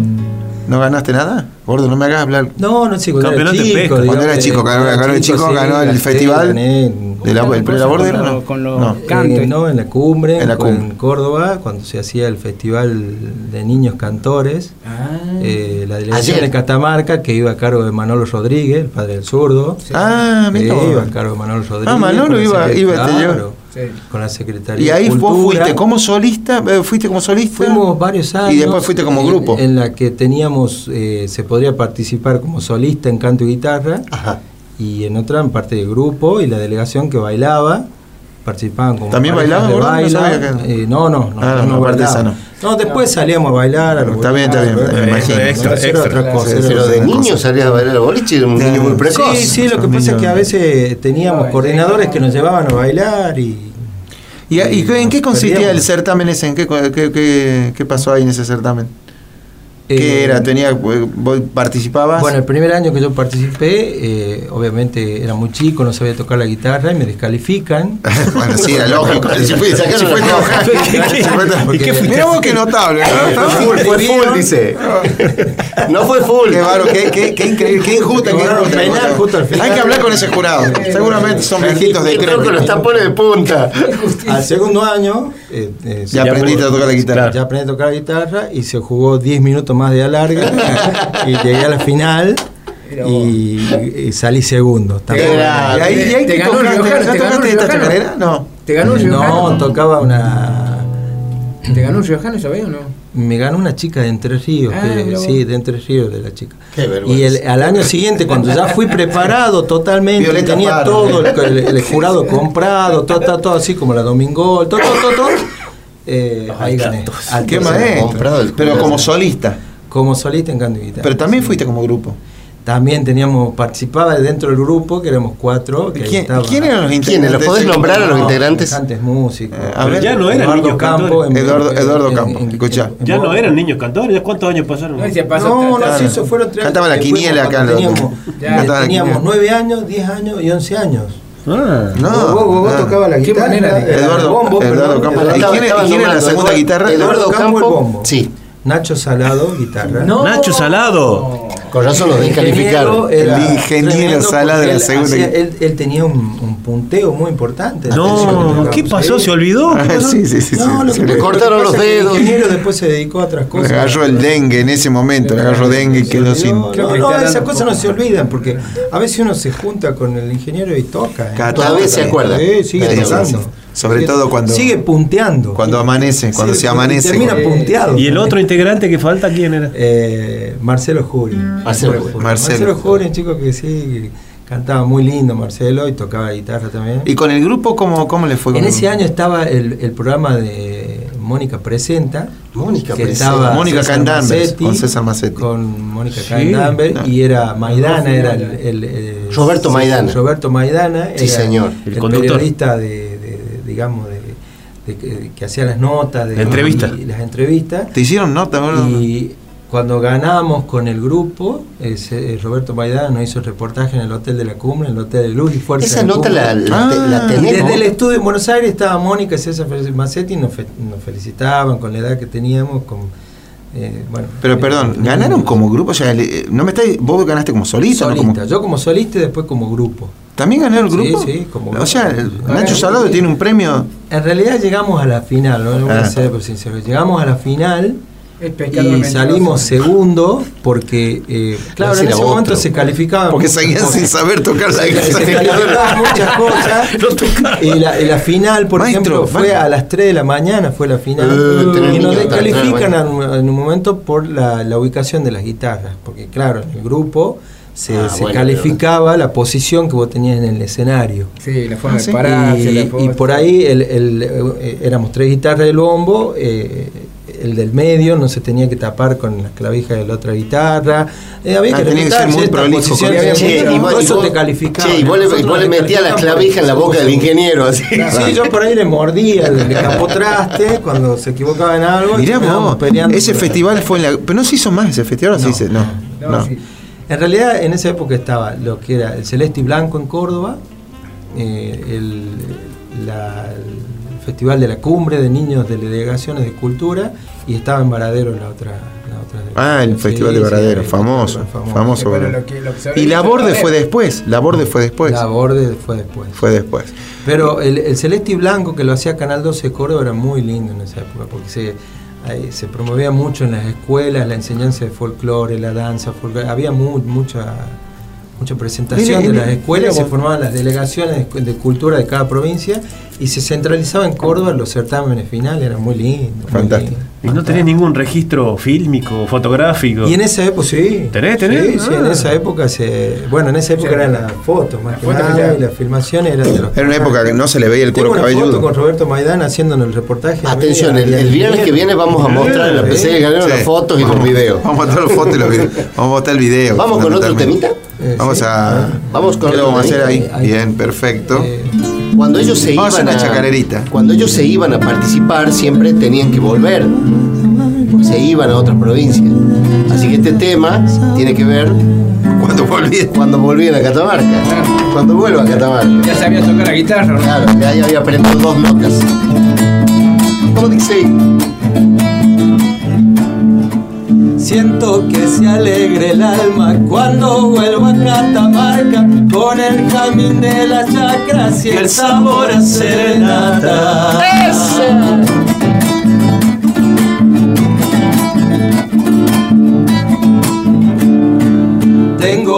¿No ganaste nada? Gordo, no me hagas hablar. No, no, sí, cuando era Campeonato de chico. pesca. digamos, Cuando era chico, ganó- era el chico, ganó el festival gané. ¿De la, ¿El pre labor era Con no? lo- con lo- no. Canto. Eh, no, en la cumbre, En la en, cumbre. Córdoba, cuando se hacía el festival de niños cantores. Ah. eh, la delegación Ayer. de Catamarca, que iba a cargo de Manolo Rodríguez, el padre del zurdo. Ah, Eh, mira. iba a cargo de Manolo Rodríguez. Manolo con iba- iba este claro. con la Secretaría Y ahí de vos Cultura. fuiste como solista, eh, fuiste como solista. Fuimos varios años. Y después fuiste como en- grupo. En, la que teníamos, eh, se podría participar como solista en canto y guitarra. Y en otra en parte de grupo y la delegación que bailaba. Participaban como ¿También parejas bailaba, de gordo? No baile. sabía que- Eh, no, no, no, Ah, no, bailaba. después salíamos a bailar. a los Está bien, está bien, me pero- de niño salías a bailar al boliche, era un niño muy precoz. Sí, sí, lo que pasa es que a veces teníamos coordinadores que nos llevaban a bailar y ¿Y, en qué consistía Perdíamos. el certamen ese? ¿En qué, qué, qué- qué pasó ahí en ese certamen? ¿Qué Eh, era? Tenía, ¿Vos participabas? Bueno, el primer año que yo participé, eh, obviamente era muy chico, no sabía tocar la guitarra y me descalifican. bueno, sí, era lógico. Si fue, ¿Y qué fuiste? Mirá vos qué notable. ¿no? Fue full, fue full, dice. No fue full. Qué baro, qué, qué, qué increíble, qué injusta, qué justo al final. Hay que hablar con ese jurado. Seguramente son viejitos de creo que los tapones de punta. Al segundo año eh, eh, Ya aprendiste a tocar la guitarra. ya aprendí a tocar la guitarra y se jugó 10 minutos más de alarga y llegué a la final y, y salí segundo. También. Era- ¿Y ahí, y ahí Te qué ganó el tocaste? Riojano, ¿Ya te ganó tocaste el esta Riojano. chacarera? No. ¿Te ganó un No, riojano? tocaba una... ¿Te ganó un riojano esa vez o no? Me ganó una chica de Entre Ríos, Ah, que- sí, de Entre Ríos de la chica. Qué vergüenza. Y el, al año siguiente, cuando ya fui preparado totalmente, Violeta tenía todo el, el- el jurado comprado, todo, todo, todo así como la Domingol, todo, todo, todo, todo, eh, ahí gané. Al Qué maestro. Pero como solista. Como solista en canto y guitarra. Pero también fuiste como grupo. También teníamos, participaba dentro del grupo, que éramos cuatro. Que ¿Quién, estaba- ¿Quién eran los ¿Quiénes? integrantes? ¿Los podés nombrar a los No, integrantes? Cantantes músicos. Eh, a ver. ya no eran Eduardo niños Campo. cantores. en- Eduardo- Eduardo en- Campo, en- Ya no eran niños cantores, ¿ya cuántos años pasaron? No, ese pasó. No, no, ta- sí, eso fueron tres Cantaba la quiniela acá, Teníamos, Ya, cantaba la teníamos nueve años, diez años y once años. Ah. No. Vos, vos- vos ah. tocaba la Qué guitarra. manera de- Eduardo- bombo, Eduardo ¿Y quién- era la segunda guitarra? Eduardo Eduardo Campo, el bombo. Sí. Nacho Salado, guitarra. Nacho Salado. Con razón ingeniero era El ingeniero Salado de la él segunda hacía- guitarra. Él, él tenía un, un punteo muy importante. No, ¿qué pasó? ¿Se olvidó? ¿Qué Ah, sí, sí, sí. No, sí, lo sí. que Le cortaron lo los dedos. El ingeniero después se dedicó a otras Le cosas. agarró el dengue en ese momento, le agarró dengue y quedó sin. No, no, no, esas cosas no se olvidan porque a veces uno se junta con el ingeniero y toca. ¿eh? Cada Cada vez se acuerda. Sí, sigue tocando. Sobre todo cuando- Sigue punteando. Cuando amanece, cuando se amanece. Termina punteado. ¿Y el otro integrante que falta quién era? Eh, Marcelo Juri. Marcelo Juri. Marcelo. Marcelo Juri, un chico que sí, cantaba muy lindo Marcelo y tocaba guitarra también. ¿Y con el grupo cómo, cómo le fue? en con- ese año estaba el, el programa de Mónica Presenta. Mónica que Presenta. estaba Mónica Massetti, con César Massetti. Con Mónica Sí. No. y era Maidana, era el, el- el- Roberto sí, Maidana. Roberto Maidana, Sí, señor. El el, conductor. periodista de- digamos, de, de que, que hacía las notas, de, La entrevista. y las entrevistas. ¿Te hicieron nota, boludo? Y cuando ganamos con el grupo, ese, eh, Roberto Maidana nos hizo el reportaje en el Hotel de la Cumbre, en el Hotel de Luz y Fuerza. Esa de nota Cumbre. la, la, te- la Ah, desde el estudio en Buenos Aires estaba Mónica y César Massetti y nos, fe- nos felicitaban con la edad que teníamos. Con, eh, bueno, Pero eh, perdón, ¿ganaron como grupo? O sea, le- no me estáis, vos ganaste como solista, ¿no? solista. Como- Yo como solista y después como grupo. ¿También ganó el Sí, grupo? sí, como O sea. Nacho Salado tiene un premio. En realidad llegamos a la final, no voy Ah. a ser por sincero. Llegamos a la final y mentiroso. salimos segundo porque, eh, claro, en ese otro. momento se calificaban. Porque seguían sin saber tocar la se guitarra. calificaban muchas cosas. Y la, y la final, por Maestro, ejemplo, fue a las 3 de la mañana, fue la final. Tenés y nos descalifican está, en un- en un momento por la, la ubicación de las guitarras. Porque, claro, en el grupo se, Ah, se bueno, calificaba la posición que vos tenías en el escenario. Sí, la forma Ah, sí. de pararse, la Y, forma- y por ahí el, el, eh, éramos tres guitarras del bombo, eh, el del medio no se tenía que tapar con las clavijas de la otra guitarra. eh, había Ah, que tenía que ser muy prolijo eso. Che, mucho- y vos- todo y eso vos- te calificaba. che, y vos le, le metías las calificaban clavijas en la boca del ingeniero, así. Sí, yo por ahí le mordía, le, le capotraste cuando se equivocaba en algo. y Mirá vos, peleando ese festival fue en la. Pero no se hizo más ese festival, ¿o se No, dice? No, No, no. sí. En realidad, en esa época estaba lo que era el Celeste y Blanco en Córdoba, eh, el, la- el Festival de la Cumbre de Niños de Delegaciones de Cultura y estaba en Varadero la otra. La otra Ah, el Festival de Varadero, famoso, festival famoso. Pero Varadero. lo que- lo que se Y la borde fue después, la borde fue después. La Borde fue después. Fue después. Pero el, el Celeste y Blanco que lo hacía Canal 12 de Córdoba era muy lindo en esa época porque se, ahí se promovía mucho en las escuelas la enseñanza de folclore, la danza, folclore. había mu- mucha mucha presentación Mire, de mire, las escuelas, mire se formaban las delegaciones de, de cultura de cada provincia y se centralizaba en Córdoba los certámenes finales, era muy lindo. muy Fantástico. lindo. ¿Y no tenés ningún registro fílmico, fotográfico? Y en esa época, sí. ¿Tenés, tenés? Sí, sí, en Ah. esa época se. Bueno, en esa época eran las fotos más que fotos nada, y las filmaciones eran de los. Era una época que no se le veía el cuero una foto cabelludo. con Roberto Maidán haciéndonos el reportaje. Atención, el, el viernes que viene vamos a mostrar en la PC de Galeno Sí. las fotos y los videos. Vamos a mostrar las fotos y los videos. Vamos a mostrar el video. Vamos con otro temita. Eh, Vamos sí. a. Vamos con ¿Qué otro vamos a hacer. Ahí. Bien, perfecto. Eh, Cuando ellos se Vamos iban a, chacarerita. cuando ellos se iban a participar siempre tenían que volver porque se iban a otras provincias así que este tema tiene que ver Cuando volví. cuando volvían a Catamarca cuando vuelva a Catamarca Ya sabía tocar la guitarra, ¿no? claro ya, ya había aprendido dos notas ¿cómo dice? Siento que se alegre el alma cuando vuelvo a Catamarca con el camino de las chacras y el sabor a serenata.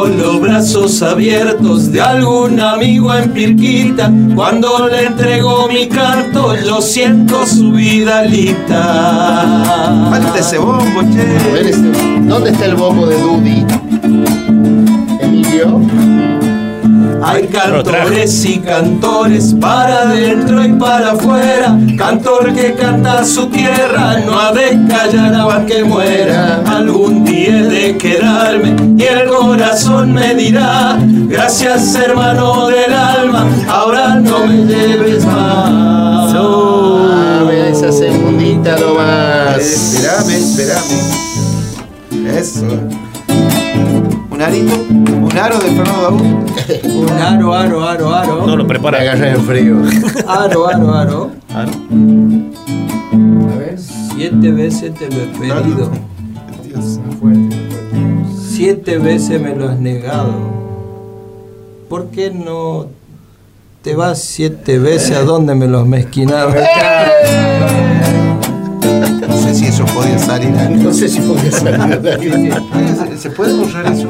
Tengo los brazos abiertos de algún amigo en Pirquita. Cuando le entrego mi carto, yo siento su vidalita. Falta ese bombo, A che. ver, este, ¿dónde está el bombo de Dudy? Emilio Hay cantores y cantores para adentro y para afuera. Cantor que canta su tierra, no ha de callar a que muera. Algún día he de quedarme y el corazón me dirá: Gracias, hermano del alma, ahora no me lleves más. vea esa segundita nomás Esperame, esperame. Eso. Un arito, un aro de Fernando Daúd. Un aro, aro, aro, aro. No lo para prepara. agarrar en frío Aro, aro, aro. Ah, A ver, Siete veces te lo he pedido. Dios. fuerte, fuerte. Siete veces me lo has negado. ¿Por qué no te vas siete veces a donde me lo has mezquinado? No sé si eso podía salir. no sé si podía salir de ahí. ¿Se- ¿Se puede borrar eso?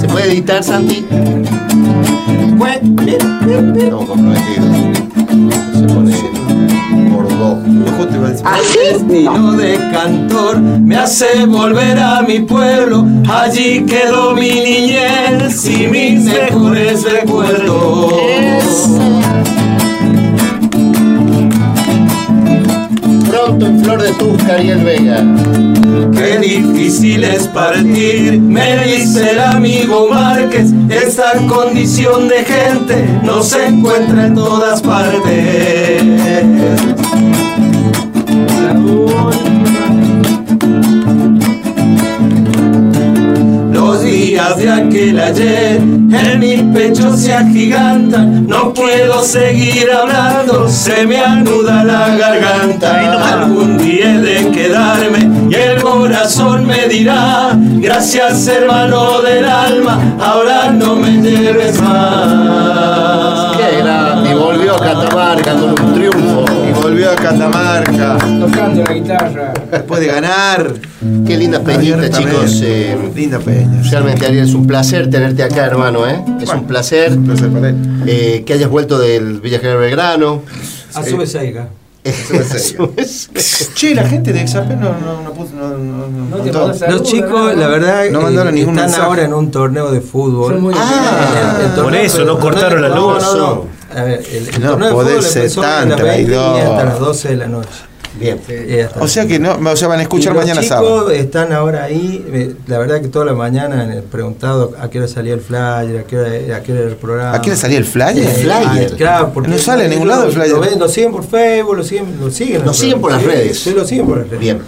¿Se puede editar, Santi? Estamos comprometidos. Se pone por dos. Ojo, te va a decir. destino de cantor me hace volver a mi pueblo. Allí quedó mi niñez y mis mejores recuerdos. Pronto en Flor de Tusca, Ariel Vega. Qué difícil es partir, me dice el amigo Márquez. Esta condición de gente no se encuentra en todas partes. Días de aquel ayer en mi pecho se agigantan. No puedo seguir hablando, se me anuda la garganta. Algún día he de quedarme y el corazón me dirá: Gracias, hermano del alma, ahora no me lleves más. Qué grande. Volvió a Catamarca con un triunfo. Volvió a Catamarca. Tocando la guitarra. Después de ganar. Qué linda peñita, chicos. eh, Linda peña. realmente, Ariel, es un placer tenerte acá, hermano. ¿eh? Es un placer Un placer para él. eh, que hayas vuelto del Villa General Belgrano. A su vez, Aiga. Che, la gente de Exapen no, no, no, puso- no, no, no No saludos, Los chicos, ¿no? la verdad, No eh, mandaron ningún están mensaje. ahora en un torneo de fútbol. Ah, El- el por eso, no cortaron la no, luz. A ver, el, el No torneo de podés fútbol ser empezó tan a las 20 y traidor. hasta las 12 de la noche. Bien. O sea que no, o sea, van a escuchar y los mañana chicos sábado. están ahora ahí, eh, la verdad que toda la mañana han preguntado a qué hora salía el flyer, a qué hora, a qué hora era el programa. ¿A qué hora salía el flyer? El flyer. Ah, claro, porque No sale en ningún lado el flyer. Lo, ven, lo siguen por Facebook, lo siguen, lo siguen. Lo siguen por las Sí, redes. Sí, lo siguen por las redes. Bien.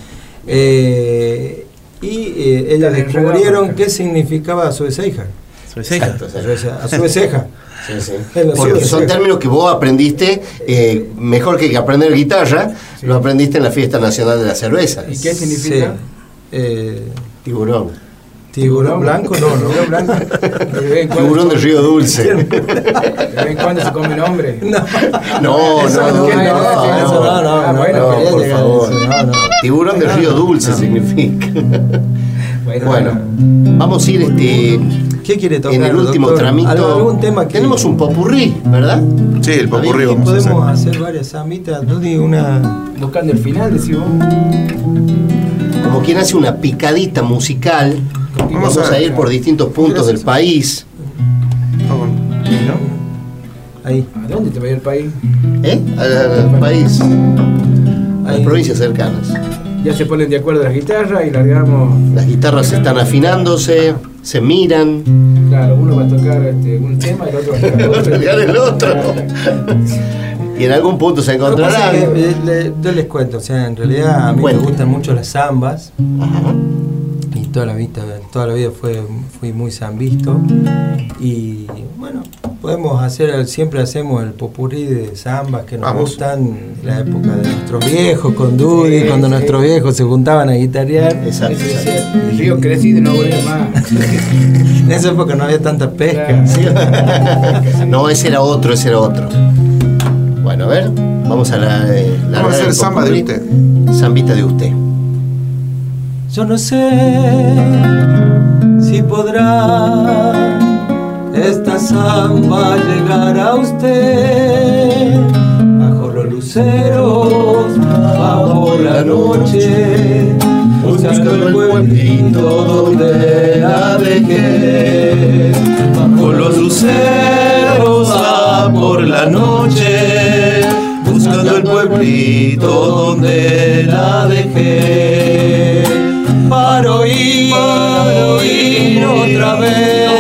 Eh, y eh, ellos Están descubrieron qué significaba su ceja. Ceja. Exacto, A su ceja. A su ceja. Sí, sí. Porque son sí. términos que vos aprendiste, eh, mejor que aprender guitarra, lo aprendiste en la Fiesta Nacional de la Cerveza. ¿Y qué significa? Sí. Eh, Tiburón. tiburón blanco, no, no. Tiburón blanco. De Tiburón de se- río dulce. De vez en cuando se come un hombre. No. No, no, no, no, Ah, no, bueno, no, por favor. Tiburón de río dulce significa. Bueno, vamos a ir este. ¿Qué quiere tocar? En el último doctor? tramito. ¿Algún tema que- Tenemos un popurrí, ¿verdad? Sí, el popurrí vamos a hacer. Podemos hacer varias zambitas. No digo una. Buscando el final, decimos. Como quien hace una picadita musical. Vamos Vamos, a- a ir por distintos puntos del país. Ahí. ¿A dónde te va a ir el país? ¿Eh? Al, al país. A las provincias cercanas. Ya se ponen de acuerdo las guitarras y largamos. Las guitarras están afinándose, se miran. Claro, uno va a tocar este, un tema y el otro va a tocar otro. el otro. Y en algún punto se encontrarán. que, eh, le- yo les cuento, o sea, en realidad a mí me gustan mucho las zambas Ajá. Toda la vida, toda la vida fue, fui muy zambisto y bueno, podemos hacer, siempre hacemos el popurrí de zambas que nos Vamos. gustan, la época de nuestros viejos con Dudy, cuando nuestros viejos se juntaban a guitarrear. Exacto, El río crecido y no volvió más. En esa época no había tanta pesca. Claro. No, ese era otro, ese era otro. Bueno, a ver, vamos a la. eh, Vamos a hacer el samba de usted. Zambita de usted. Yo no sé si podrá esta samba llegar a usted. Bajo los luceros, bajo la noche, buscando el pueblito donde la dejé. Bajo los luceros, va por la noche, buscando el pueblito donde la dejé. Para oír, oír otra vez,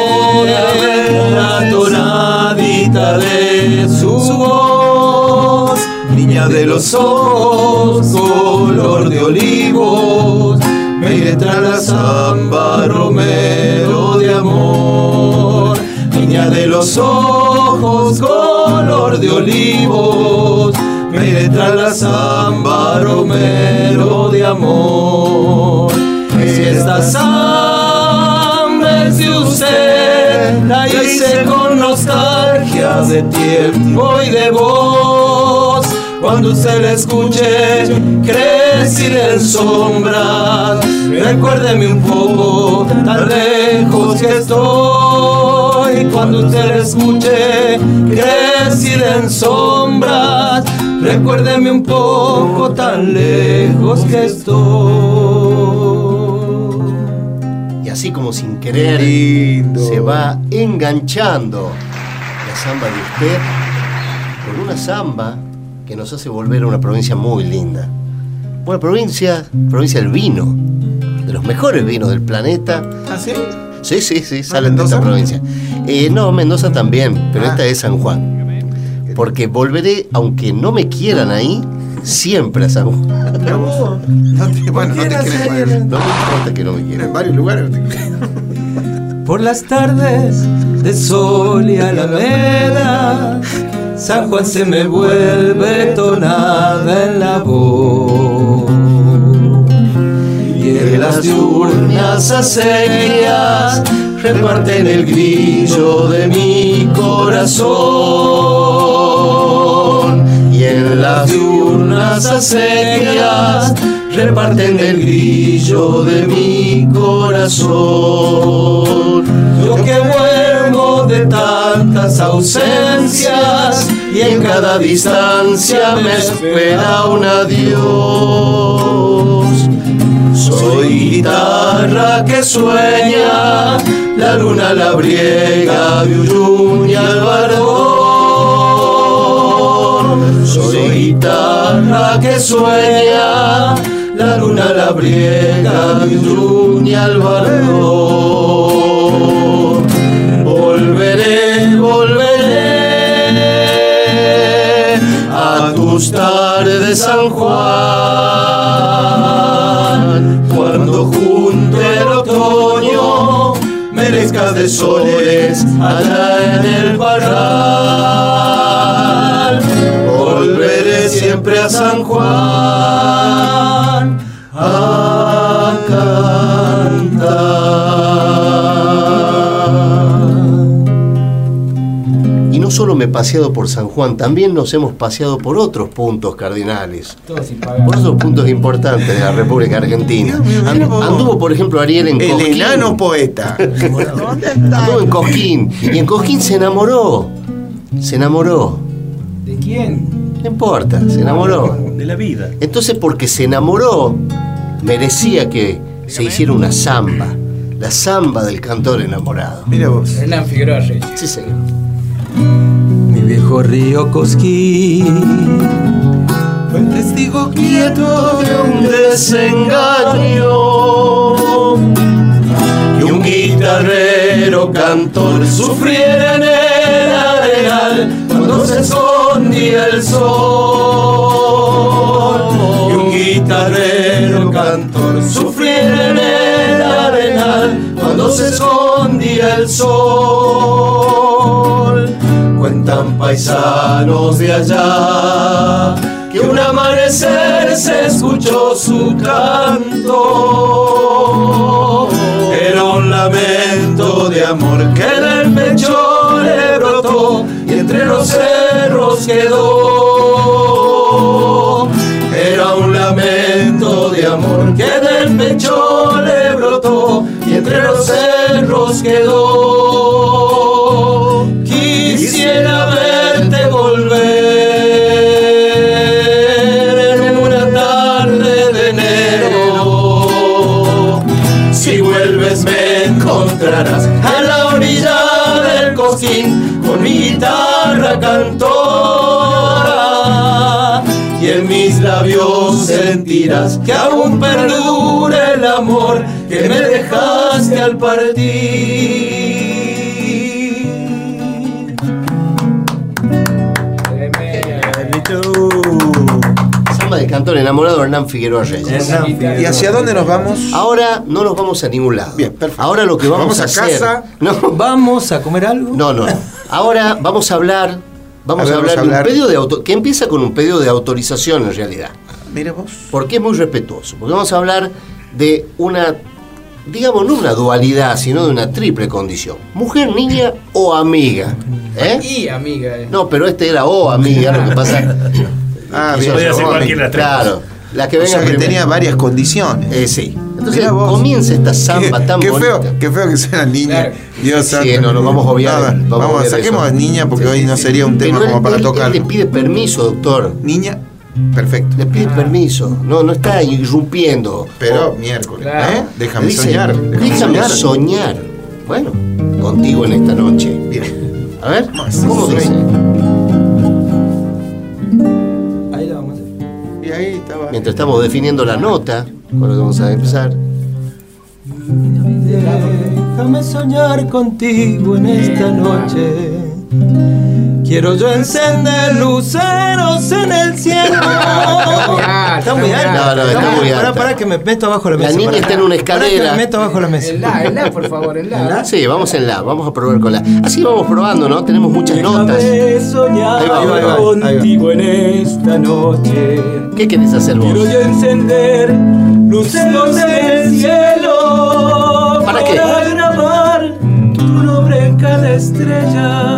la tonadita de su voz, niña de los ojos, color de olivos, me iré tras la samba, romero de amor, niña de los ojos, color de olivos, me iré tras la samba, romero de amor. Si esta samba es de usted, la hice con nostalgia de tiempo y de voz. Cuando usted la escuche, creceré en sombras. Recuérdeme un poco, tan lejos que estoy. Cuando usted la escuche, creceré en sombras. Recuérdeme un poco, tan lejos que estoy. Así como sin querer, Lindo. se va enganchando la samba de usted con una samba que nos hace volver a una provincia muy linda. Una provincia, provincia del vino, de los mejores vinos del planeta. ¿Ah, sí? Sí, sí, sí, salen de esta provincia. Eh, no, Mendoza también, pero Ah. esta es San Juan. Porque volveré, aunque no me quieran ahí, siempre a San Juan. No te- bueno, no te No me importa que no me quieran. En varios lugares no te. Por las tardes de sol y alameda, San Juan se me vuelve tonada en la voz. Y en las diurnas acequias reparten el grillo de mi corazón. Y en las diurnas acequias reparten el grillo de mi corazón. Yo que vuelvo de tantas ausencias y en cada distancia me espera un adiós. Soy guitarra que sueña, la luna la briega de al bardón. Soy guitarra que sueña, la luna la briega Uyuni al. Volveré, volveré a tus tardes San Juan, cuando junte el otoño merezca de soles allá en el parral. Siempre a San Juan a cantar. Y no solo me haberme paseado por San Juan, también nos hemos paseado por otros puntos cardinales. Por otros puntos importantes de la República Argentina. Anduvo, por ejemplo, Ariel en El Cosquín. enano poeta. Anduvo en Cosquín. Y en Cosquín se enamoró. Se enamoró. ¿De quién? No importa, se enamoró. De la vida. Entonces, porque se enamoró, merecía que se hiciera una samba. La samba del cantor enamorado. Mira vos. Hernán Figueroa. Sí, señor. Mi viejo río Cosquín Fue testigo quieto de un desengaño. Y un guitarrero cantor sufriera en el arenal cuando se escondía el sol. Y un guitarrero cantor sufriera en el arenal cuando se escondía el sol. Cuentan paisanos de allá que un amanecer se escuchó su canto. Era un lamento de amor que del pecho le y entre los cerros quedó. Era un lamento de amor que del pecho le brotó y entre los cerros quedó. Quisiera cantora. Y en mis labios sentirás que aún perdura el amor que me dejaste al partir. Samba del cantor enamorado Hernán Figueroa Reyes. ¿Y hacia dónde nos vamos? Ahora no nos vamos a ningún lado. Bien, perfecto. Ahora lo que vamos, Vamos a hacer. casa. No, ¿Vamos a comer algo? no, no. Ahora vamos a hablar. Vamos A ver, a, hablar vamos a de un pedido de auto, que empieza con un pedido de autorización en realidad. Mira vos. Porque es muy respetuoso. Porque vamos a hablar de una, digamos, no una dualidad, sino de una triple condición. Mujer, niña o amiga. ¿Eh? Y amiga. eh. No, pero este era o amiga, lo que pasa. Ah, Eso bien. Podría ser o cualquiera. Claro. La que O venga sea que primero. tenía varias condiciones. Eh, sí. Entonces comienza esta samba qué, tan qué bonita. feo, qué feo que sea niña. Claro. Dios Sí, santo. no, no, vamos a obviar, Nada, vamos a Vamos, obviar saquemos eso. a niña porque hoy no sería un tema como él- para él- tocar. Él le pide permiso, doctor. Niña, perfecto. Le pide permiso. No, no está irrumpiendo. Pero O- miércoles, Claro. ¿eh? Déjame dice, soñar. Déjame soñar. Bueno, contigo en esta noche. Bien. A ver, ¿cómo dice? Ahí la vamos a hacer. Y ahí estaba. Mientras estamos definiendo la nota, con lo que vamos a empezar. Déjame soñar contigo en esta noche. Quiero yo encender luceros en el cielo. Está muy alto, Está muy alto. No, no, está muy Pará, alto. pará que me meto abajo la La mesa. niña pará. está en una Pará que escalera. me meto abajo la mesa. En la, en la, por favor, en la. Sí, vamos en la, vamos a probar con la. Así vamos probando, ¿no? Tenemos muchas notas. Soñar Ahí va, ahí va, ahí contigo en esta noche. ¿Qué querés hacer vos? Quiero yo encender luceros en el cielo ¿Para qué? grabar tu nombre en cada estrella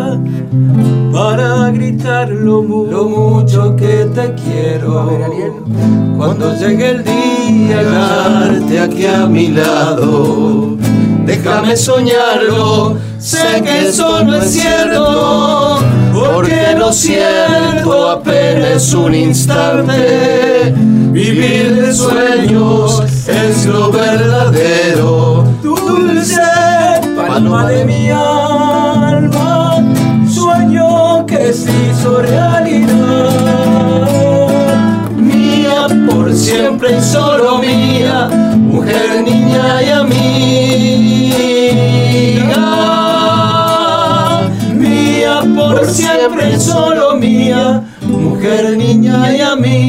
para gritar lo, mu- Lo mucho que te quiero. Cuando llegue el día, Darte aquí a mi lado, déjame soñarlo, sé que eso no es cierto, porque lo siento apenas un instante, vivir de sueños es lo verdadero, dulce palma de mi alma, siempre solo mía, mujer, niña y amiga.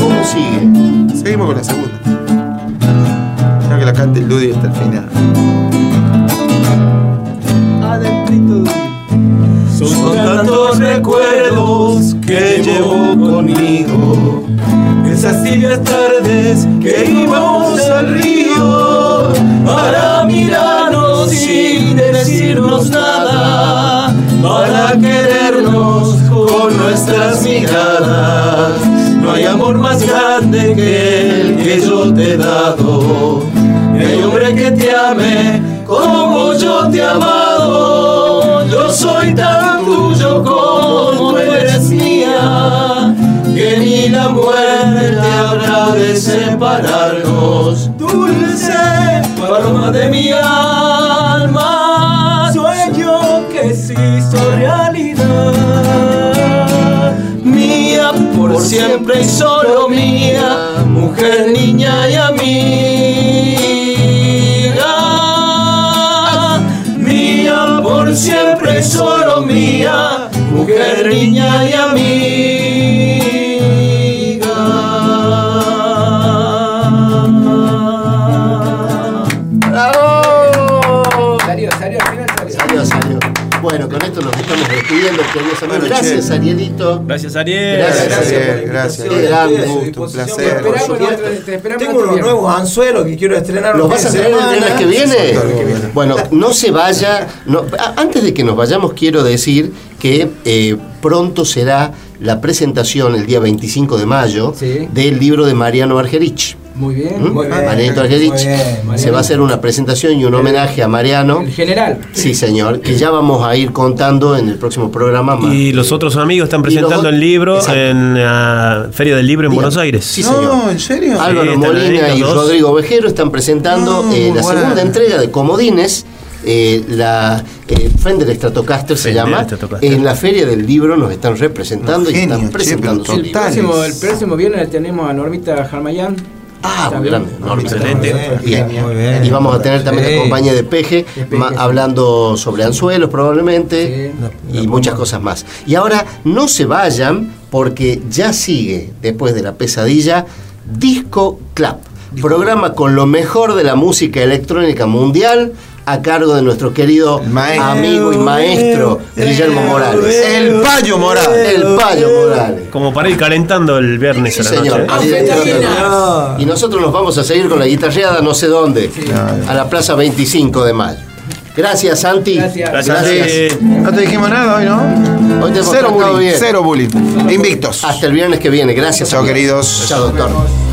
¿Cómo sigue? Seguimos con la segunda. Creo que la cante el Ludi hasta el final. Adentrito. Son tantos recuerdos que llevo conmigo. Esas tibias tardes que íbamos al río para querernos con nuestras miradas. No hay amor más grande que el que yo te he dado. Hay hombre que te ame como yo te he amado. Yo soy tan tuyo como tú eres mía. Que ni la muerte habrá de separarnos. Dulce paloma de mi alma, y solo mía, mujer, niña y amiga. Queridos amigos. Bueno, Gracias. Arielito. Gracias, Ariel. Gracias, la gracias. Qué gusto, un placer. Tengo unos nuevos anzuelos que quiero estrenar. ¿Los vas a de el viernes que viene? Bueno, no se vaya. no- antes de que nos vayamos, quiero decir que eh, pronto será la presentación, el día 25 de mayo, Sí. del libro de Mariano Argerich. Muy bien. ¿Mm? Muy bien, Marianito muy Argerich. bien, Mariano. Se va a hacer una presentación y un homenaje a Mariano. El general. Sí, señor, que ya vamos a ir contando en el próximo programa más. Y los otros amigos están presentando el libro Exacto. en la Feria del Libro en Dígame. Buenos Aires. Sí, señor. No, ¿en serio? Álvaro Sí, están ahí Molina y dos. Rodrigo Vejero están presentando No, eh, la bueno. segunda entrega de Comodines. eh, la eh, Fender Stratocaster se Fender llama. Stratocaster. En la Feria del Libro nos están representando y están presentando El próximo, el próximo viernes tenemos a Normita Jarmayán. Ah, muy grande. Excelente. Bien. Muy bien. Y vamos a tener también Sí. la compañía de Peje, ma- hablando sobre anzuelos probablemente Sí. y muchas cosas más. Y ahora no se vayan porque ya sigue, después de la pesadilla, Disco Club, programa con lo mejor de la música electrónica mundial a cargo de nuestro querido maestro. amigo y maestro Guillermo Morales. El Payo Morales. El Payo Morales. Como para ir calentando el viernes Sí, a la señor. noche. Anfetaminas. Y nosotros nos vamos a seguir con la guitarreada no sé dónde, a la plaza 25 de mayo. Gracias, Santi. Gracias. Gracias, Santi. No te dijimos nada hoy, ¿no? Hoy te hemos Cero bullying, bien. cero bullying. Invictos. Hasta el viernes que viene. Gracias. Chao, queridos. Chao, doctor.